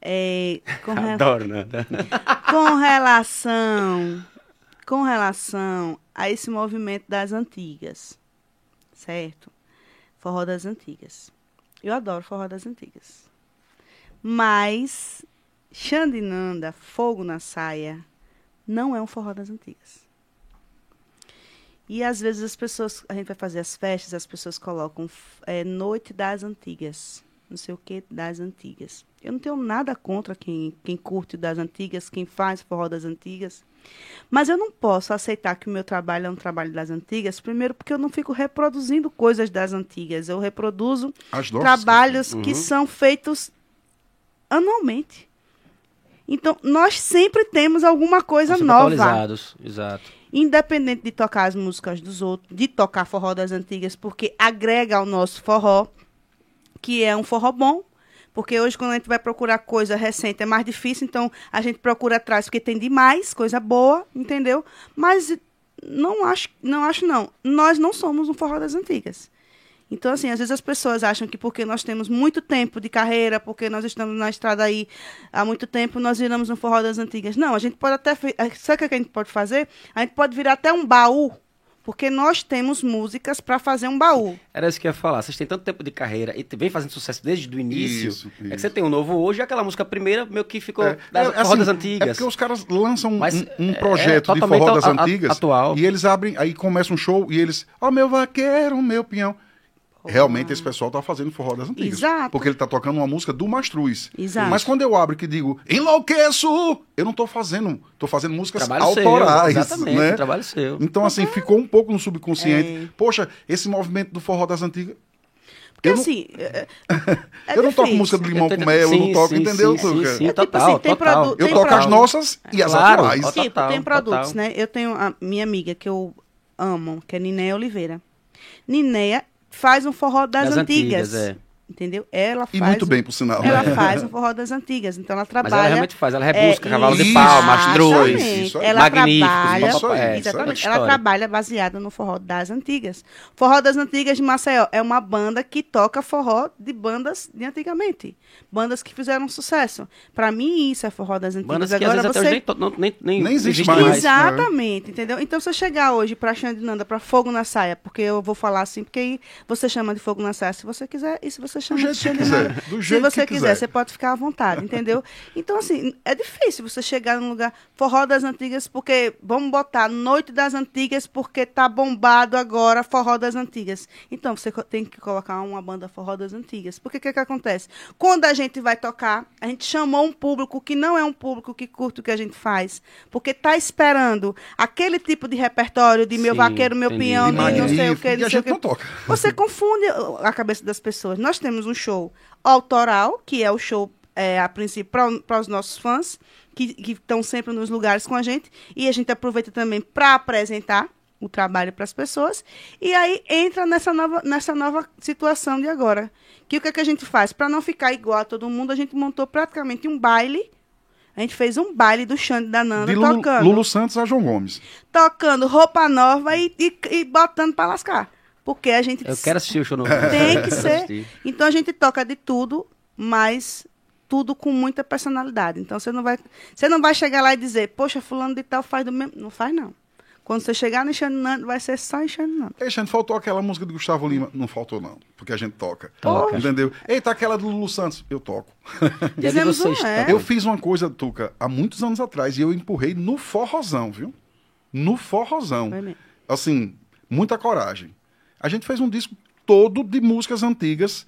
É, com, re- Adoro, né? com relação, com relação a esse movimento das antigas, certo? Forró das antigas. Eu adoro forró das antigas. Mas Xandinanda, Fogo na Saia, não é um forró das antigas. E às vezes as pessoas, a gente vai fazer as festas, as pessoas colocam é, Noite das Antigas, não sei o que das antigas. Eu não tenho nada contra quem, quem curte das antigas, quem faz forró das antigas. Mas eu não posso aceitar que o meu trabalho é um trabalho das antigas, primeiro porque eu não fico reproduzindo coisas das antigas. Eu reproduzo trabalhos que Uhum. são feitos anualmente. Então, nós sempre temos alguma coisa nova. atualizados, exato. Independente de tocar as músicas dos outros, de tocar forró das antigas, porque agrega ao nosso forró, que é um forró bom. Porque hoje, quando a gente vai procurar coisa recente, é mais difícil, então a gente procura atrás, porque tem demais, coisa boa, entendeu? Mas não acho, não acho não. Nós não somos um forró das antigas. Então, assim, às vezes as pessoas acham que porque nós temos muito tempo de carreira, porque nós estamos na estrada aí há muito tempo, nós viramos um forró das antigas. Não, a gente pode até. eh, Sabe o que a gente pode fazer? A gente pode virar até um baú, porque nós temos músicas para fazer um baú. Era isso que eu ia falar. Vocês têm tanto tempo de carreira e vem fazendo sucesso desde o início. Isso, É isso. que você tem um novo hoje e aquela música primeira meio que ficou É, das é, forró assim, É antigas. porque os caras lançam um, Mas, um é, projeto é de forró das a- a- antigas atual. e eles abrem, aí começa um show e eles, ó meu vaqueiro, meu pinhão. Realmente esse pessoal tá fazendo forró das antigas. Exato. Porque ele tá tocando uma música do Mastruz. Exato. Mas quando eu abro que digo, enlouqueço, eu não tô fazendo, tô fazendo músicas Trabalho autorais, seu, exatamente, né? trabalho seu. Então, assim, ficou um pouco no subconsciente. É. Poxa, esse movimento do forró das antigas. Porque eu não- assim. É, é eu não toco música do Limão Eu tô com Melo, não sim, toco, sim, entendeu, sim, sim, sim, É tipo total, assim, tem total. Eu toco as produto. nossas e as Claro, atuais. total. Tipo, tem produtos, total. né? Eu tenho a minha amiga que eu amo, que é Ninéia Oliveira. Ninéia faz um forró das, Das antigas. antigas, é. Entendeu? Ela E faz. muito um- bem, por sinal. Ela né? faz um forró das antigas. Então ela Mas trabalha. ela realmente faz, ela rebusca É, cavalo de isso, pau, mastruz. Isso aí. Ela Magníficos, trabalha, isso aí, é, exatamente. Ela trabalha baseada no forró das antigas. Forró das antigas de Maceió é uma banda que toca forró de bandas de antigamente, bandas que fizeram sucesso. Pra mim isso é forró das antigas. Bandas que às Agora vezes até você hoje nem, nem, nem, Nem existe existem mais. Exatamente, entendeu? Então, se eu chegar hoje pra Xandinanda, pra Fogo na Saia, porque eu vou falar assim, porque aí você chama de Fogo na Saia se você quiser, e se você chama jeito que quiser, do se você que quiser, quiser. você pode ficar à vontade, entendeu? Então, assim, é difícil você chegar num lugar forró das antigas, porque vamos botar Noite das Antigas, porque tá bombado agora forró das antigas. Então, você tem que colocar uma banda forró das antigas. Porque o que, que acontece? Quando a gente vai tocar, a gente chamou um público que não é um público que curte o que a gente faz, porque tá esperando aquele tipo de repertório de meu Sim, vaqueiro, meu entendi. peão, de não sei o que, e não a sei o gente que. não toca. Você confunde a cabeça das pessoas. Nós temos um show autoral, que é o show, é, a princípio, para os nossos fãs, que estão sempre nos lugares com a gente. E a gente aproveita também para apresentar o trabalho para as pessoas. E aí entra nessa nova, nessa nova situação de agora. Que o que, é que a gente faz? Para não ficar igual a todo mundo, a gente montou praticamente um baile. A gente fez um baile do Xande da Nanda De Lulu, tocando Lulu Santos a João Gomes. tocando roupa nova e, e, e botando para lascar. Porque a gente Eu quero assistir o show novo. tem que ser. Então a gente toca de tudo, mas tudo com muita personalidade. Então você não vai, você não vai chegar lá e dizer, poxa, fulano de tal faz do mesmo, não faz não. Quando você chegar no Xananã, vai ser só em Xananã. Ei, Xande, faltou aquela música de Gustavo Lima. Não faltou, não. Porque a gente toca. Toca. Entendeu? Eita, aquela do Lulu Santos. Eu toco. Vocês, um, é. Eu fiz uma coisa, Tuca, há muitos anos atrás. E eu empurrei no forrozão, viu? No forrozão. Assim, muita coragem. A gente fez um disco todo de músicas antigas,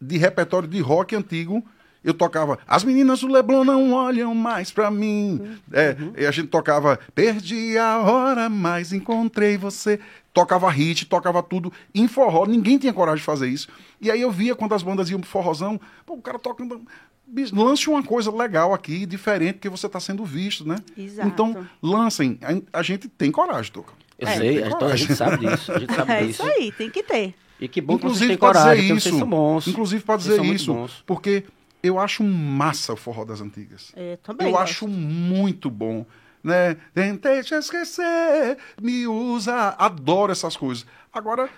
de repertório de rock antigo. Eu tocava As meninas do Leblon não olham mais pra mim. É, e a gente tocava Perdi a hora, mas encontrei você. Tocava hit, tocava tudo em forró. Ninguém tinha coragem de fazer isso. E aí eu via quando as bandas iam pro forrozão, pô, o cara tocando. Bicho, Lance uma coisa legal aqui, diferente, que você está sendo visto, né? Exato. Então, lancem. A, a gente tem coragem, Tuca. Eu É. sei, Tem a gente, a coragem. gente sabe disso. A gente sabe É disso. isso aí, tem que ter. E que bom que vocês Inclusive têm para coragem, isso. vocês são bons. Inclusive para dizer isso. Porque eu acho massa o forró das antigas. Eu também eu gosto. acho muito bom. Né? Tentei te esquecer, me usa, adoro essas coisas. Agora,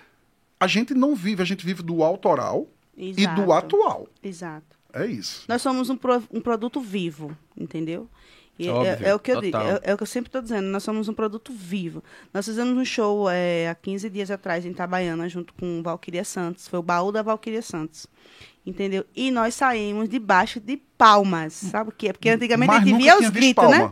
a gente não vive, a gente vive do autoral e Exato. do atual. Exato. É isso. Nós somos um, pro- um produto vivo, entendeu? E é, Óbvio, é o que eu digo, é, é o que eu sempre estou dizendo, nós somos um produto vivo. Nós fizemos um show é, há 15 dias atrás em Itabaiana, junto com Valquíria Santos, foi o baú da Valquíria Santos. Entendeu? E nós saímos debaixo de palmas, sabe o quê? Porque antigamente Mas a gente via os gritos, palma. né?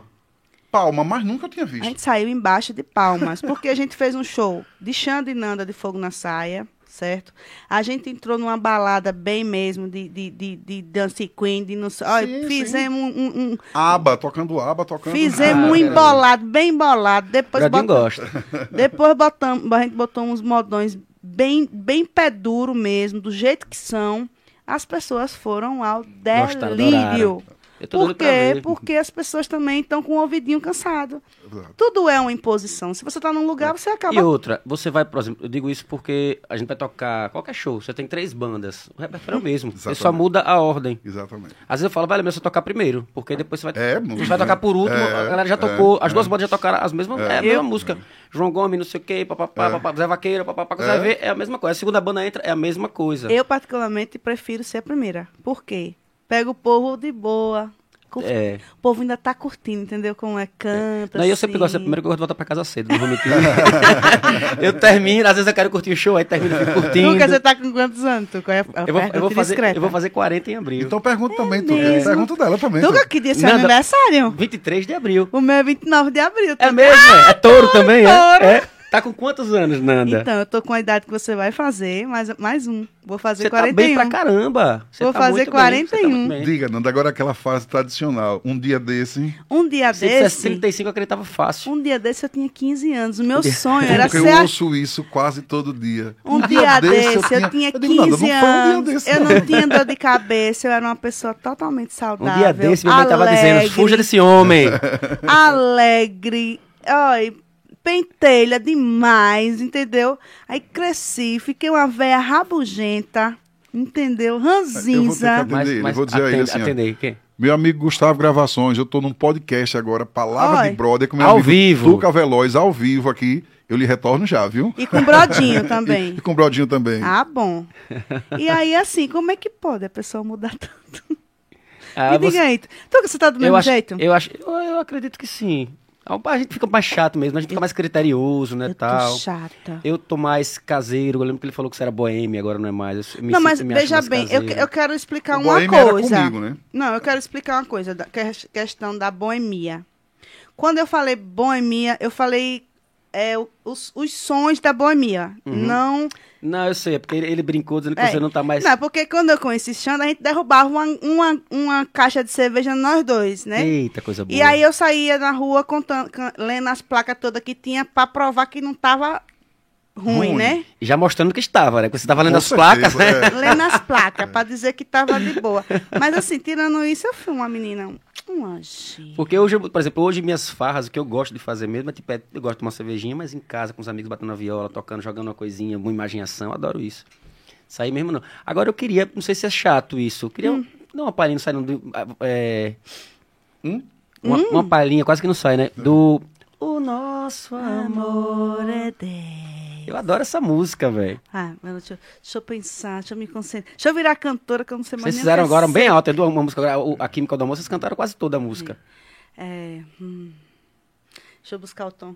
Palma, mas nunca eu tinha A visto. gente saiu embaixo de palmas, porque a gente fez um show de Xande e Nanda de Fogo na Saia, certo? A gente entrou numa balada bem mesmo de, de, de, de Dance Queen, de não sei. Olha, Sim, fizemos um, um- um- Aba, tocando aba, tocando. Fizemos Ah, um quero embolado, bem embolado. Depois, Bradinho botam- gosta. depois botamos, a gente botou uns modões bem, bem pé duro mesmo, do jeito que são. As pessoas foram ao Gostaram, delírio. adoraram. Eu tô Por quê? Porque as pessoas também estão com o ouvidinho cansado. Exato. Tudo é uma imposição. Se você está num lugar, você acaba. E outra, você vai, por exemplo, eu digo isso porque a gente vai tocar qualquer show, você tem três bandas, o repertório é o mesmo, você só Exatamente. muda a ordem. Exatamente. Às vezes eu falo, vale, melhor você tocar primeiro, porque depois você vai, É, você vai tocar por último, é, a galera já é, tocou, as é. duas bandas já tocaram as mesmas, é, a mesma Eu- música. João Gomes, não sei o quê, papapá, É. papapá, Zé Vaqueiro, papapá, você É. vai ver, é a mesma coisa. A segunda banda entra, é a mesma coisa. Eu, particularmente, prefiro ser a primeira. Por quê? Pega o povo de boa. É. O povo ainda tá curtindo, entendeu? Como é canta. Não, e eu sempre assim. gosto, é primeiro que eu gosto de voltar pra casa cedo, não vou mentir. eu termino, às vezes eu quero curtir o show, aí termino, fico curtindo. Lucas, você tá com quantos anos? Tu? Qual é a eu, vou, eu, vou fazer, discreta? eu vou fazer 40 em abril. Então pergunta também, tu. mesmo? Pergunta dela também. Tuca, tu. que dia é seu Nada. aniversário? 23 de abril. O meu é 29 de abril. É Tuca. mesmo, é? É touro também, é? touro. É. Tá com quantos anos, Nanda? Então, eu tô com a idade que você vai fazer, mais, mais um. Vou fazer Você tá 41. bem pra caramba. Você Vou tá fazer muito bem, você tá 41. Diga, Nanda, agora aquela fase tradicional. Um dia desse. Um dia Se dissesse desse, 35, eu acreditava fácil. um dia desse eu tinha 15 anos. O meu sonho era Porque eu ser a ouço isso quase todo dia. Um dia desse, eu tinha eu digo, Nanda, 15 não foi um dia anos, desse, eu não. tinha dor de cabeça, eu era uma pessoa totalmente Um saudável. dia desse, minha mãe tava dizendo, fuja desse homem. Alegre, ai, pentelha demais, entendeu? Aí cresci, fiquei uma véia rabugenta, entendeu? Eu vou ter Ranzinza. que Atender ele, vou dizer a ele atende, assim, ó. atendei, quem? Meu amigo Gustavo Gravações, eu tô num podcast agora, Palavra Oi. de Brother, com meu Ao amigo vivo. Tuca Veloz, ao vivo aqui. Eu lhe retorno já, viu? E com brodinho também. E, e com o Brodinho também. Ah, bom. E aí, assim, como é que pode a pessoa mudar tanto? Ah, Me você- diga aí. Tu, você tá do mesmo eu acho, jeito? Eu, acho, eu, eu acredito que sim. A gente fica mais chato mesmo, a gente fica mais criterioso, né, Eu tô tal. chata. Eu tô mais caseiro, eu lembro que ele falou que você era boêmia, agora não é mais. Eu me Não, sinto- mas me acho veja bem, eu, eu quero explicar O uma Boêmio era coisa. comigo, né? Não, eu quero explicar uma coisa, da que- questão da boemia. Quando eu falei boemia, eu falei é, os, os sons da boemia. Uhum. Não, Não, eu sei, é porque ele, ele brincou dizendo que É. você não tá mais... não, porque quando eu conheci Xanda, a gente derrubava uma, uma, uma caixa de cerveja nós dois, né? Eita, coisa boa. E aí eu saía na rua contando, lendo as placas todas que tinha pra provar que não tava ruim, Ruim. né? E Já mostrando que estava, né? Porque você tava lendo Com as placas, né? certeza, é. lendo as placas pra dizer que tava de boa. Mas assim, tirando isso, eu fui uma menina, um anjinho. Porque hoje, eu- por exemplo, hoje minhas farras, o que eu gosto de fazer mesmo é tipo, é- eu gosto de uma cervejinha, mas em casa, com os amigos batendo a viola, tocando, jogando uma coisinha, uma imaginação, adoro isso. Sair mesmo não. Agora eu queria, não sei se é chato isso, eu queria Hum. dar uma palhinha saindo do. É, Hum? uma, Hum. uma palhinha, quase que não sai, né? Do. O nosso amor. É dez. Eu adoro essa música, velho. Ah, mas deixa, eu- deixa eu pensar, deixa eu me concentrar. Deixa eu virar cantora, que eu não sei mais Vocês fizeram agora ser. bem alta, é uma música, a Química do Amor, vocês cantaram quase toda a música. É, hum. Deixa eu buscar o tom.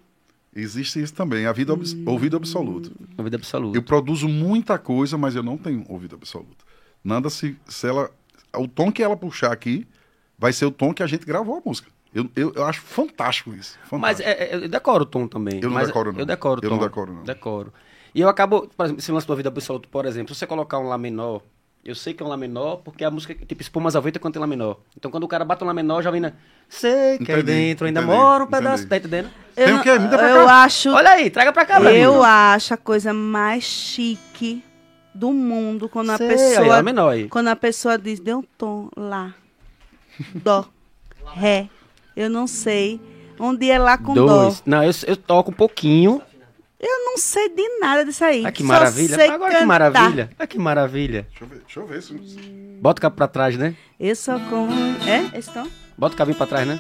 Existe isso também, a vida abs- ouvido absoluto. Uma vida absoluta. Eu produzo muita coisa, mas eu não tenho ouvido absoluto. Nanda, se, se ela. O tom que ela puxar aqui vai ser o tom que a gente gravou a música. Eu, eu, eu acho fantástico isso. Mas Fantástico. é, é, eu decoro o tom também. Eu não mas decoro, não. Eu decoro o Eu tom. não decoro, não. Decoro. E eu acabo, por exemplo, esse lance do Vida Absoluto, por exemplo, se você colocar um Lá menor, eu sei que é um Lá menor, porque a música, tipo, Espumas ao Vento é quando tem Lá menor. Então quando o cara bate um Lá menor, já vem na... Sei que aí Entendi, dentro ainda entendi, mora um pedaço, entendi. tá entendendo? Tem Eu o quê? Me dá pra Eu cá. acho, Olha aí, traga pra cá, eu acho a coisa mais chique do mundo quando a Sei, aí, pessoa Lá menor aí. quando a pessoa diz dê um tom lá, dó, ré, eu não sei onde é lá com Dois. dó. Não, eu, eu toco um pouquinho. Eu não sei de nada disso aí. Olha que Só maravilha. sei Agora que cantar. maravilha. Olha que maravilha. Deixa eu ver, deixa eu ver. Se... Bota o cabo pra trás, né? Eu sou com é esse tom? Bota o cabinho pra trás, né?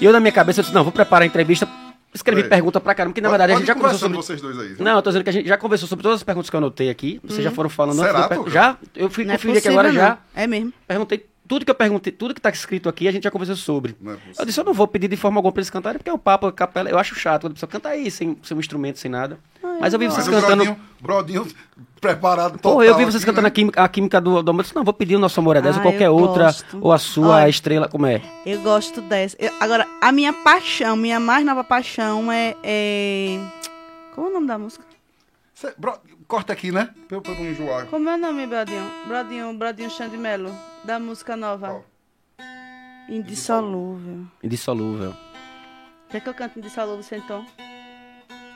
E eu, na minha cabeça, eu disse, não, vou preparar a entrevista. Escrevi Peraí. pergunta pra caramba, porque na verdade a gente já conversou sobre... vocês dois aí. viu? Não, eu tô dizendo que a gente já conversou sobre todas as perguntas que eu anotei aqui. Vocês já foram falando Será, antes. do per- Tuca? Já? Eu fui Não é conferir aqui possível, agora já. não. É mesmo. Perguntei tudo que eu perguntei, tudo que tá escrito aqui, a gente já conversou sobre. É. Eu disse, eu não vou pedir de forma alguma pra eles cantarem, porque é um papo, capela. Eu acho chato quando a pessoa canta aí, sem, sem um instrumento, sem nada. Mas eu vi vocês o cantando. Brodinho, Brodinho preparado total. Porra, eu vi vocês aqui, cantando né? a química, a química do, amor. Eu disse, não, vou pedir o nosso amor é 10 ou Ah, qualquer eu outra, gosto. ou a sua, Olha. a estrela, como é? Eu gosto dessa. Eu- agora, a minha paixão, minha mais nova paixão é, é... Como é o nome da música? Cê- Bro- Corta aqui, né? Pra eu, pra eu não enjoar. Como é o nome, Brodinho? Brodinho, Brodinho Xandimelo, da música nova. Qual? Indissolúvel. Indissolúvel. Quer que eu cante Indissolúvel sem tom?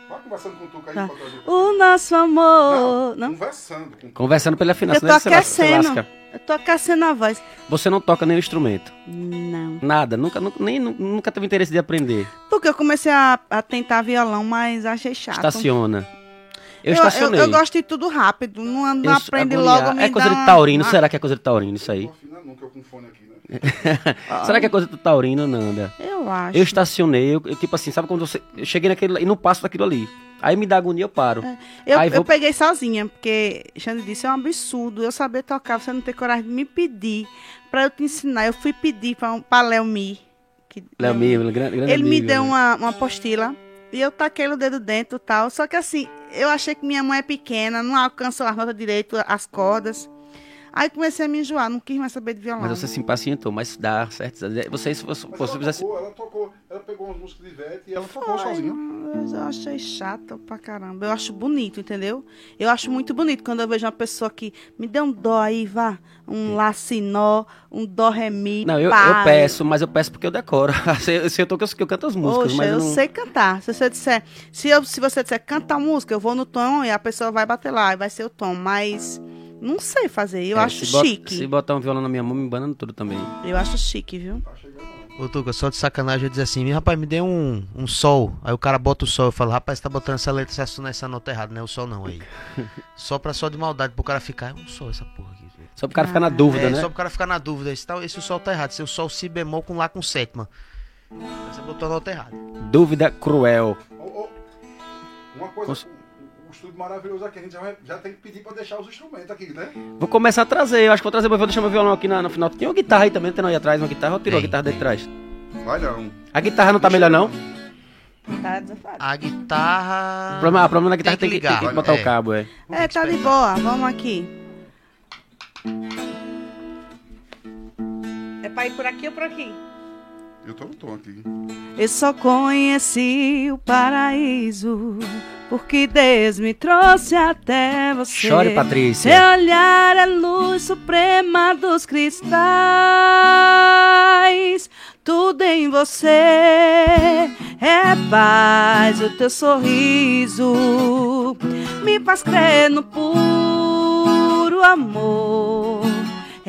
Vai conversando com o Tuca aí. Tá. O nosso amor... Não, Não? conversando com o Conversando pela afinar, Eu tô se aquecendo. Eu tô aquecendo a voz. Você não toca nenhum instrumento. Não. Nada, nunca, nunca, nem, nunca teve interesse de aprender. Porque eu comecei a, a tentar violão, mas achei chato. Estaciona. Eu, Eu, eu, estacionei. eu gosto de tudo rápido. Não, não aprende agoniar. logo, me É coisa dá de taurino, uma- será que é coisa de taurino isso aí? Nunca eu com fone aqui, né? Será que é coisa do taurino, Nanda? Eu acho. Eu estacionei, eu, eu, tipo assim, sabe quando você... Eu cheguei naquele... E não passo daquilo ali. Aí me dá agonia, eu paro. Eu, Aí eu vou- peguei sozinha, porque Xande disse, é um absurdo eu saber tocar, você não ter coragem de me pedir pra eu te ensinar. Eu fui pedir pra, um- pra Léo Mi. que- Léo Milo, grande, grande Ele me amigo, deu né? uma, uma apostila e eu taquei o dedo dentro e tal. Só que assim, eu achei que minha mãe é pequena, não alcançou as notas direito, as cordas. Aí comecei a me enjoar, não quis mais saber de violão. Mas você se impacientou, mas dá certo. Você, se você, Mas você ela fizesse- tocou, ela tocou, ela pegou umas músicas de Ivete e ela tocou sozinha. Eu achei chato pra caramba. Eu acho bonito, entendeu? Eu acho muito bonito quando eu vejo uma pessoa que me dê um dó aí, vá. Um lá si nó, um dó ré mi, Não, eu, eu peço, mas eu peço porque eu decoro. se, se eu toco, eu, eu canto as músicas, Poxa, mas eu não... sei cantar. Se você disser, se, eu, se você disser canta a música, eu vou no tom e a pessoa vai bater lá e vai ser o tom. Mas não sei fazer. Eu É, acho se bota- chique. se botar um violão na minha mão, me banando tudo também. Eu acho chique, viu? Ô, Tuca, só de sacanagem eu dizer assim, rapaz, me dê um, um sol. Aí o cara bota o sol, eu falo, rapaz, você tá botando essa letra, essa, essa nota errada, não é o sol não aí. só pra só de maldade, pro cara ficar, é um sol essa porra aqui. Só pro cara ficar na dúvida, é, né? só pro cara ficar na dúvida, esse, tá, esse sol tá errado, seu sol si bemol com lá com sétima. Você botou a nota errada. Dúvida cruel. Ô, ô, Uma coisa, Cons- o, o estúdio maravilhoso aqui, a gente já, vai- já tem que pedir pra deixar os instrumentos aqui, né? Vou começar a trazer, eu acho que vou trazer, vou deixar meu violão aqui na- no final. Tem uma guitarra aí também, tem aí atrás, uma guitarra, ou tirou a guitarra de trás? Vai não. A guitarra não tá melhor não? Tá. A guitarra. O problema, o problema da guitarra Tem tem que que, tem que botar É. o cabo, é. É, tá de boa. Vamos aqui. É pra ir por aqui ou por aqui? Eu tô no tom aqui. Eu só conheci o paraíso porque Deus me trouxe até você. Chore, Patrícia. Seu olhar é luz suprema dos cristais. Tudo em você é paz. O teu sorriso me faz crer no puro amor.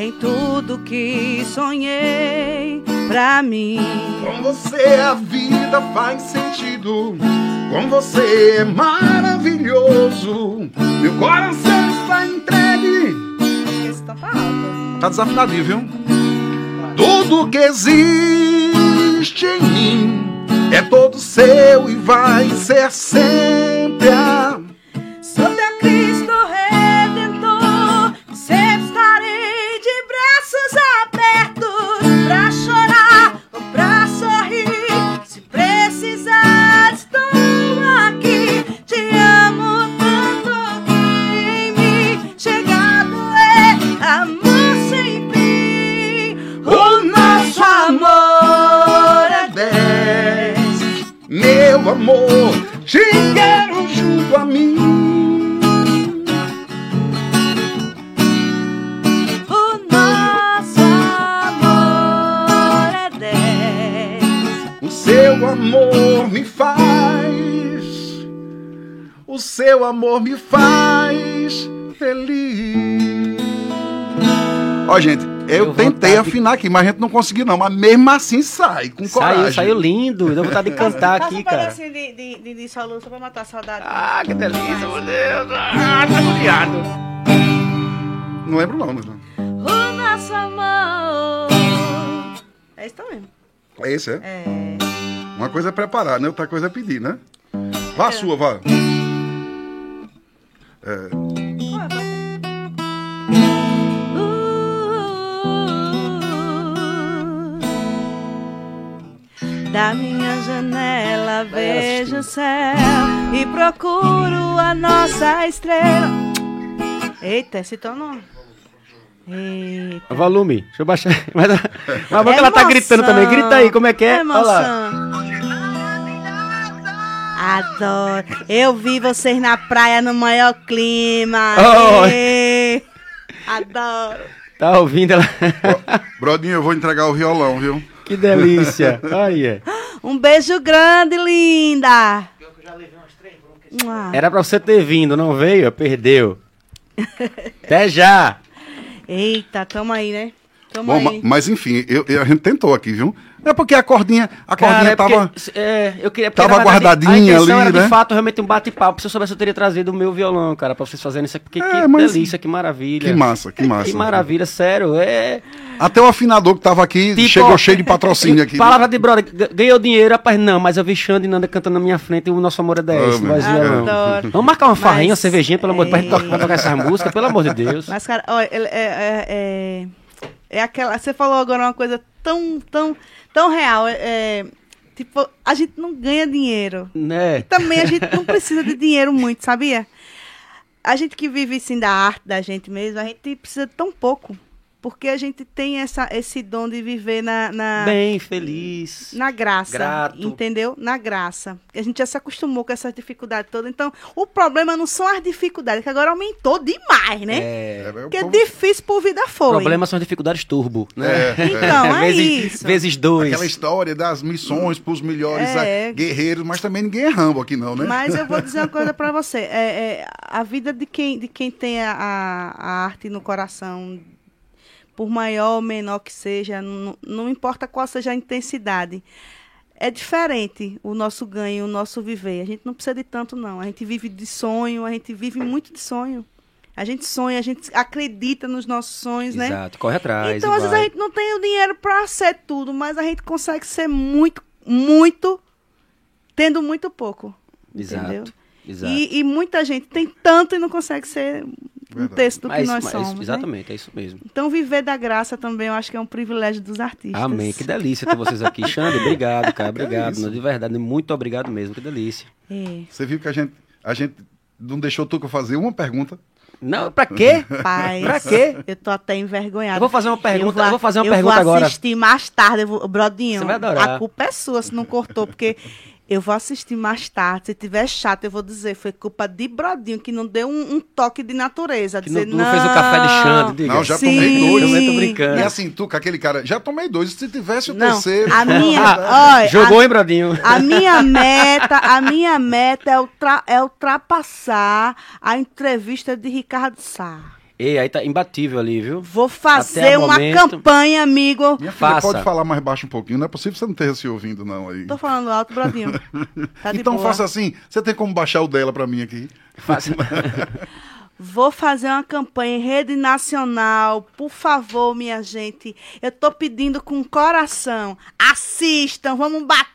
Em tudo que sonhei pra mim. Com você a vida faz sentido. Com você é maravilhoso. Meu coração está entregue. Esse tá. Tá desafinadinho, viu? Tudo que existe em mim é todo seu e vai ser sempre a. Amor, te quero junto a mim. O nosso amor é dez. O seu amor me faz. O seu amor me faz feliz. Ó, gente, eu tentei vontade. afinar aqui, mas a gente não conseguiu, não. Mas mesmo assim sai, com Saiu, coragem. saiu lindo. Deu vontade de cantar aqui, cara. Passa um pedacinho de, de, de, soluço pra matar a saudade. Ah, que delícia, meu Deus. Ah, tá agoniado. Não lembro, não. Né? O nosso amor. É isso mesmo. É esse, é? É. Uma coisa é preparar, né? Outra coisa é pedir, né? Vá a sua, vá. É, Da minha janela vejo o céu e procuro a nossa estrela. Eita, esse tom não. Eita. Volume. Deixa eu baixar. Mas, a- mas a boca ela tá gritando também. Grita aí, como é que é? Olha lá. Adoro. Eu vi vocês na praia no maior clima. Oh. Adoro. Tá ouvindo ela? Brodinho, eu vou entregar o violão, viu? Que delícia. Olha. Um beijo grande, linda. Mua. Era pra você ter vindo, não veio? Perdeu. Até já. Eita, tamo aí, né? Tamo Bom, aí. mas enfim, eu- eu- a gente tentou aqui, viu? É porque a cordinha, a cordinha é tava. porque- é, eu queria, tava verdade, guardadinha a ali, era, né? de fato, realmente um bate-papo. Se eu soubesse, eu teria trazido o meu violão, cara, pra vocês fazerem isso aqui. Que, É, que mas- delícia, que maravilha. Que massa, que massa. Que maravilha, sério. É. Até o afinador que tava aqui Tipo, chegou cheio de patrocínio aqui. Palavra de brother, ganhou dinheiro, rapaz, não, mas eu vi Xande e Nanda cantando na minha frente e o nosso amor é 10. Ah, mas. Vamos marcar uma farrinha, uma Mas, cervejinha, pelo amor de Deus, pra gente é. tocar, tocar essas músicas, pelo amor de Deus. Mas, cara, olha, é, é, é, é aquela. Você falou agora uma coisa tão, tão, tão real. é, é, tipo, a gente não ganha dinheiro. Né? Também a gente não precisa de dinheiro muito, sabia? a gente que vive assim da arte da gente mesmo, a gente precisa de tão pouco. Porque a gente tem essa, esse dom de viver na, na, Bem, feliz. na graça. Grato. Entendeu? Na graça. A gente já se acostumou com essa dificuldade toda. Então, o problema não são as dificuldades, que agora aumentou demais, né? É, É, o Porque é povo- difícil por vida o foi. problema são as dificuldades turbo, né? É, é. Então, é vezes, isso. vezes dois. Aquela história das missões para os melhores É. guerreiros, mas também ninguém é Rambo aqui não, né? Mas eu vou dizer uma coisa pra você. É, é, a vida de quem, de quem tem a- a arte no coração, por maior ou menor que seja, não, não importa qual seja a intensidade. É diferente o nosso ganho, o nosso viver. A gente não precisa de tanto, não. A gente vive de sonho, a gente vive muito de sonho. A gente sonha, a gente acredita nos nossos sonhos, né? Exato, corre atrás. Então, às vezes, vai. a gente não tem o dinheiro para ser tudo, mas a gente consegue ser muito, muito, tendo muito pouco. Entendeu? Exato. Exato. E, e muita gente tem tanto e não consegue ser um terço do que Mas- nós mas- somos. né? Exatamente, é isso mesmo. Então, viver da graça também, eu acho que é um privilégio dos artistas. Amém. Que delícia ter vocês aqui. Xande, obrigado, cara. Obrigado. isso. de verdade, muito obrigado mesmo. Que delícia. É. Você viu que a gente, a gente não deixou tu que eu fazer uma pergunta? Não, pra quê? Paz, Pra quê? Eu tô até envergonhada. Eu vou fazer uma pergunta, Eu eu vou fazer uma eu pergunta vou agora. assistir mais tarde, eu vou, Brodinho. Você vai adorar. A culpa é sua se não cortou, porque eu vou assistir mais tarde. Se tiver chato, eu vou dizer, foi culpa de Brodinho, que não deu um, um toque de natureza. Que dizer, não, não fez o café de Xande, diga. Não, já Sim. tomei dois. Eu tô brincando. E assim, tu com aquele cara, já tomei dois. Se tivesse o Não, terceiro. a minha, Ah, olha, Jogou, hein, Brodinho? a, a minha meta, a minha meta é, ultra, é ultrapassar a entrevista de Ricardo Sá. Ei, aí tá imbatível ali, viu? Vou fazer uma momento- campanha, amigo. Minha filha, Faça. pode falar mais baixo um pouquinho. Não é possível você não ter se ouvindo, não. Aí. Tô falando alto, Brodinho. Tá então boa. faça assim. Você tem como baixar o dela pra mim aqui? Faça- Vou fazer uma campanha em rede nacional. Por favor, minha gente. Eu tô pedindo com coração. Assistam, vamos bater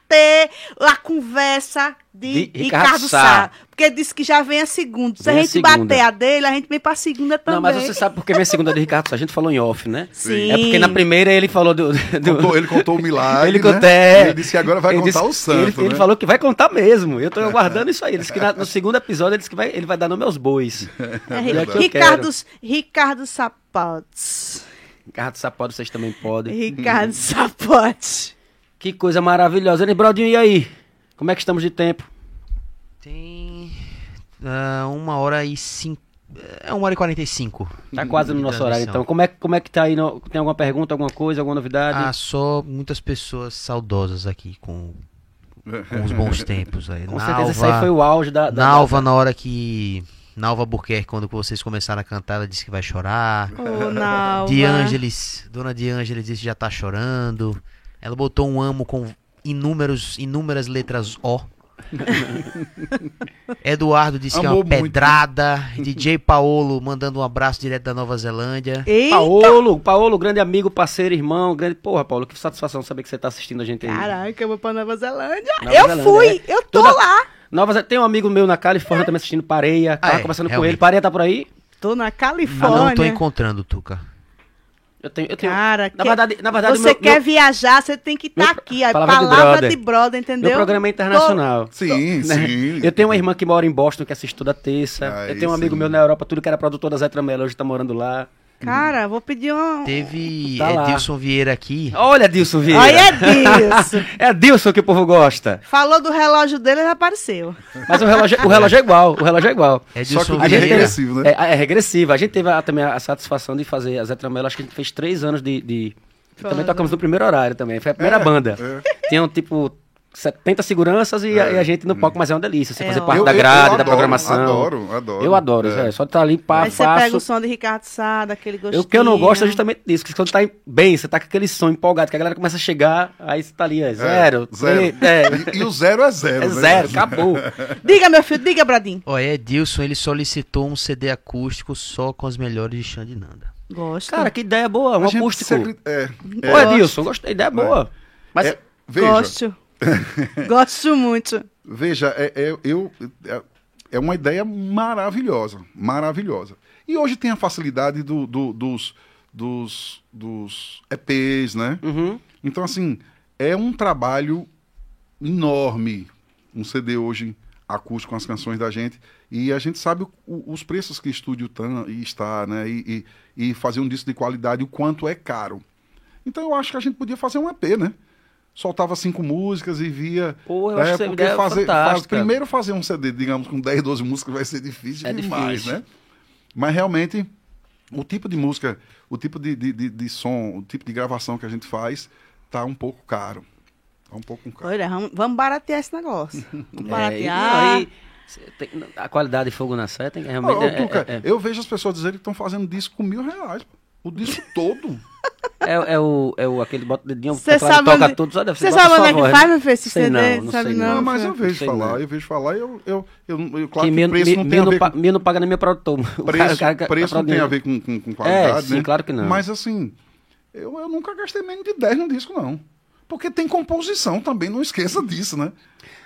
a conversa de, De Ricardo Ricardo Sá. Sá. Porque ele disse que já vem a segunda. Se Vem a a gente segunda. bater a dele, a gente vem pra segunda também. Não, mas você sabe por que minha segunda é de Ricardo Sá? A gente falou em off, né? Sim. É porque na primeira ele falou do. do- Contou- ele contou o milagre. Ele né? contou, é. Ele disse que agora vai Ele contar disse- o santo. Ele, ele né? falou que vai contar mesmo. Eu tô aguardando isso aí. Ele disse que na- no segundo episódio ele disse que vai, ele vai dar nome aos bois. É, é Ricardo, Ricardo Sapotes. Ricardo Sapado, vocês também podem. Ricardo Sapotes. Que coisa maravilhosa. Ele, Brodinho, e aí? Como é que estamos de tempo? Tem ah, uma hora e cinco. É uma hora e quarenta e cinco. Tá quase no nosso horário, então. Como é, como é que tá aí? no- tem alguma pergunta, alguma coisa, alguma novidade? Ah, só muitas pessoas saudosas aqui com, com os bons tempos aí. Com certeza isso aí foi o auge da. da Nalva, na hora que. Nalva Burquerque, quando vocês começaram a cantar, ela disse que vai chorar. Ô, Nalva. De Ângeles, Dona de Ângeles disse que já tá chorando. Ela botou um amo com inúmeros, inúmeras letras O. Eduardo disse que é Amou uma muito. pedrada. DJ Paolo mandando um abraço direto da Nova Zelândia. Eita, Paolo, Paolo, grande amigo, parceiro, irmão, grande. Porra, Paulo, que satisfação saber que você tá assistindo a gente aí. Caraca, eu vou pra Nova Zelândia. Nova eu Zelândia, fui, é. eu tô Toda- lá. Nova Zelândia, tem um amigo meu na Califórnia também assistindo Pareia. Tava Ah, é, conversando com realmente. ele. Pareia tá por aí? Tô na Ah, Califórnia. não tô encontrando, Tuca. Eu tenho. Eu tenho Cara, na que- verdade, na verdade, você meu, quer meu, viajar, você tem que estar meu- aqui. A palavra palavra, de brother. de brother, entendeu? meu programa é internacional. Sim, né? sim. Eu tenho uma irmã que mora em Boston, que assiste toda terça. Aí eu tenho um amigo sim. meu na Europa, tudo que era produtor da Zé Tramela, hoje tá morando lá. Cara, vou pedir um... Teve Tá lá. Edilson Vieira aqui. Olha, Dilson Vieira. Olha, Edilson. É Dilson que o povo gosta. Falou do relógio dele, ele apareceu. Mas o relógio, o relógio é igual, o relógio é igual. Edilson Só que o A gente é Vieira. regressivo, né? É, é regressivo. A gente teve a- também a, satisfação de fazer a Zé Tramela, acho que a gente fez três anos de. de- Também tocamos no primeiro horário também. Foi a primeira É, banda. é. Tinham tipo 70 seguranças e, a, e a gente no palco, mas é uma delícia. Você É fazer ótimo. parte Eu- da grade, eu da adoro, programação. Adoro, adoro. Eu adoro, É. é. só estar ali, pá, Aí você pega faço. o som de Ricardo Sá, daquele gostinho. O que eu não gosto é justamente disso, que quando tá em- bem, você tá com aquele som empolgado, que a galera começa a chegar, aí você tá ali, é zero, É, zero. três, é, E, e o zero é zero. é né? zero, acabou. Diga, meu filho, diga, Bradinho. Olha, Edilson, ele solicitou um CD acústico só com as melhores de Xande Nanda. Gosto. Cara, que ideia boa, um acústico. sempre- é, é. Ô, Edilson, gostei, ideia boa. Mas É, veja, Gosto. Gosto muito. veja é, é- eu, é, é uma ideia maravilhosa, maravilhosa. E hoje tem a facilidade do- do- dos, dos, dos EPs, né? Uhum. Então, assim, é um trabalho enorme um CD hoje acústico com as canções da gente. E a gente sabe o- o- os preços que estúdio tam, e está, né? E, e, e fazer um disco de qualidade, o quanto é caro. Então eu acho que a gente podia fazer um EP, né? Soltava cinco músicas e via. Pô, eu acho essa porque ideia fazer, fantástica. primeiro fazer um CD, digamos, com 10, 12 músicas vai ser difícil É demais, difícil. né? Mas realmente, o tipo de música, o tipo de, de, de, de som, o tipo de gravação que a gente faz, tá um pouco caro. Tá um pouco caro. Olha, vamos, vamos baratear esse negócio. Vamos É, baratear. não, e tem- a qualidade de fogo na Sé tem que realmente. é- Tuca, é- é- eu vejo as pessoas dizerem que estão fazendo disco com mil reais. O disco todo. É, é o, é o aquele bota o dedinho, teclado sabe toca onde- tudo, só deve Você sabe onde é que faz, meu filho, esse Sei CD? não, não sabe sei não? não. Mas eu vejo sei falar, não. eu vejo falar, eu, eu, eu, eu que claro que, mil, preço mil, não tem a ver pa- com mil não paga nem meu produtor. O cara- preço, o cara- tá preço não tem a ver com, com, com qualidade, sim, né? claro que não. Mas assim, eu, eu nunca gastei menos de 10 no disco, não. Porque tem composição também, não esqueça disso, né?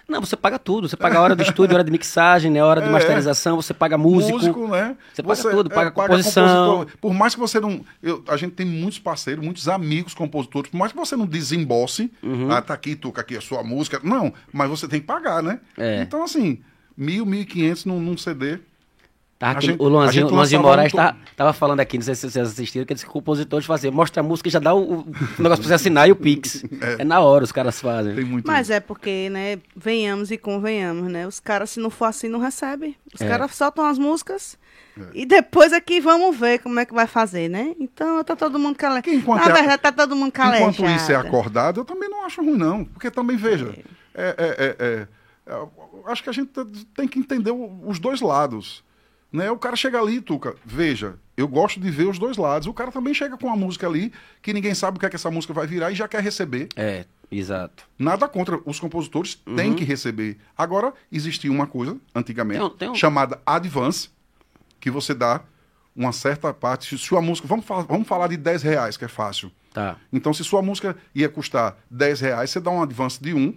Não, você paga tudo. Você paga a hora do estúdio, hora de mixagem, né? hora de É. masterização, você paga músico. né? Você paga tudo, paga composição. compositor. Por mais que você não. eu- a gente tem muitos parceiros, muitos amigos compositores, por mais que você não desembolse, Uhum. ah, tá aqui, Tuca, aqui a sua música. Não, mas você tem que pagar, né? É. Então, assim, mil, mil e quinhentos num CD. Tá, aqui, gente- o Luanzinho, Luanzinho Moraes um tá, tava falando aqui, não sei se vocês assistiram, que eles compositores fazer, mostra a música e já dá o, o negócio pra você assinar e o Pix. É, na hora os caras fazem. Tem muito. Mas é porque, né, venhamos e convenhamos, né? Os caras, se não for assim, não recebem. Os É. caras soltam as músicas e depois aqui vamos ver como é que vai fazer, né? Então tá todo mundo calejado. Enquanto Na é- verdade, tá todo mundo calejado. Enquanto isso é acordado, eu também não acho ruim, não. Porque também, veja, é, é, é, é, é, acho que a gente tem que entender os dois lados. Né? O cara chega ali, Tuca, veja, eu gosto de ver os dois lados. O cara também chega com uma música ali que ninguém sabe o que é que essa música vai virar e já quer receber. É, exato. Nada contra, os compositores têm que receber. Agora, existia uma coisa, antigamente, Uhum. Tem tem um- chamada advance, que você dá uma certa parte. Se sua música, vamos falar, vamos falar de 10 reais, que é fácil. Tá. Então, se sua música ia custar 10 reais, você dá um advance de um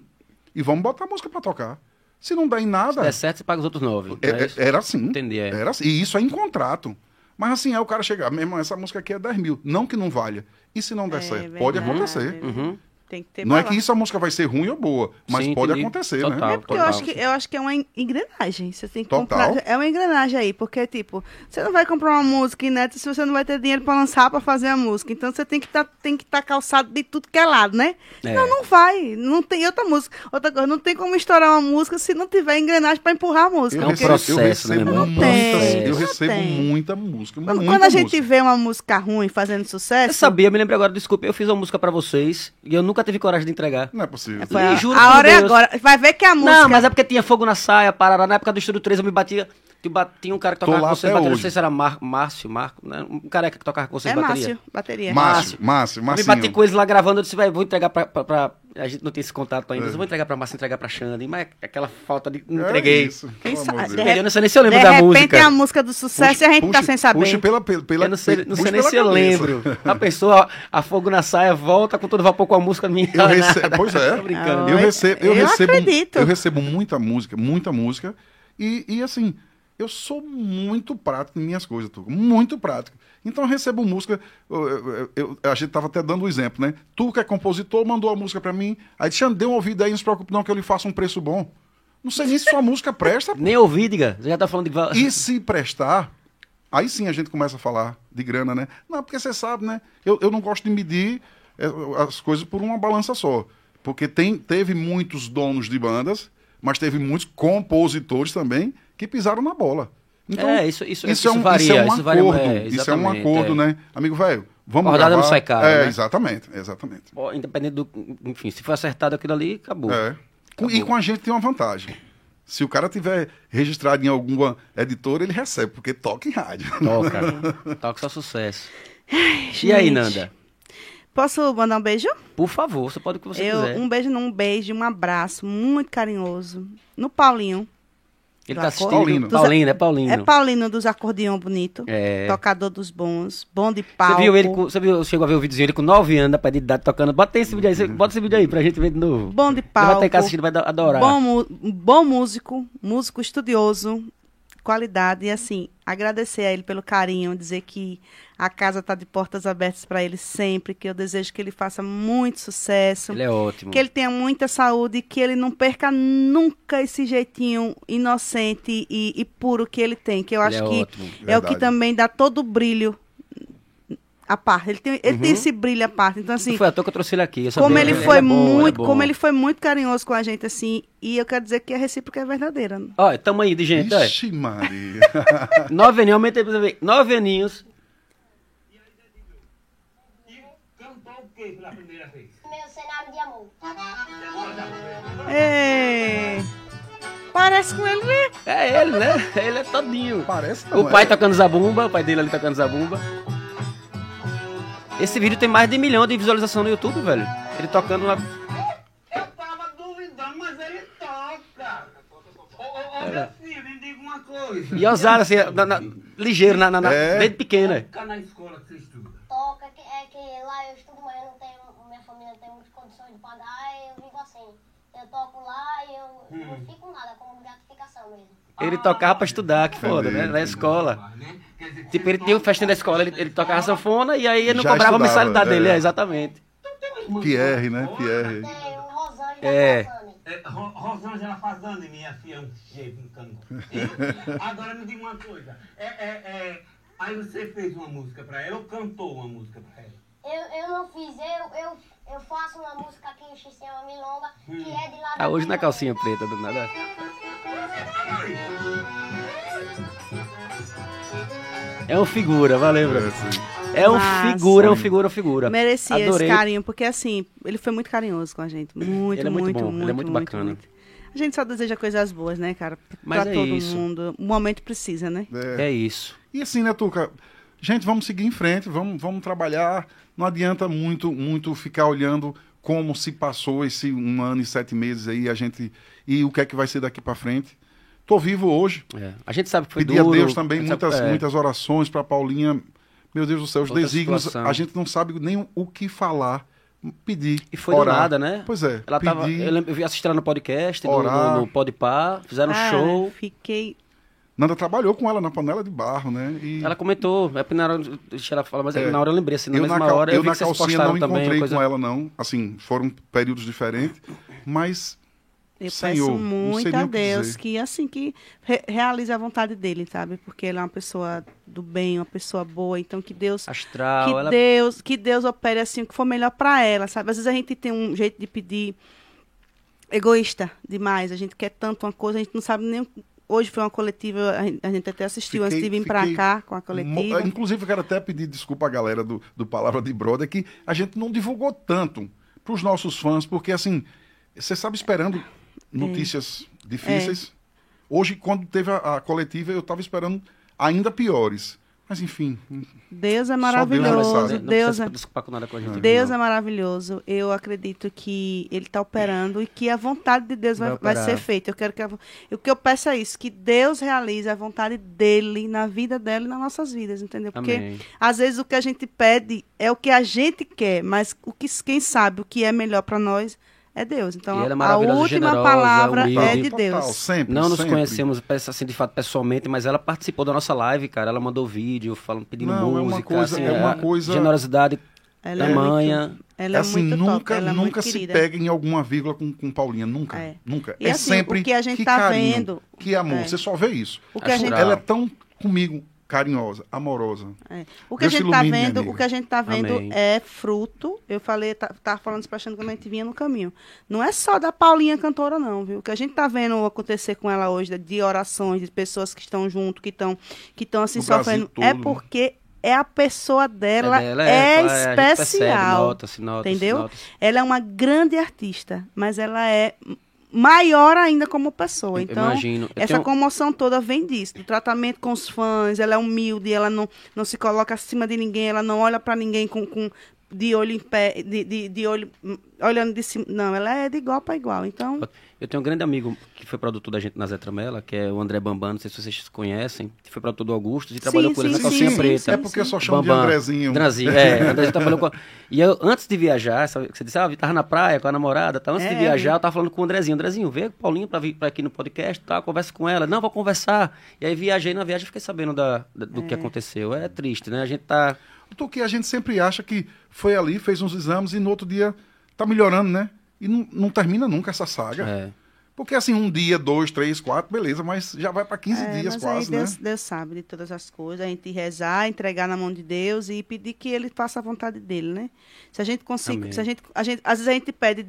e vamos botar a música para tocar. Se não der em nada, Se der certo, você paga os outros nove. é- né? é- era assim. Entendi, é. Era assim. E isso é em contrato. Mas assim, é o cara chegar, meu irmão, essa música aqui é 10 mil. Não que não valha. E se não der É certo? Pode verdade. acontecer. Uhum. Tem que ter Não é que isso a música vai ser ruim ou boa, mas Sim, pode entendi. acontecer, Total. né? É porque eu acho, que, eu acho que é uma en- engrenagem. Você tem que Total. comprar. É uma engrenagem aí, porque, tipo, você não vai comprar uma música inédita se você não vai ter dinheiro pra lançar pra fazer a música. Então você tem que tá, estar calçado de tudo que é lado, né? É. Não, não vai. Não tem outra música. Outra coisa, não tem como estourar uma música se não tiver engrenagem pra empurrar a música. É um porque- processo, eu recebo, né, muita, Não tem, eu recebo muita música. Quando, muita quando a gente música. vê uma música ruim fazendo sucesso. Eu sabia, me lembro agora, desculpa, eu fiz uma música pra vocês e eu nunca tive coragem de entregar. Não é possível. Foi a, Ih, juro a hora é Deus. agora. Vai ver que a música. Não, mas é porque tinha fogo na saia, parará. Na época do Estúdio 3 eu me batia. Tinha um cara que tocava com bateria, não sei se era Mar, Márcio, Marco, né? um careca que tocava com vocês É bateria. Márcio, bateria. Márcio, Márcio, Eu me bati com eles lá gravando, eu disse, vai, vou entregar pra, pra, pra- A gente não tem esse contato ainda, É. eu vou entregar pra Márcio, entregar pra Xande, mas aquela falta de. Não É entreguei. isso, Quem sabe- de de. Eu não sei nem se eu lembro de da repente música. é a música do sucesso e a gente tá Puxe- sem saber. Puxe pela, pela, pela, eu não sei, não sei nem se eu lembro. A pessoa, a fogo na saia, volta com todo vapor com a música minha. Eu recebo, pois é. Eu recebo, eu, eu recebo, acredito. eu recebo muita música, muita música. E, e assim, eu sou muito prático em minhas coisas, Tuca, muito prático. Então eu recebo música, eu- eu- eu- a gente tava até dando o exemplo, né? Tu que é compositor, mandou a música pra mim, aí "Xande, dê um ouvido aí, não se preocupe não que eu lhe faço um preço bom. Não sei nem se sua música presta, Nem ouvi, diga. Você já tá falando de. e se prestar, aí sim a gente começa a falar de grana, né? Não, porque você sabe, né? Eu, eu não gosto de medir é, as coisas por uma balança só. Porque tem, teve muitos donos de bandas, mas teve muitos compositores também que pisaram na bola. Então, É, isso- isso- é isso um, varia, isso é um isso varia, acordo. é, isso é um acordo, é. né? Amigo velho, vamos Rodada gravar. não sai caro, É, né? exatamente, exatamente. Independente do. Enfim, se for acertado aquilo ali, acabou. É. Com- E Acabou. com a gente tem uma vantagem. Se o cara tiver registrado em alguma editora, ele recebe, porque toca em rádio. Toca. Toca só sucesso. E aí. Nanda? Posso mandar um beijo? Por favor, você pode o que você Eu, quiser. um beijo, não, um beijo, um abraço muito carinhoso no Paulinho. Ele tá assistindo. Paulino. Paulino, é Paulino. É Paulinho dos acordeão bonito. É. Tocador dos bons, bom de pau. Você viu ele com, você viu, chegou a ver o videozinho ele com 9 anos, da de idade, tocando. Bota esse vídeo aí, você- bota esse vídeo aí pra gente ver de novo. Bom de Ele vai estar cá assistindo, vai adorar. Bom, bom músico, músico estudioso, qualidade. E assim, agradecer a ele pelo carinho, dizer que a casa está de portas abertas para ele sempre, que eu desejo que ele faça muito sucesso. Ele é ótimo. Que ele tenha muita saúde e que ele não perca nunca esse jeitinho inocente e, e puro que ele tem. Que eu Ele acho é que ótimo. é o que Verdade. também dá todo o brilho à parte. Ele tem, ele tem esse brilho à parte. Então, assim, foi à toa que eu trouxe ele aqui. eu como ele foi é bom, muito, é como ele foi muito carinhoso com a gente, assim, e eu quero dizer que a recíproca é verdadeira. Olha, tamo aí de gente, olha. Ixi, Maria. Nove aninhos, aumentei pra você ver. Nove aninhos. Pela primeira vez? Meu cenário de amor. Ei, parece com ele, né? É ele, né? Ele é todinho. Parece não, O pai é. tocando zabumba, o pai dele ali tocando zabumba. Esse vídeo tem mais de um milhão de visualização no YouTube, velho. Ele tocando lá. Eu tava duvidando, mas ele toca. Ô, ô, ô, meu filho, me diga uma coisa. E ousado, assim, na- na- ligeiro, na, na, É. desde pequena. Toca na escola que você estuda. Toca, que, é que lá eu estudo, mas eu não tenho, minha família não tem muitas condições de pagar, eu vivo assim. Eu toco lá e eu não fico nada, como gratificação mesmo. Ele tocava pra estudar, que foda, né? Na escola. Né? Tipo, ele tinha festinha da escola, ele, ele tocava sanfona e aí ele não Já cobrava a estudava, mensalidade dele, é. é, exatamente. Pierre, né? Pierre. Tem o Rosângela É. Fazane. É, Ro- Rosângela Fazane, minha filha, é um jeito no cano. Agora me diga uma coisa. É, é, é, aí você fez uma música pra ela ou cantou uma música pra ela? Eu, eu não fiz, eu, eu, eu faço uma música aqui em Xixema Milonga, que é de lá Ah, da hoje na calcinha preta, do nada. É um figura, valeu. É um Massa. figura, é um figura, é um figura. Merecia Adorei. esse carinho, porque assim, ele foi muito carinhoso com a gente. Muito, Ele é muito muito, bom, muito, ele é muito bacana. muito. A gente só deseja coisas boas, né, cara? Mas pra é todo isso. mundo. O momento precisa, né? É. É isso. E assim, né, Tuca? Gente, vamos seguir em frente, vamos, vamos trabalhar. Não adianta muito, muito ficar olhando como se passou esse um ano e sete meses aí, a gente. E o que é que vai ser daqui pra frente. Tô vivo hoje. É. A gente sabe que foi Pedi duro. a Deus também a gente sabe- muitas, é. muitas orações pra Paulinha. Meu Deus do céu, os Outra desígnios, situação. a gente não sabe nem o que falar. Pedir. E foi orar. do nada, né? Pois é. Ela tava, pedir. eu, lembro, eu vi assistindo no podcast, no, Orar. no, no Podpah, fizeram um Cara, show. Fiquei. Nanda trabalhou com ela na panela de barro, né? E Ela comentou, é porque na hora, deixa ela falar, mas É. na hora eu lembrei, assim, na eu mesma na, cal- hora, eu, eu vi na que vocês calcinha não também. encontrei coisa... com ela, não. Assim, foram períodos diferentes. Mas Eu Senhor, peço muito a que Deus dizer. que, assim, que re- realize a vontade dele, sabe? Porque ele é uma pessoa do bem, uma pessoa boa. Então, que Deus Astral, que ela... Deus, que Deus opere assim o que for melhor pra ela, sabe? Às vezes a gente tem um jeito de pedir egoísta demais, a gente quer tanto uma coisa, a gente não sabe nem hoje foi uma coletiva, a gente- até assistiu antes de vir pra fiquei cá com a coletiva. Inclusive, eu quero até pedir desculpa à galera do, do Palavra de Brother que a gente não divulgou tanto para os nossos fãs, porque assim, você sabe esperando notícias difíceis. Hoje, quando teve a, a coletiva, eu estava esperando ainda piores. Mas enfim, Deus é maravilhoso, Deus é com nada com a gente. Deus não. é maravilhoso. Eu acredito que Ele está operando e que a vontade de Deus vai, Vai vai ser feita. Eu quero que a o que eu peço é isso, que Deus realize a vontade dele na vida dela e nas nossas vidas, entendeu? Porque Amém. às vezes o que a gente pede é o que a gente quer, mas o que quem sabe o que é melhor para nós é Deus. Então ela é a maravilhosa, última generosa, palavra humilde. é de total, Deus. sempre. Não nos sempre. conhecemos assim, de fato pessoalmente, mas ela participou da nossa live, cara. Ela mandou vídeo, falando, pedindo Não, é uma música, coisa- assim, é uma coisa- generosidade Ela é muito, ela é assim, muito nunca, top, ela é nunca muito se querida. pega em alguma vírgula com, com Paulinha. Nunca. É. Nunca. E é assim, sempre o que a gente que tá carinho, vendo- Que amor. É. Você só vê isso. O que a gente. Ela é tão comigo carinhosa, amorosa. É. O que a gente tá ilumine, minha vendo, o que a gente tá vendo Amém. é fruto. Eu falei, tá, tava falando isso pra Xana quando a gente vinha no caminho. Não é só da Paulinha cantora, não, viu? O que a gente tá vendo acontecer com ela hoje, de orações, de pessoas que estão junto, que estão que estão assim No Brasil sofrendo, todo, é né? porque é a pessoa dela, dela, é, a gente percebe, especial. nota-se, nota-se, entendeu? nota-se. Ela é uma grande artista, mas ela é maior ainda como pessoa. Então, imagino. Eu essa tenho- comoção toda vem disso, do tratamento com os fãs, ela é humilde, ela não, não se coloca acima de ninguém, ela não olha pra ninguém com, com de olho em pé, de, de, de olho, hum, olhando de cima. Não, ela é de igual para igual. Então, Eu tenho um grande amigo que foi produtor da gente na Zé Tramela, que é o André Bambam, não sei se vocês conhecem, que foi produtor do Augusto e trabalhou com ele sim, na calcinha sim, preta. É porque eu só chamo de Bambam. Andrezinho. Andrezinho, é. Andrezinho trabalhou com... E eu, antes de viajar, sabe, você disse, ah, eu tava na praia com a namorada, tá? antes de É, viajar, vi. eu tava falando com o Andrezinho. Andrezinho, vê a Paulinha pra vir pra aqui no podcast, tá? Conversa com ela. Não, vou conversar. E aí viajei na viagem e fiquei sabendo da, da- do que aconteceu. É triste, né? A gente tá... Do que a gente sempre acha que foi ali, fez uns exames e no outro dia tá melhorando, né? E não, não termina nunca essa saga. É. Porque assim, um dia, dois, três, quatro, beleza, mas já vai para 15 é, dias mas quase, aí né? Deus, Deus sabe de todas as coisas. A gente rezar, entregar na mão de Deus e pedir que Ele faça a vontade dele, né? Se a gente conseguir, se a gente, a gente, às vezes a gente pede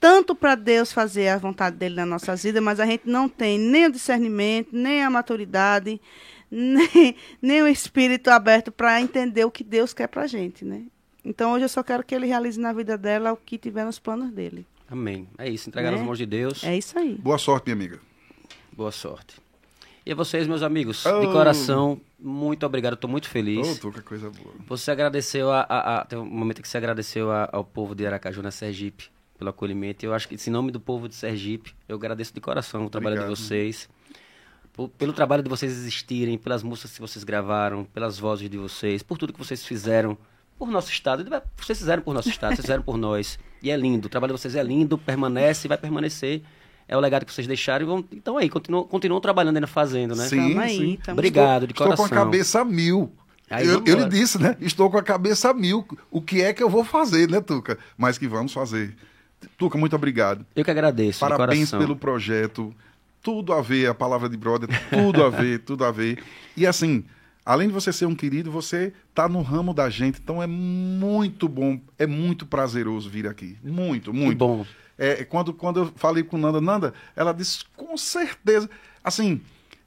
tanto para Deus fazer a vontade dele na nossa vida, mas a gente não tem nem o discernimento, nem a maturidade, nem, nem o espírito aberto para entender o que Deus quer pra gente, né? Então hoje eu só quero que ele realize na vida dela o que tiver nos planos dele. Amém. É isso, entregar Né? nas mãos de Deus. É isso aí. Boa sorte, minha amiga. Boa sorte. E a vocês, meus amigos, Oh. de coração, muito obrigado. Estou muito feliz. Ô, Tuca, coisa boa. Você agradeceu a, a, a- Tem um momento que você agradeceu a- ao povo de Aracaju, na Sergipe, pelo acolhimento. Eu acho que, em nome do povo de Sergipe, eu agradeço de coração o trabalho de vocês. Por- pelo trabalho de vocês existirem, pelas músicas que vocês gravaram, pelas vozes de vocês, por tudo que vocês fizeram por nosso estado. Vocês fizeram por nosso estado, vocês fizeram por nós. E é lindo. O trabalho de vocês é lindo, permanece e vai permanecer. É o legado que vocês deixaram. E vão, então aí, continuam, continuam trabalhando ainda fazendo, né? Sim, aí, sim. tamo- Obrigado, de Estou coração. com a cabeça mil. Aí, eu, eu lhe disse, né? Estou com a cabeça mil. O que é que eu vou fazer, né, Tuca? Mas que vamos fazer. Tuca, muito obrigado. Eu que agradeço. de Parabéns pelo projeto. Tudo a ver, a palavra de brother, tudo a ver, tudo a ver. E assim, além de você ser um querido, você tá no ramo da gente, então é muito bom, é muito prazeroso vir aqui. Muito, Que muito. bom. É, quando, quando eu falei com Nanda, Nanda, ela disse, com certeza. Assim,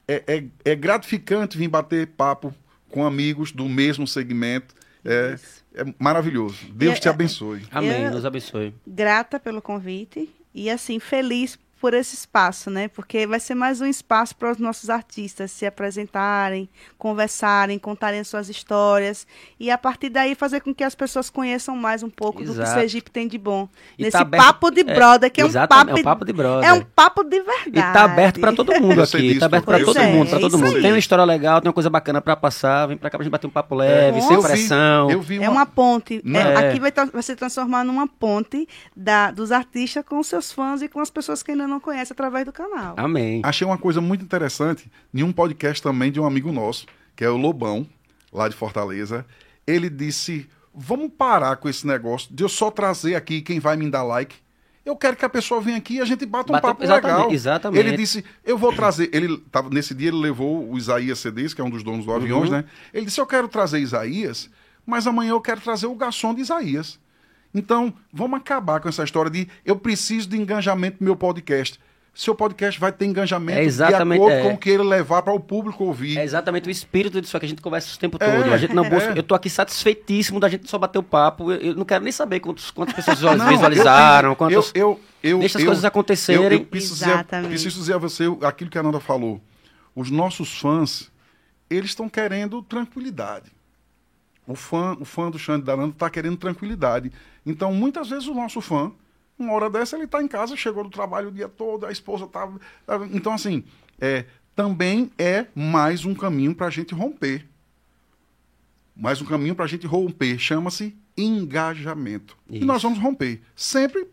é, é, é gratificante vir bater papo com amigos do mesmo segmento. É, é maravilhoso. Deus E te é- abençoe. Amém. Eu- Nos abençoe. grata pelo convite e assim feliz por esse espaço, né? Porque vai ser mais um espaço para os nossos artistas se apresentarem, conversarem, contarem as suas histórias e a partir daí fazer com que as pessoas conheçam mais um pouco do que Exato. Sergipe tem de bom. E Nesse tá aberto- papo de é, brother, que é um papo, é um papo de brother. É um papo de verdade. E tá aberto pra todo mundo aqui. disso, tá aberto pois todo é, mundo, pra é todo mundo. aí. Tem uma história legal, tem uma coisa bacana pra passar. Vem pra cá pra gente bater um papo leve, sem pressão. eu vi É uma ponte. Não. É, É. Aqui vai, vai se transformar numa ponte da, dos artistas com seus fãs e com as pessoas que ainda não conhecem através do canal. Amém. Achei uma coisa muito interessante em um podcast também de um amigo nosso, que é o Lobão, lá de Fortaleza. Ele disse: Vamos parar com esse negócio de eu só trazer aqui quem vai me dar like. Eu quero que a pessoa venha aqui e a gente bata um Bata- papo exatamente, legal. exatamente. Ele disse: Eu vou trazer. Ele tava, nesse dia ele levou o Isaías CDs, que é um dos donos do Uhum. Aviões, né? Ele disse: Eu quero trazer Isaías, mas amanhã eu quero trazer o garçom de Isaías. Então, vamos acabar com essa história de eu preciso de engajamento no meu podcast. Seu podcast vai ter engajamento É exatamente, de acordo é. com o que ele levar para o público ouvir. É exatamente o espírito disso que a gente conversa o tempo todo. É, a gente não busca. é. Eu tô aqui satisfeitíssimo da gente só bater o papo. Eu, eu não quero nem saber quantos, quantas pessoas Não, visualizaram, eu, quantos. eu, eu, Deixa as eu- coisas acontecerem. Eu, eu preciso, dizer, Exatamente. preciso dizer a você aquilo que a Nanda falou. Os nossos fãs, eles estão querendo tranquilidade. O fã, o fã do Xande da Nanda está querendo tranquilidade. Então, muitas vezes o nosso fã, uma hora dessa, ele está em casa, chegou do trabalho o dia todo, a esposa tá. tá- Então, assim, é, também é mais um caminho para a gente romper. Mais um caminho para a gente romper. Chama-se engajamento. E Isso. nós vamos romper. Sempre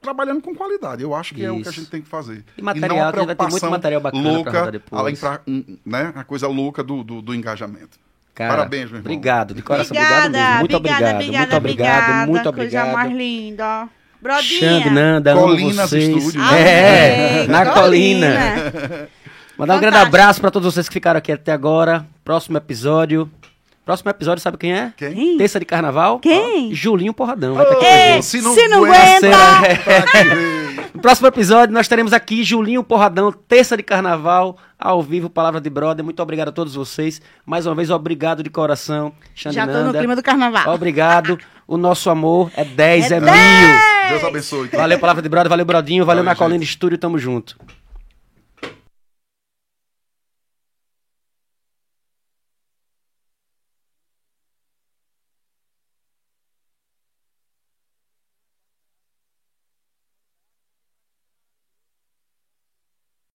trabalhando com qualidade. Eu acho que é o que a Isso. gente tem que fazer. E material, que vai ter muito material bacana louca, rodar depois. além pra, né, a coisa louca do, do, do engajamento. Cara, Parabéns, meu irmão. Obrigado, de coração. Obrigado mesmo. Muito obrigado. muito obrigado. Muito Coisa mais obrigado. linda. Brodinha. Xande, Nanda, amo Colinas vocês. Estúdio. É, Amém. na colina. Colina. Mandar um grande abraço pra todos vocês que ficaram aqui até agora. Próximo episódio. Próximo episódio, sabe quem é? Quem? Terça de carnaval. Quem? Julinho Porradão. A Ei. Se não se não aguenta, aguenta. No próximo episódio, nós teremos aqui Julinho Porradão, terça de carnaval, ao vivo, Palavra de Brother. Muito obrigado a todos vocês. Mais uma vez, obrigado de coração. Xande Já tô no clima do carnaval. Obrado. O nosso amor é 10, é, É mil. Deus abençoe. Valeu, Palavra de Brother. Valeu, Brodinho. Valeu, Valeu, na Colina. Estúdio. Tamo junto.